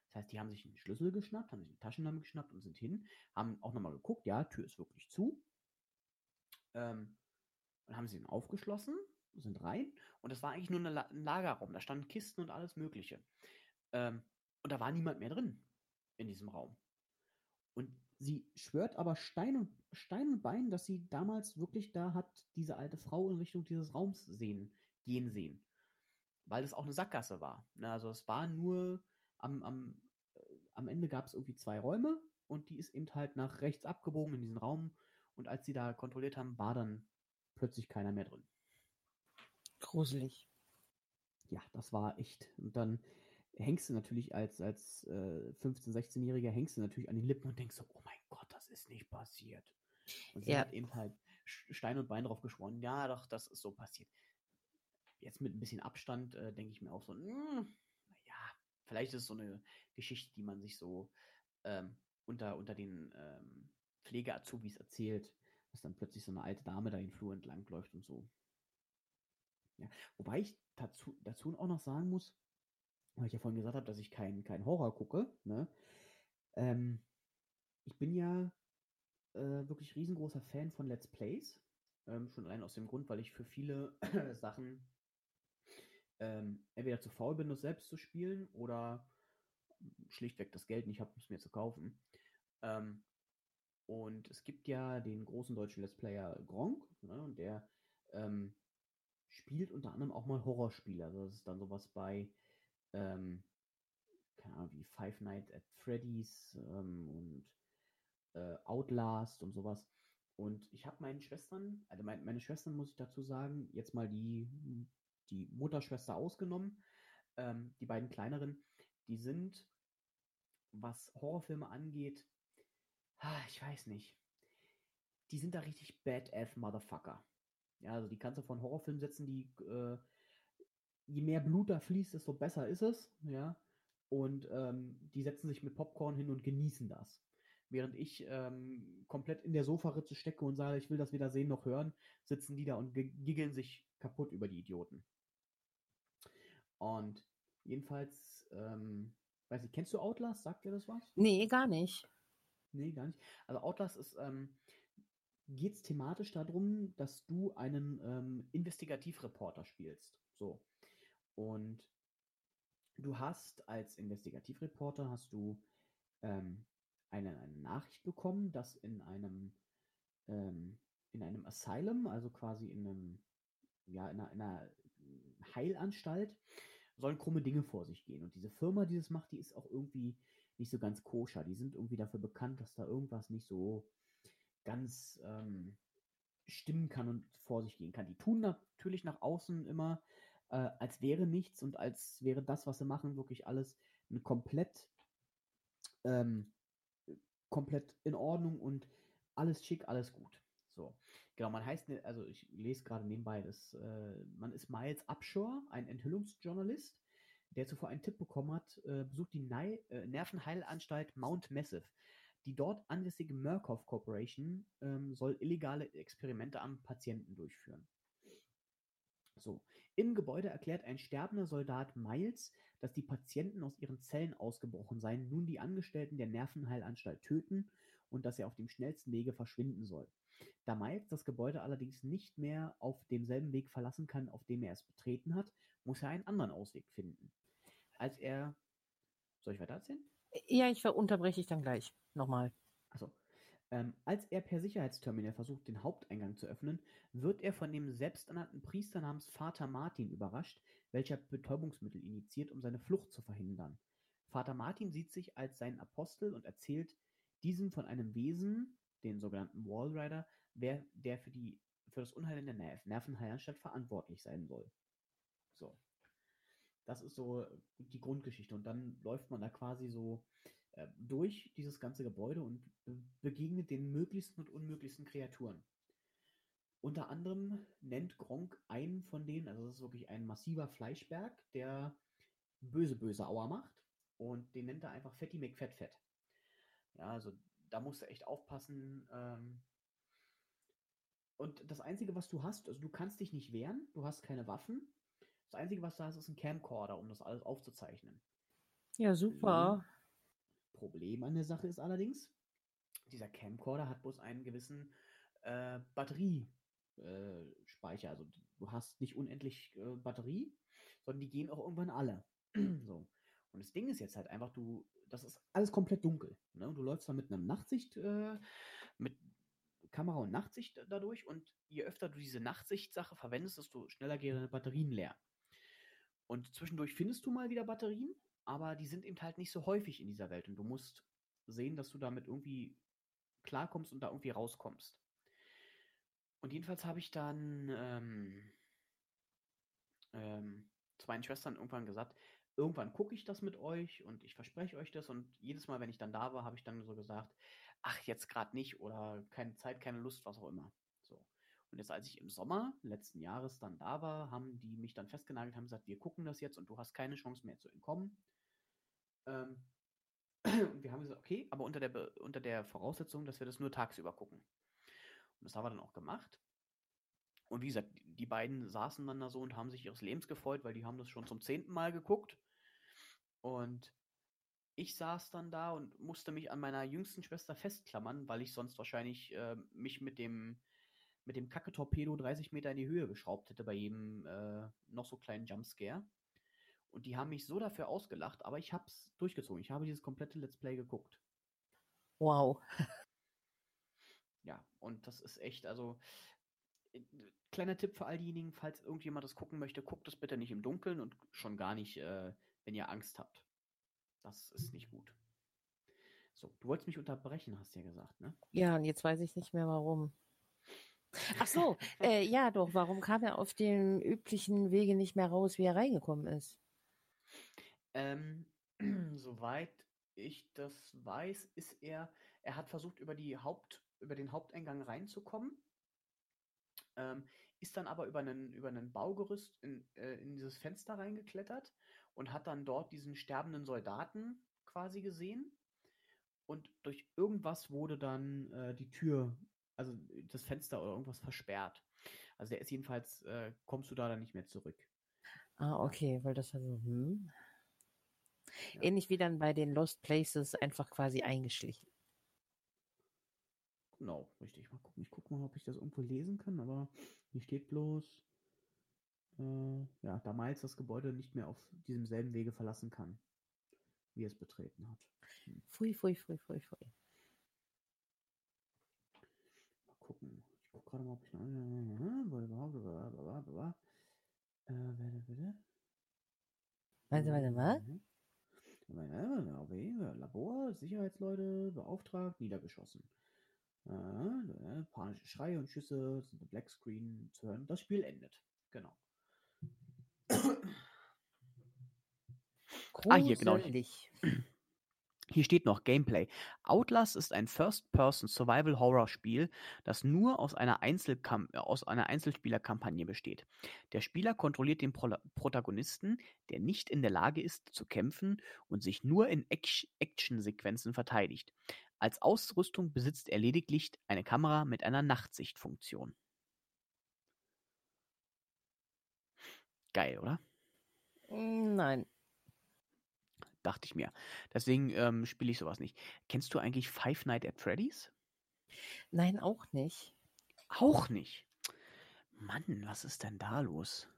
Speaker 1: Das heißt, die haben sich einen Schlüssel geschnappt, haben sich eine Taschenlampe geschnappt und sind hin, haben auch nochmal geguckt, ja, Tür ist wirklich zu. Ähm, dann haben sie ihn aufgeschlossen, sind rein und das war eigentlich nur ein Lagerraum. Da standen Kisten und alles Mögliche. Ähm, und da war niemand mehr drin in diesem Raum. Und sie schwört aber Stein und, Stein und Bein, dass sie damals wirklich da hat diese alte Frau in Richtung dieses Raums sehen, gehen sehen. weil es auch eine Sackgasse war. Ne? Also es war nur am, am, äh, am Ende gab es irgendwie zwei Räume und die ist eben halt nach rechts abgebogen in diesen Raum. Und als sie da kontrolliert haben, war dann plötzlich keiner mehr drin.
Speaker 2: Gruselig.
Speaker 1: Ja, das war echt. Und dann hängst du natürlich als, als äh, 15-, 16-Jähriger hängst du natürlich an den Lippen und denkst so, oh mein Gott, das ist nicht passiert. Und sie
Speaker 2: Ja.
Speaker 1: hat eben halt Stein und Bein drauf geschworen, ja doch, das ist so passiert. Jetzt mit ein bisschen Abstand äh, denke ich mir auch so, hm, naja, vielleicht ist es so eine Geschichte, die man sich so ähm, unter, unter den ähm, Pflege-Azubis erzählt, dass dann plötzlich so eine alte Dame da den Flur entlang läuft und so. Ja, wobei ich dazu, dazu auch noch sagen muss, weil ich ja vorhin gesagt habe, dass ich keinen kein Horror gucke, ne? Ähm, ich bin ja äh, wirklich riesengroßer Fan von Let's Plays. Ähm, schon allein aus dem Grund, weil ich für viele Sachen ähm, entweder zu faul bin, das selbst zu spielen oder schlichtweg das Geld nicht habe, um es mir zu kaufen. Ähm, und es gibt ja den großen deutschen Let's Player Gronk, ne, und der ähm, spielt unter anderem auch mal Horrorspiele. Also das ist dann sowas bei, ähm, keine Ahnung, wie Five Nights at Freddy's ähm, und äh, Outlast und sowas. Und ich habe meinen Schwestern, also mein, meine Schwestern muss ich dazu sagen, jetzt mal die, die Mutterschwester ausgenommen, ähm, die beiden kleineren, die sind, was Horrorfilme angeht, ah, ich weiß nicht, die sind da richtig badass Motherfucker. Ja, also die kannst du von Horrorfilmen setzen, die äh, je mehr Blut da fließt, desto besser ist es, ja. Und ähm, die setzen sich mit Popcorn hin und genießen das. Während ich ähm, komplett in der Sofaritze stecke und sage, ich will das weder sehen noch hören, sitzen die da und ge- giggeln sich kaputt über die Idioten. Und jedenfalls, ähm, weiß ich, kennst du Outlast? Sagt dir das was?
Speaker 2: Nee, gar nicht.
Speaker 1: Nee, gar nicht. Also Outlast ist, ähm, geht es thematisch darum, dass du einen ähm, Investigativreporter spielst. So. Und du hast als Investigativreporter hast du ähm, eine, eine Nachricht bekommen, dass in einem ähm, in einem Asylum, also quasi in einem ja in einer, in einer Heilanstalt, sollen krumme Dinge vor sich gehen. Und diese Firma, die das macht, die ist auch irgendwie nicht so ganz koscher. Die sind irgendwie dafür bekannt, dass da irgendwas nicht so ganz ähm, stimmen kann und vor sich gehen kann. Die tun natürlich nach außen immer, äh, als wäre nichts und als wäre das, was sie machen, wirklich alles ein komplett, ähm, komplett in Ordnung und alles schick, alles gut. So, genau, man heißt, ne- also ich lese gerade nebenbei, dass äh, man ist Miles Upshur, ein Enthüllungsjournalist, der zuvor einen Tipp bekommen hat, äh, besucht die Nei äh, Nervenheilanstalt Mount Massive. Die dort ansässige Murkoff Corporation ähm, soll illegale Experimente am Patienten durchführen. So, im Gebäude erklärt ein sterbender Soldat Miles, dass die Patienten aus ihren Zellen ausgebrochen seien, nun die Angestellten der Nervenheilanstalt töten und dass er auf dem schnellsten Wege verschwinden soll. Da Miles das Gebäude allerdings nicht mehr auf demselben Weg verlassen kann, auf dem er es betreten hat, muss er einen anderen Ausweg finden. Als er. Soll ich weiter erzählen?
Speaker 2: Ja, ich unterbreche ich dann gleich nochmal.
Speaker 1: Achso. Ähm, als er per Sicherheitsterminal versucht, den Haupteingang zu öffnen, wird er von dem selbsternannten Priester namens Vater Martin überrascht, welcher Betäubungsmittel injiziert, um seine Flucht zu verhindern. Vater Martin sieht sich als seinen Apostel und erzählt diesem von einem Wesen, den sogenannten Wallrider, der für, die, für das Unheil in der Nerv Nervenheilanstalt verantwortlich sein soll. So. Das ist so die Grundgeschichte. Und dann läuft man da quasi so äh, durch dieses ganze Gebäude und be begegnet den möglichsten und unmöglichsten Kreaturen. Unter anderem nennt Gronk einen von denen, also das ist wirklich ein massiver Fleischberg, der böse, böse Auer macht. Und den nennt er einfach Fetti McFettfett. Ja, also da musst du echt aufpassen. Ähm und das Einzige, was du hast, also du kannst dich nicht wehren, du hast keine Waffen. Das Einzige, was du hast, ist ein Camcorder, um das alles aufzuzeichnen.
Speaker 2: Ja, super.
Speaker 1: Problem an der Sache ist allerdings, dieser Camcorder hat bloß einen gewissen äh, Batteriespeicher. Äh, also du hast nicht unendlich äh, Batterie, sondern die gehen auch irgendwann alle. so. Und das Ding ist jetzt halt einfach, du, das ist alles komplett dunkel. Ne? Und du läufst da mit einem Nachtsicht, äh, mit Kamera und Nachtsicht dadurch und je öfter du diese Nachtsicht-Sache verwendest, desto schneller gehen deine Batterien leer. Und zwischendurch findest du mal wieder Batterien, aber die sind eben halt nicht so häufig in dieser Welt. Und du musst sehen, dass du damit irgendwie klarkommst und da irgendwie rauskommst. Und jedenfalls habe ich dann ähm, ähm, zu meinen Schwestern irgendwann gesagt, irgendwann gucke ich das mit euch und ich verspreche euch das. Und jedes Mal, wenn ich dann da war, habe ich dann so gesagt, ach, jetzt gerade nicht oder keine Zeit, keine Lust, was auch immer. So. Und jetzt, als ich im Sommer letzten Jahres dann da war, haben die mich dann festgenagelt, haben gesagt, wir gucken das jetzt und du hast keine Chance mehr zu entkommen. Ähm, und wir haben gesagt, okay, aber unter der, unter der Voraussetzung, dass wir das nur tagsüber gucken. Und das haben wir dann auch gemacht. Und wie gesagt, die beiden saßen dann da so und haben sich ihres Lebens gefreut, weil die haben das schon zum zehnten Mal geguckt. Und ich saß dann da und musste mich an meiner jüngsten Schwester festklammern, weil ich sonst wahrscheinlich äh, mich mit dem, mit dem Kacke-Torpedo 30 Meter in die Höhe geschraubt hätte bei jedem äh, noch so kleinen Jumpscare. Und die haben mich so dafür ausgelacht, aber ich habe es durchgezogen. Ich habe dieses komplette Let's Play geguckt.
Speaker 2: Wow.
Speaker 1: Ja, und das ist echt, also äh, kleiner Tipp für all diejenigen, falls irgendjemand das gucken möchte, guckt es bitte nicht im Dunkeln und schon gar nicht, äh, wenn ihr Angst habt. Das ist nicht gut. So, du wolltest mich unterbrechen, hast du ja gesagt, ne?
Speaker 2: Ja, und jetzt weiß ich nicht mehr warum. Ach so, äh, ja doch, warum kam er auf dem üblichen Wege nicht mehr raus, wie er reingekommen ist?
Speaker 1: Ähm, soweit ich das weiß, ist er, er hat versucht, über die Haupt, über den Haupteingang reinzukommen, ähm, ist dann aber über einen, über einen Baugerüst in, äh, in dieses Fenster reingeklettert und hat dann dort diesen sterbenden Soldaten quasi gesehen. Und durch irgendwas wurde dann äh, die Tür, also das Fenster oder irgendwas versperrt. Also der ist jedenfalls, äh, kommst du da dann nicht mehr zurück.
Speaker 2: Ah, okay, weil das war so, hm.
Speaker 1: Ja.
Speaker 2: Ähnlich wie dann bei den Lost Places einfach quasi eingeschlichen.
Speaker 1: Genau, richtig. Mal gucken. Ich gucke mal, ob ich das irgendwo lesen kann, aber hier steht bloß, äh, ja, da Miles das Gebäude nicht mehr auf diesem selben Wege verlassen kann, wie es betreten hat.
Speaker 2: Pfui, pfui, pfui, pfui, pfui.
Speaker 1: Mal gucken. Ich gucke gerade mal, ob ich noch. Äh, warte.
Speaker 2: Warte, warte, was?
Speaker 1: Labor, Sicherheitsleute, beauftragt, niedergeschossen. Äh, panische Schreie und Schüsse sind im Black Screen zu hören. Das Spiel endet. Genau. Ah, hier, genau. Hier steht noch Gameplay. Outlast ist ein First-Person-Survival-Horror-Spiel, das nur aus einer, äh, aus einer Einzelspielerkampagne besteht. Der Spieler kontrolliert den Pro Protagonisten, der nicht in der Lage ist zu kämpfen und sich nur in Ac Action-Sequenzen verteidigt. Als Ausrüstung besitzt er lediglich eine Kamera mit einer Nachtsichtfunktion. Geil, oder?
Speaker 2: Mm, Nein.
Speaker 1: Dachte ich mir. Deswegen ähm, spiele ich sowas nicht. Kennst du eigentlich Five Nights at Freddy's?
Speaker 2: Nein, auch nicht.
Speaker 1: Auch nicht. Mann, was ist denn da los?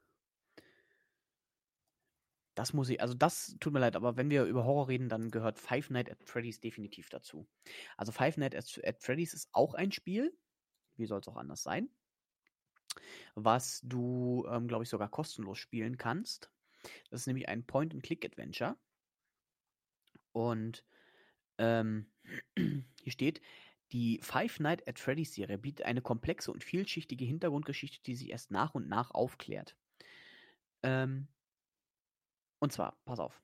Speaker 1: Das muss ich, also das tut mir leid, aber wenn wir über Horror reden, dann gehört Five Nights at Freddy's definitiv dazu. Also Five Nights at, at Freddy's ist auch ein Spiel, wie soll es auch anders sein, was du, ähm, glaube ich, sogar kostenlos spielen kannst. Das ist nämlich ein Point-and-Click-Adventure. Und ähm, hier steht, die Five Nights at Freddy's Serie bietet eine komplexe und vielschichtige Hintergrundgeschichte, die sich erst nach und nach aufklärt. Ähm, und zwar, pass auf.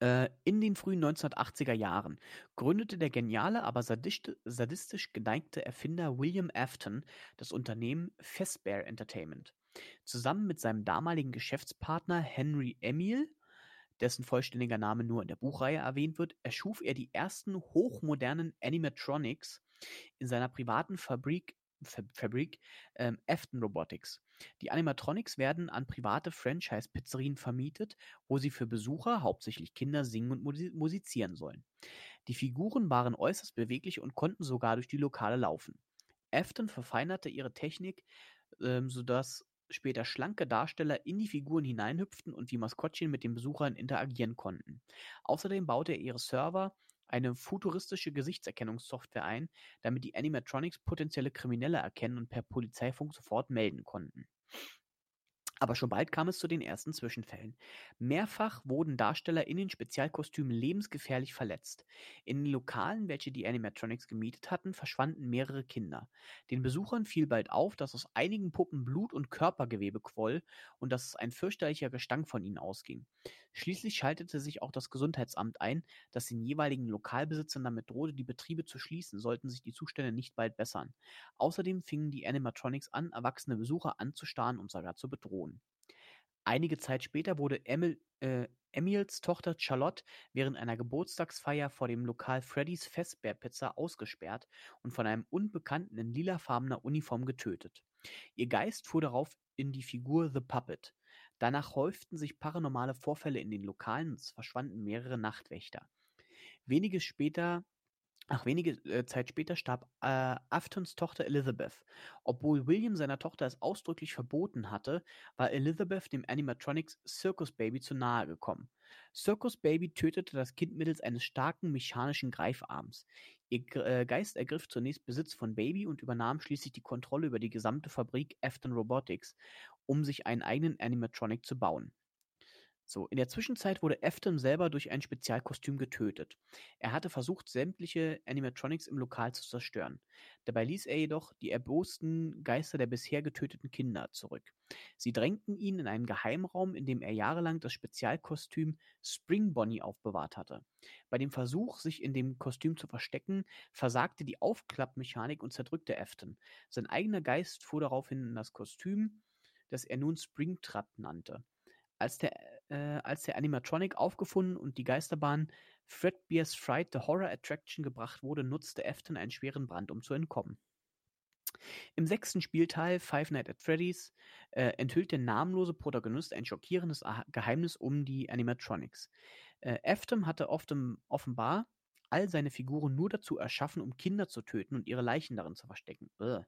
Speaker 1: Äh, in den frühen 1980er Jahren gründete der geniale, aber sadistisch, geneigte Erfinder William Afton das Unternehmen Fazbear Entertainment. Zusammen mit seinem damaligen Geschäftspartner Henry Emil dessen vollständiger Name nur in der Buchreihe erwähnt wird, erschuf er die ersten hochmodernen Animatronics in seiner privaten Fabrik, Fa Fabrik ähm, Afton Robotics. Die Animatronics werden an private Franchise-Pizzerien vermietet, wo sie für Besucher, hauptsächlich Kinder, singen und musi musizieren sollen. Die Figuren waren äußerst beweglich und konnten sogar durch die Lokale laufen. Afton verfeinerte ihre Technik, ähm, sodass später schlanke Darsteller in die Figuren hineinhüpften und wie Maskottchen mit den Besuchern interagieren konnten. Außerdem baute er ihre Server eine futuristische Gesichtserkennungssoftware ein, damit die Animatronics potenzielle Kriminelle erkennen und per Polizeifunk sofort melden konnten. Aber schon bald kam es zu den ersten Zwischenfällen. Mehrfach wurden Darsteller in den Spezialkostümen lebensgefährlich verletzt. In den Lokalen, welche die Animatronics gemietet hatten, verschwanden mehrere Kinder. Den Besuchern fiel bald auf, dass aus einigen Puppen Blut und Körpergewebe quoll und dass ein fürchterlicher Gestank von ihnen ausging. Schließlich schaltete sich auch das Gesundheitsamt ein, das den jeweiligen Lokalbesitzern damit drohte, die Betriebe zu schließen, sollten sich die Zustände nicht bald bessern. Außerdem fingen die Animatronics an, erwachsene Besucher anzustarren und sogar zu bedrohen. Einige Zeit später wurde Emil, äh, Emils Tochter Charlotte während einer Geburtstagsfeier vor dem Lokal Freddy's Festbär-Pizza ausgesperrt und von einem Unbekannten in lilafarbener Uniform getötet. Ihr Geist fuhr darauf in die Figur The Puppet. Danach häuften sich paranormale Vorfälle in den Lokalen und es verschwanden mehrere Nachtwächter. Wenige später Ach, wenige äh, Zeit später starb äh, Aftons Tochter Elizabeth. Obwohl William seiner Tochter es ausdrücklich verboten hatte, war Elizabeth dem Animatronics Circus Baby zu nahe gekommen. Circus Baby tötete das Kind mittels eines starken mechanischen Greifarms. Ihr äh, Geist ergriff zunächst Besitz von Baby und übernahm schließlich die Kontrolle über die gesamte Fabrik Afton Robotics, um sich einen eigenen Animatronic zu bauen. So, in der Zwischenzeit wurde Afton selber durch ein Spezialkostüm getötet. Er hatte versucht, sämtliche Animatronics im Lokal zu zerstören. Dabei ließ er jedoch die erbosten Geister der bisher getöteten Kinder zurück. Sie drängten ihn in einen Geheimraum, in dem er jahrelang das Spezialkostüm Spring Bonnie aufbewahrt hatte. Bei dem Versuch, sich in dem Kostüm zu verstecken, versagte die Aufklappmechanik und zerdrückte Afton. Sein eigener Geist fuhr daraufhin in das Kostüm, das er nun Springtrap nannte. Als der, äh, als der Animatronic aufgefunden und die Geisterbahn Fredbear's Fright The Horror Attraction gebracht wurde, nutzte Afton einen schweren Brand, um zu entkommen. Im sechsten Spielteil Five Nights at Freddy's äh, enthüllt der namenlose Protagonist ein schockierendes Geheimnis um die Animatronics. Äh, Afton hatte offenbar all seine Figuren nur dazu erschaffen, um Kinder zu töten und ihre Leichen darin zu verstecken. Ugh.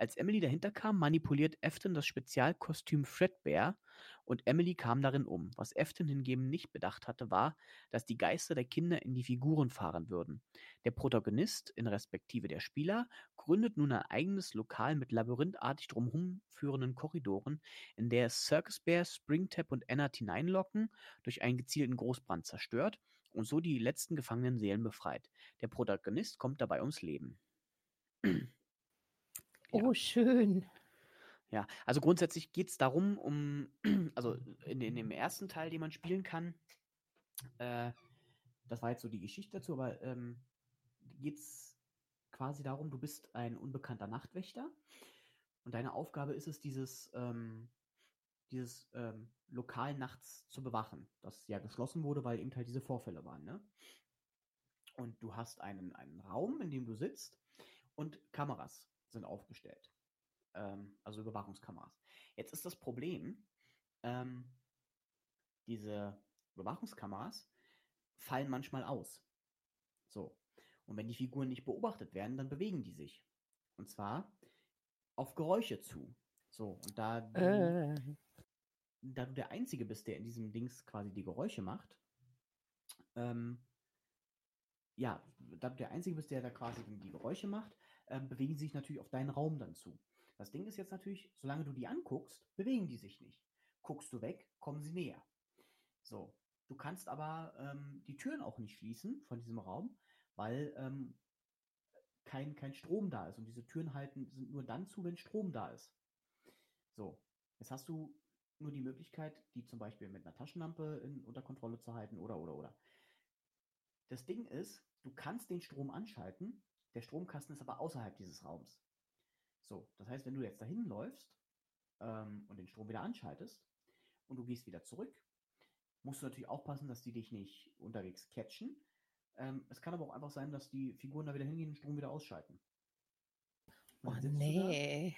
Speaker 1: Als Emily dahinter kam, manipuliert Afton das Spezialkostüm Fredbear und Emily kam darin um. Was Afton hingegen nicht bedacht hatte, war, dass die Geister der Kinder in die Figuren fahren würden. Der Protagonist, in respektive der Spieler, gründet nun ein eigenes Lokal mit labyrinthartig drumherum führenden Korridoren, in der es Circus Bear, Springtap und Ennard hineinlocken, durch einen gezielten Großbrand zerstört und so die letzten gefangenen Seelen befreit. Der Protagonist kommt dabei ums Leben.
Speaker 2: Oh, schön.
Speaker 1: Ja, also grundsätzlich geht es darum, um, also in, in, dem ersten Teil, den man spielen kann, äh, das war jetzt so die Geschichte dazu, aber ähm, geht es quasi darum, du bist ein unbekannter Nachtwächter und deine Aufgabe ist es, dieses, ähm, dieses ähm, Lokal nachts zu bewachen, das ja geschlossen wurde, weil eben halt diese Vorfälle waren, ne? Und du hast einen, einen Raum, in dem du sitzt und Kameras sind aufgestellt. Ähm, also Überwachungskameras. Jetzt ist das Problem, ähm, diese Überwachungskameras fallen manchmal aus. So. Und wenn die Figuren nicht beobachtet werden, dann bewegen die sich. Und zwar auf Geräusche zu. So, und da du, äh. da du der Einzige bist, der in diesem Dings quasi die Geräusche macht, ähm, ja, da du der Einzige bist, der da quasi die Geräusche macht, äh, bewegen sie sich natürlich auf deinen Raum dann zu. Das Ding ist jetzt natürlich, solange du die anguckst, bewegen die sich nicht. Guckst du weg, kommen sie näher. So, du kannst aber ähm, die Türen auch nicht schließen von diesem Raum, weil ähm, kein, kein Strom da ist. Und diese Türen halten, sind nur dann zu, wenn Strom da ist. So, jetzt hast du nur die Möglichkeit, die zum Beispiel mit einer Taschenlampe in, unter Kontrolle zu halten oder oder oder. Das Ding ist, du kannst den Strom anschalten, der Stromkasten ist aber außerhalb dieses Raums. So, das heißt, wenn du jetzt dahin läufst ähm, und den Strom wieder anschaltest und du gehst wieder zurück, musst du natürlich aufpassen, dass die dich nicht unterwegs catchen. Ähm, es kann aber auch einfach sein, dass die Figuren da wieder hingehen und den Strom wieder ausschalten.
Speaker 2: Oh nee.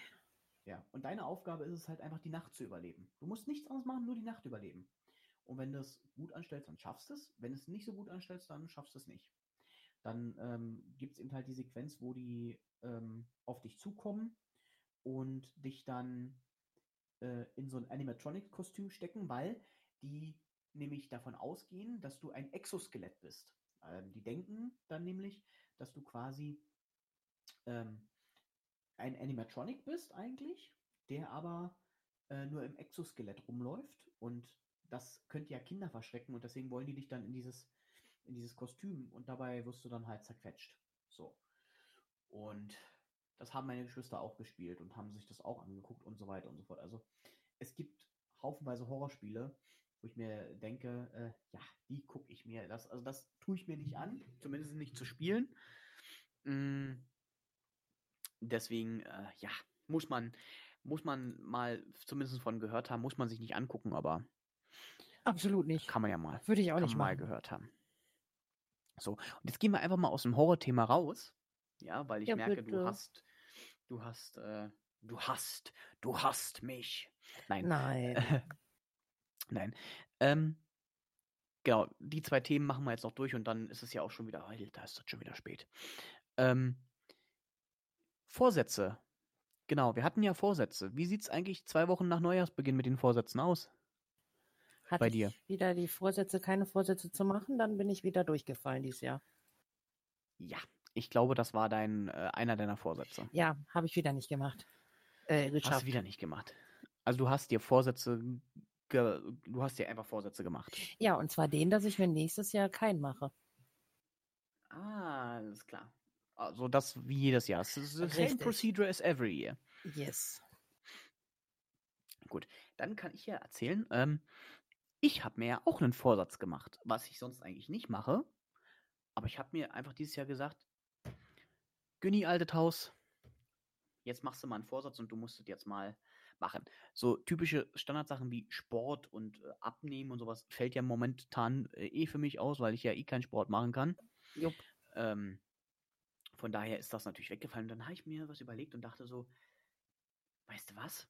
Speaker 1: Ja, und deine Aufgabe ist es halt einfach, die Nacht zu überleben. Du musst nichts anderes machen, nur die Nacht überleben. Und wenn du es gut anstellst, dann schaffst du es. Wenn du es nicht so gut anstellst, dann schaffst du es nicht dann ähm, gibt es eben halt die Sequenz, wo die ähm, auf dich zukommen und dich dann äh, in so ein Animatronic-Kostüm stecken, weil die nämlich davon ausgehen, dass du ein Exoskelett bist. Ähm, die denken dann nämlich, dass du quasi ähm, ein Animatronic bist eigentlich, der aber äh, nur im Exoskelett rumläuft und das könnte ja Kinder verschrecken und deswegen wollen die dich dann in dieses, in dieses Kostüm und dabei wirst du dann halt zerquetscht. So. Und das haben meine Geschwister auch gespielt und haben sich das auch angeguckt und so weiter und so fort. Also es gibt haufenweise Horrorspiele, wo ich mir denke, äh, ja, die gucke ich mir. Das, also das tue ich mir nicht an, zumindest nicht zu spielen. Mm, deswegen, äh, ja, muss man, muss man mal zumindest von gehört haben, muss man sich nicht angucken, aber
Speaker 2: Absolut nicht.
Speaker 1: kann man ja mal,
Speaker 2: Würde ich auch nicht
Speaker 1: mal
Speaker 2: machen.
Speaker 1: gehört haben. So, und jetzt gehen wir einfach mal aus dem Horrorthema raus. Ja, weil ich
Speaker 2: Ja,
Speaker 1: merke, du
Speaker 2: bitte.
Speaker 1: hast, du hast, äh, du hast, du hast mich. Nein,
Speaker 2: Nein.
Speaker 1: Nein. Ähm, genau, die zwei Themen machen wir jetzt noch durch und dann ist es ja auch schon wieder, da ist es schon wieder spät. Ähm, Vorsätze. Genau, wir hatten ja Vorsätze. Wie sieht es eigentlich zwei Wochen nach Neujahrsbeginn mit den Vorsätzen aus?
Speaker 2: Hatte
Speaker 1: bei
Speaker 2: ich
Speaker 1: dir?
Speaker 2: wieder die Vorsätze, keine Vorsätze zu machen, dann bin ich wieder durchgefallen dieses Jahr.
Speaker 1: Ja, ich glaube, das war dein äh, einer deiner Vorsätze.
Speaker 2: Ja, habe ich wieder nicht gemacht. Äh,
Speaker 1: Hast
Speaker 2: geschafft.
Speaker 1: du wieder nicht gemacht. Also du hast dir Vorsätze, du hast dir einfach Vorsätze gemacht.
Speaker 2: Ja, und zwar den, dass ich mir nächstes Jahr keinen mache.
Speaker 1: Ah, alles klar. Also das wie jedes Jahr. Es ist the same
Speaker 2: Richtig.
Speaker 1: procedure as every year.
Speaker 2: Yes.
Speaker 1: Dann kann ich ja erzählen, ähm, ich habe mir ja auch einen Vorsatz gemacht, was ich sonst eigentlich nicht mache. Aber ich habe mir einfach dieses Jahr gesagt, Günni, alte Taus, jetzt machst du mal einen Vorsatz und du musst es jetzt mal machen. So typische Standardsachen wie Sport und äh, Abnehmen und sowas fällt ja momentan äh, eh für mich aus, weil ich ja eh keinen Sport machen kann. Ähm, von daher ist das natürlich weggefallen. Dann habe ich mir was überlegt und dachte so, weißt du was?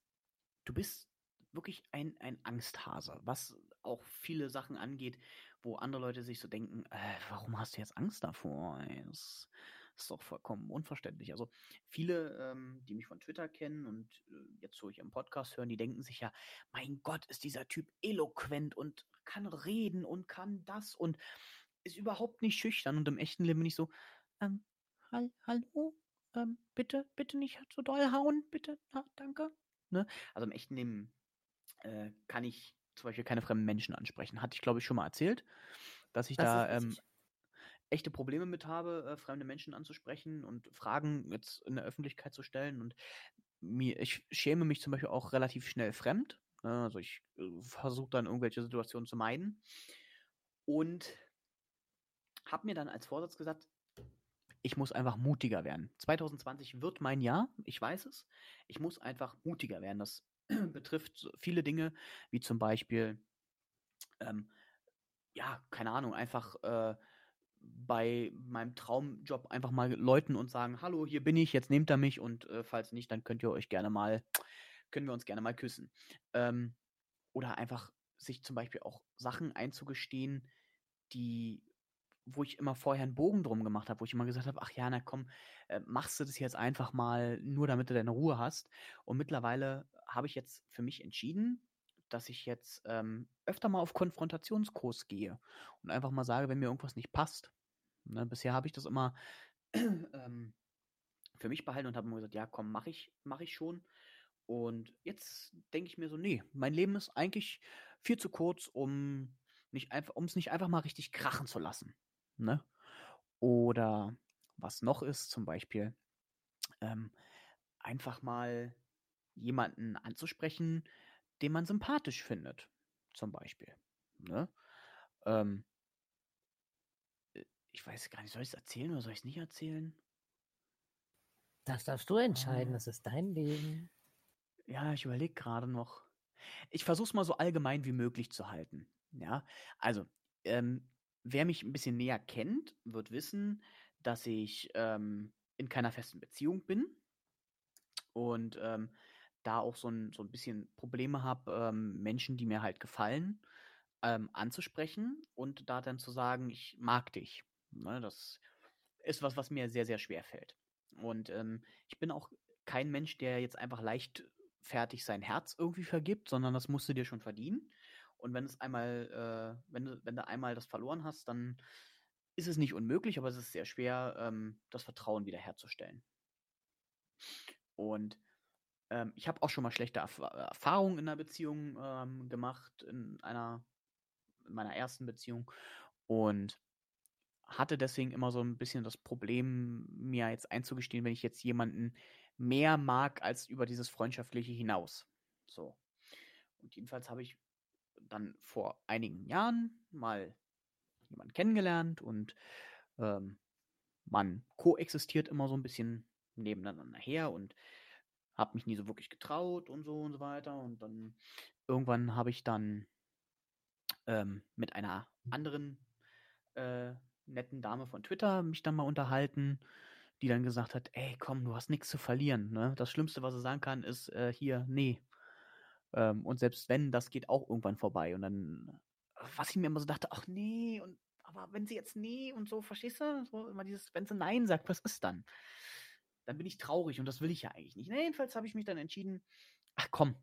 Speaker 1: Du bist wirklich ein, ein Angsthase, was auch viele Sachen angeht, wo andere Leute sich so denken, äh, warum hast du jetzt Angst davor? Das ist doch vollkommen unverständlich. Also viele, ähm, die mich von Twitter kennen und äh, jetzt so ich im Podcast hören, die denken sich ja, mein Gott, ist dieser Typ eloquent und kann reden und kann das und ist überhaupt nicht schüchtern und im echten Leben bin ich so, ähm, hall, hallo, ähm, bitte, bitte nicht so doll hauen, bitte, na, danke. Ne? Also im echten Leben äh, kann ich zum Beispiel keine fremden Menschen ansprechen. Hatte ich, glaube ich, schon mal erzählt, dass ich
Speaker 2: Das
Speaker 1: da ähm, echte Probleme mit habe, äh, fremde Menschen anzusprechen und Fragen jetzt in der Öffentlichkeit zu stellen. Und mir, ich schäme mich zum Beispiel auch relativ schnell fremd. Ne? Also ich äh, versuche dann irgendwelche Situationen zu meiden. Und habe mir dann als Vorsatz gesagt, ich muss einfach mutiger werden. 2020 wird mein Jahr, ich weiß es. Ich muss einfach mutiger werden. Das betrifft viele Dinge, wie zum Beispiel, ähm, ja, keine Ahnung, einfach äh, bei meinem Traumjob einfach mal läuten und sagen, hallo, hier bin ich, jetzt nehmt ihr mich und äh, falls nicht, dann könnt ihr euch gerne mal, können wir uns gerne mal küssen. Ähm, oder einfach sich zum Beispiel auch Sachen einzugestehen, die, wo ich immer vorher einen Bogen drum gemacht habe, wo ich immer gesagt habe, ach ja, na komm, äh, machst du das jetzt einfach mal nur, damit du deine Ruhe hast. Und mittlerweile habe ich jetzt für mich entschieden, dass ich jetzt ähm, öfter mal auf Konfrontationskurs gehe und einfach mal sage, wenn mir irgendwas nicht passt. Ne, bisher habe ich das immer ähm, für mich behalten und habe immer gesagt, ja, komm, mache ich, mache ich schon. Und jetzt denke ich mir so, nee, mein Leben ist eigentlich viel zu kurz, um nicht einfach, um es nicht einfach mal richtig krachen zu lassen. Ne? Oder was noch ist, zum Beispiel, ähm, einfach mal jemanden anzusprechen, den man sympathisch findet, zum Beispiel. Ne? Ähm, äh, ich weiß gar nicht, soll ich es erzählen oder soll ich es nicht erzählen?
Speaker 2: Das darfst du entscheiden.
Speaker 1: Ah.
Speaker 2: Das ist dein Leben.
Speaker 1: Ja, ich überlege gerade noch. Ich versuche es mal so allgemein wie möglich zu halten. Ja, also, ähm, wer mich ein bisschen näher kennt, wird wissen, dass ich ähm, in keiner festen Beziehung bin und ähm, da auch so ein, so ein bisschen Probleme habe, ähm, Menschen, die mir halt gefallen, ähm, anzusprechen und da dann zu sagen, ich mag dich. Ne, das ist was, was mir sehr, sehr schwer fällt. Und ähm, ich bin auch kein Mensch, der jetzt einfach leichtfertig sein Herz irgendwie vergibt, sondern das musst du dir schon verdienen. Und wenn es einmal, äh, wenn du, wenn du einmal das verloren hast, dann ist es nicht unmöglich, aber es ist sehr schwer, ähm, das Vertrauen wiederherzustellen. Und ähm, ich habe auch schon mal schlechte Erf Erfahrungen in einer Beziehung ähm, gemacht, in einer in meiner ersten Beziehung und hatte deswegen immer so ein bisschen das Problem, mir jetzt einzugestehen, wenn ich jetzt jemanden mehr mag als über dieses Freundschaftliche hinaus. So. Und jedenfalls habe ich dann vor einigen Jahren mal jemanden kennengelernt und ähm, man koexistiert immer so ein bisschen nebeneinander her und habe mich nie so wirklich getraut und so und so weiter. Und dann irgendwann habe ich dann ähm, mit einer anderen äh, netten Dame von Twitter mich dann mal unterhalten, die dann gesagt hat, ey, komm, du hast nichts zu verlieren. Ne? Das Schlimmste, was er sagen kann, ist äh, hier, nee. Ähm, und selbst wenn, das geht auch irgendwann vorbei. Und dann, was ich mir immer so dachte, ach nee, und aber wenn sie jetzt nee und so, verstehst du? So immer dieses, wenn sie Nein sagt, was ist dann? Dann bin ich traurig und das will ich ja eigentlich nicht. Na, jedenfalls habe ich mich dann entschieden, ach komm,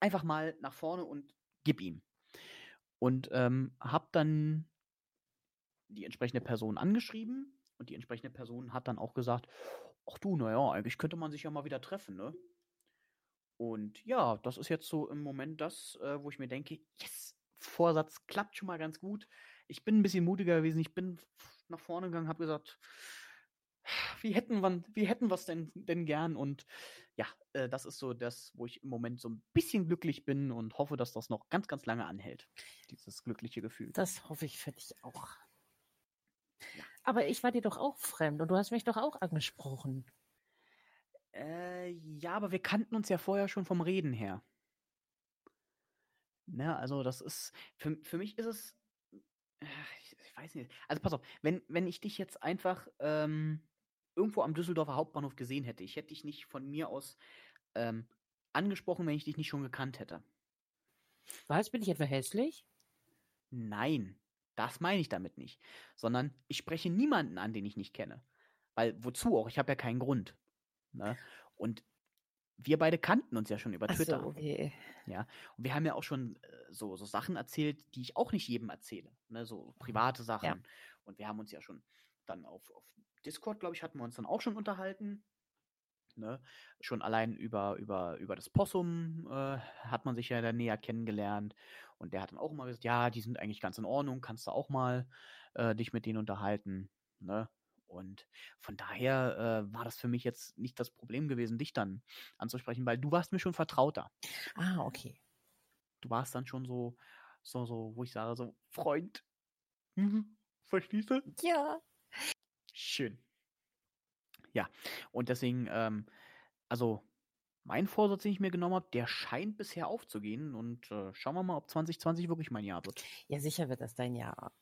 Speaker 1: einfach mal nach vorne und gib ihm. Und ähm, habe dann die entsprechende Person angeschrieben und die entsprechende Person hat dann auch gesagt, ach du, naja, eigentlich könnte man sich ja mal wieder treffen, ne? Und ja, das ist jetzt so im Moment das, äh, wo ich mir denke, yes, Vorsatz klappt schon mal ganz gut. Ich bin ein bisschen mutiger gewesen. Ich bin nach vorne gegangen, habe gesagt, wie hätten wir wie hätten wir's denn denn gern und ja, äh, das ist so das, wo ich im Moment so ein bisschen glücklich bin und hoffe, dass das noch ganz, ganz lange anhält, dieses glückliche Gefühl.
Speaker 2: Das hoffe ich für dich auch. Aber ich war dir doch auch fremd und du hast mich doch auch angesprochen.
Speaker 1: Äh, ja, aber wir kannten uns ja vorher schon vom Reden her. Ne, also das ist, für, für mich ist es, ich, ich weiß nicht, also pass auf, wenn, wenn ich dich jetzt einfach ähm, irgendwo am Düsseldorfer Hauptbahnhof gesehen hätte, ich hätte dich nicht von mir aus ähm, angesprochen, wenn ich dich nicht schon gekannt hätte.
Speaker 2: Was, bin ich etwa hässlich?
Speaker 1: Nein, das meine ich damit nicht. Sondern ich spreche niemanden an, den ich nicht kenne. Weil, wozu auch? Ich habe ja keinen Grund. Ne? Und wir beide kannten uns ja schon über
Speaker 2: Ach
Speaker 1: Twitter.
Speaker 2: so, okay.
Speaker 1: Ja. Und wir haben ja auch schon äh, so, so Sachen erzählt, die ich auch nicht jedem erzähle. Ne? So private Sachen.
Speaker 2: Ja.
Speaker 1: Und wir haben uns ja schon dann auf, auf Discord, glaube ich, hatten wir uns dann auch schon unterhalten. Ne? Schon allein über, über, über das Possum äh, hat man sich ja dann näher kennengelernt. Und der hat dann auch immer gesagt, ja, die sind eigentlich ganz in Ordnung, kannst du auch mal äh, dich mit denen unterhalten. Ne? Und von daher äh, war das für mich jetzt nicht das Problem gewesen, dich dann anzusprechen, weil du warst mir schon vertrauter.
Speaker 2: Ah, okay.
Speaker 1: Du warst dann schon so, so, so, wo ich sage, so, Freund. Mhm. Verstehst du?
Speaker 2: Ja.
Speaker 1: Schön. Ja, und deswegen, ähm, also mein Vorsatz, den ich mir genommen habe, der scheint bisher aufzugehen und äh, schauen wir mal, ob 2020 wirklich mein Jahr wird.
Speaker 2: Ja, sicher wird das dein Jahr.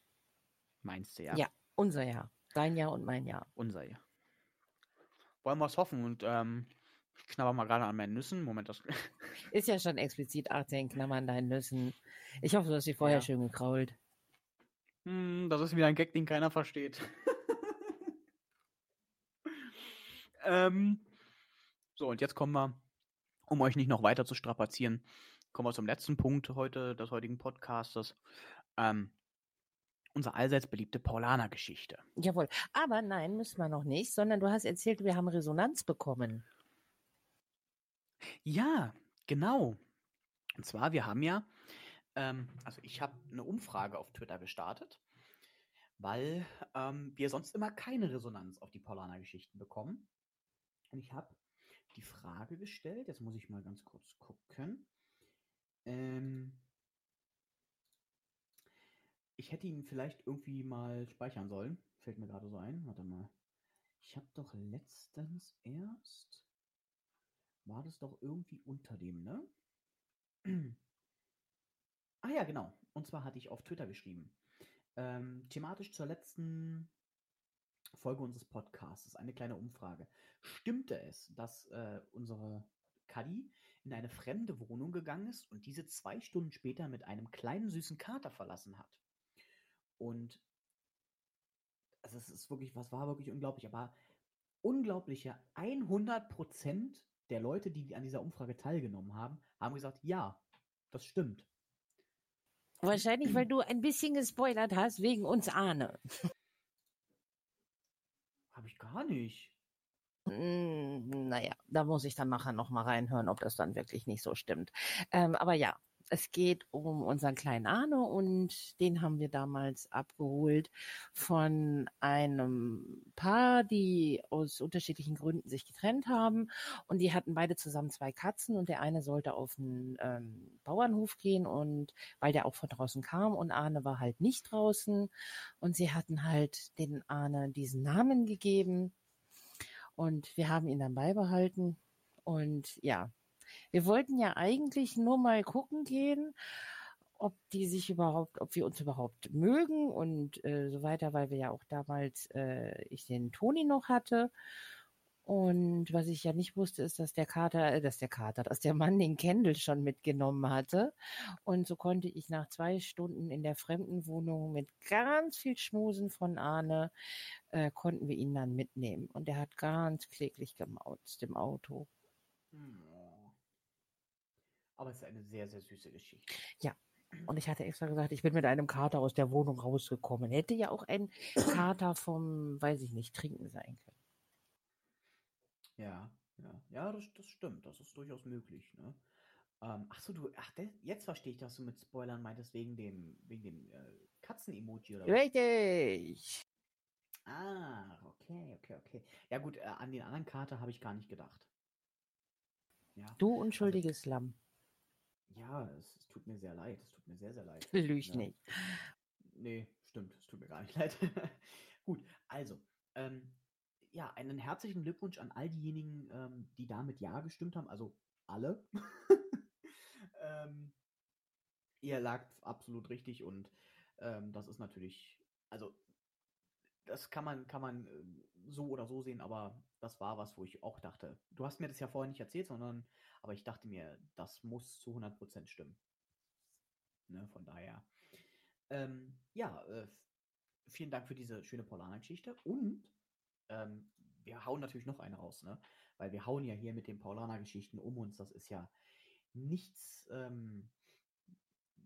Speaker 1: Meinst du, ja?
Speaker 2: Ja, unser Jahr. Dein Jahr und mein Jahr.
Speaker 1: Unser Jahr. Wollen wir es hoffen und ähm, ich knabber mal gerade an meinen Nüssen. Moment, das.
Speaker 2: Ist ja schon explizit 18 Klammern deinen Nüssen. Ich hoffe, du hast sie vorher
Speaker 1: Ja.
Speaker 2: schön gekrault.
Speaker 1: Hm, das ist wieder ein Gag, den keiner versteht. ähm, so, und jetzt kommen wir, um euch nicht noch weiter zu strapazieren, kommen wir zum letzten Punkt heute des heutigen Podcastes. Ähm, unsere allseits beliebte Paulaner-Geschichte.
Speaker 2: Jawohl. Aber nein, müssen wir noch nicht, sondern du hast erzählt, wir haben Resonanz bekommen.
Speaker 1: Ja, genau. Und zwar, wir haben ja, ähm, also ich habe eine Umfrage auf Twitter gestartet, weil ähm, wir sonst immer keine Resonanz auf die Paulaner-Geschichten bekommen. Und ich habe die Frage gestellt, jetzt muss ich mal ganz kurz gucken. Ähm, ich hätte ihn vielleicht irgendwie mal speichern sollen. Fällt mir gerade so ein. Warte mal. Ich habe doch letztens erst war das doch irgendwie unter dem, ne? ah ja, genau. Und zwar hatte ich auf Twitter geschrieben. Ähm, thematisch zur letzten Folge unseres Podcasts eine kleine Umfrage. Stimmte es, dass äh, unsere Kadi in eine fremde Wohnung gegangen ist und diese zwei Stunden später mit einem kleinen süßen Kater verlassen hat? Und also es ist wirklich, was war wirklich unglaublich, aber unglaubliche 100% der Leute, die an dieser Umfrage teilgenommen haben, haben gesagt, ja, das stimmt.
Speaker 2: Wahrscheinlich, weil du ein bisschen gespoilert hast wegen uns Ahne.
Speaker 1: Habe ich gar nicht.
Speaker 2: Mm, Naja, da muss ich dann nachher noch mal reinhören, ob das dann wirklich nicht so stimmt. Ähm, aber ja, es geht um unseren kleinen Arne und den haben wir damals abgeholt von einem Paar, die aus unterschiedlichen Gründen sich getrennt haben. Und die hatten beide zusammen zwei Katzen und der eine sollte auf einen ähm, Bauernhof gehen und weil der auch von draußen kam und Arne war halt nicht draußen. Und sie hatten halt den Arne diesen Namen gegeben und wir haben ihn dann beibehalten. Und ja, wir wollten ja eigentlich nur mal gucken gehen, ob die sich überhaupt, ob wir uns überhaupt mögen und äh, so weiter, weil wir ja auch damals äh, ich den Toni noch hatte. Und was ich ja nicht wusste, ist, dass der Kater, äh, dass der Kater, dass der Mann den Kendall schon mitgenommen hatte. Und so konnte ich nach zwei Stunden in der Fremdenwohnung mit ganz viel Schmusen von Arne äh, konnten wir ihn dann mitnehmen. Und er hat ganz kläglich gemauzt im Auto.
Speaker 1: Oh. Aber es ist eine sehr, sehr süße Geschichte.
Speaker 2: Und ich hatte extra gesagt, ich bin mit einem Kater aus der Wohnung rausgekommen. Hätte ja auch ein Kater vom, weiß ich nicht, Trinken sein können.
Speaker 1: Ja, ja, ja, das, das stimmt. Das ist durchaus möglich. Ne? Ähm, ach so, du, ach, de- jetzt verstehe ich, dass du mit Spoilern meintest wegen dem, wegen dem äh, Katzen-Emoji oder was?
Speaker 2: Richtig.
Speaker 1: Ah, okay, okay, okay. Ja gut, äh, an den anderen Kater habe ich gar nicht gedacht. Ja,
Speaker 2: Du unschuldiges Lamm.
Speaker 1: ja, es, es tut mir sehr leid. Es tut mir sehr, sehr leid.
Speaker 2: Lüg
Speaker 1: Ja.
Speaker 2: nicht.
Speaker 1: Nee, stimmt, es tut mir gar nicht leid. Gut, also, ähm, ja, einen herzlichen Glückwunsch an all diejenigen, ähm, die da mit Ja gestimmt haben, also alle. ähm, ihr lagt absolut richtig und ähm, das ist natürlich, also das kann man, kann man ähm, so oder so sehen, aber das war was, wo ich auch dachte, du hast mir das ja vorher nicht erzählt, sondern, aber ich dachte mir, das muss zu 100% stimmen. Ne, von daher. Ähm, ja, äh, vielen Dank für diese schöne Paulaner-Geschichte. Und ähm, wir hauen natürlich noch eine raus, ne? Weil wir hauen ja hier mit den Paulaner-Geschichten um uns. Das ist ja nichts, ähm,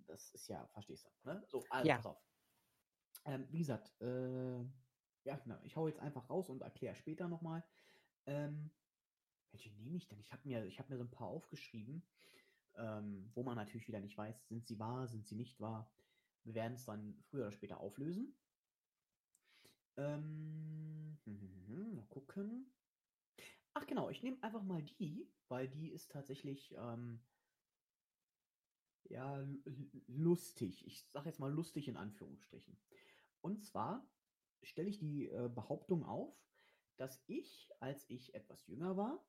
Speaker 1: das ist ja, verstehst du, ne? So, also,
Speaker 2: Ja.
Speaker 1: pass auf. Ähm, wie gesagt, äh, ja, genau, ich hau jetzt einfach raus und erkläre später nochmal. Ähm, welche nehme ich denn? Ich habe mir, ich hab mir so ein paar aufgeschrieben, ähm, wo man natürlich wieder nicht weiß, sind sie wahr, sind sie nicht wahr. Wir werden es dann früher oder später auflösen. Ähm, mal gucken. Ach genau, ich nehme einfach mal die, weil die ist tatsächlich ähm, ja lustig. Ich sage jetzt mal lustig in Anführungsstrichen. Und zwar stelle ich die äh, Behauptung auf, dass ich, als ich etwas jünger war,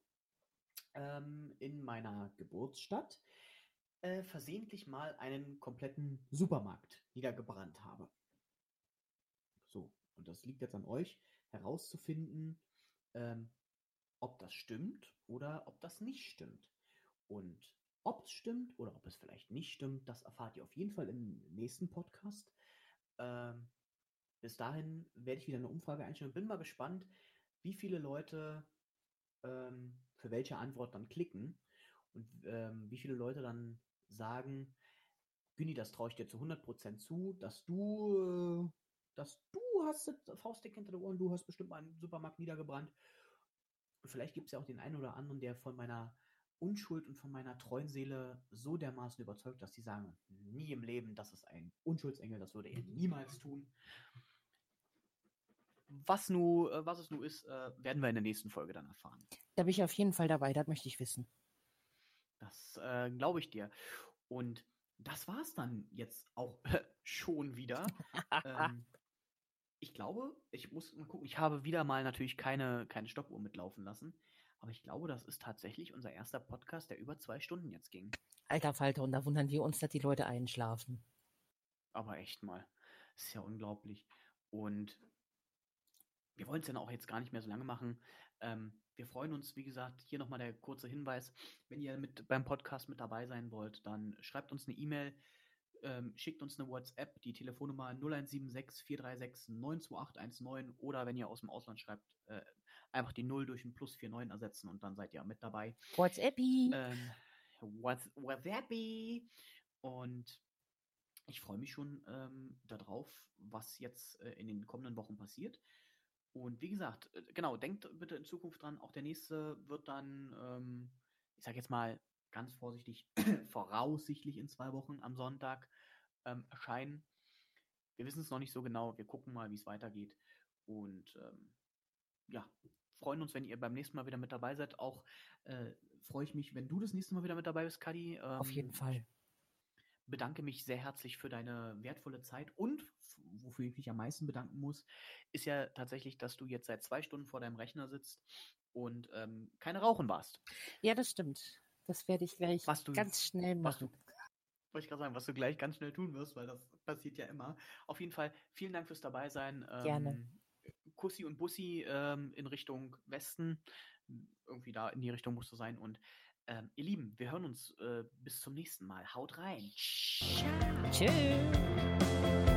Speaker 1: ähm, in meiner Geburtsstadt äh, versehentlich mal einen kompletten Supermarkt niedergebrannt habe. So, und das liegt jetzt an euch, herauszufinden, ähm, ob das stimmt oder ob das nicht stimmt. Und ob es stimmt oder ob es vielleicht nicht stimmt, das erfahrt ihr auf jeden Fall im nächsten Podcast. Ähm, bis dahin werde ich wieder eine Umfrage einstellen und bin mal gespannt, wie viele Leute ähm, für welche Antwort dann klicken und ähm, wie viele Leute dann sagen, Günni, das traue ich dir zu 100% zu, dass du, äh, dass du hast das Faustdick hinter den Ohren, du hast bestimmt mal einen Supermarkt niedergebrannt. Und vielleicht gibt es ja auch den einen oder anderen, der von meiner Unschuld und von meiner treuen Seele so dermaßen überzeugt, dass sie sagen, nie im Leben, das ist ein Unschuldsengel, das würde er niemals tun. Was, nu, äh, was es nun ist, äh, werden wir in der nächsten Folge dann erfahren.
Speaker 2: Da bin ich auf jeden Fall dabei, das möchte ich wissen.
Speaker 1: Das äh, glaube ich dir. Und das war es dann jetzt auch schon wieder. ähm, ich glaube, ich muss mal gucken, ich habe wieder mal natürlich keine, keine Stoppuhr mitlaufen lassen. Aber ich glaube, das ist tatsächlich unser erster Podcast, der über zwei Stunden jetzt ging.
Speaker 2: Alter Falter, und da wundern wir uns, dass die Leute einschlafen.
Speaker 1: Aber echt mal. Das ist ja unglaublich. Und wir wollen es dann auch jetzt gar nicht mehr so lange machen. Ähm, wir freuen uns, wie gesagt, hier nochmal der kurze Hinweis. Wenn ihr mit beim Podcast mit dabei sein wollt, dann schreibt uns eine E-Mail, ähm, schickt uns eine WhatsApp, die Telefonnummer 0176 436 92819 oder wenn ihr aus dem Ausland schreibt, äh, einfach die 0 durch ein Plus 49 ersetzen und dann seid ihr mit dabei.
Speaker 2: WhatsAppi.
Speaker 1: Ähm, Whats- WhatsAppy. Und ich freue mich schon ähm, darauf, was jetzt äh, in den kommenden Wochen passiert. Und wie gesagt, äh, genau, denkt bitte in Zukunft dran, auch der nächste wird dann, ähm, ich sage jetzt mal ganz vorsichtig, voraussichtlich in zwei Wochen am Sonntag ähm, erscheinen. Wir wissen es noch nicht so genau. Wir gucken mal, wie es weitergeht. Und ähm, ja, freuen uns, wenn ihr beim nächsten Mal wieder mit dabei seid. Auch äh, freue ich mich, wenn du das nächste Mal wieder mit dabei bist, Kadi. Ähm,
Speaker 2: Auf jeden Fall.
Speaker 1: bedanke mich sehr herzlich für deine wertvolle Zeit und wofür ich mich am meisten bedanken muss, ist ja tatsächlich, dass du jetzt seit zwei Stunden vor deinem Rechner sitzt und ähm, keine Rauchen warst.
Speaker 2: Ja, das stimmt. Das werde ich gleich
Speaker 1: Was du-
Speaker 2: ganz schnell
Speaker 1: was du-
Speaker 2: machen.
Speaker 1: Wollte ich gerade sagen, was du gleich ganz schnell tun wirst, weil das passiert ja immer. Auf jeden Fall vielen Dank fürs Dabeisein. Ähm,
Speaker 2: Gerne.
Speaker 1: Kussi und Bussi ähm, in Richtung Westen. Irgendwie da in die Richtung musst du sein. Und ähm, ihr Lieben, wir hören uns äh, bis zum nächsten Mal. Haut rein. Ciao.
Speaker 2: Tschüss.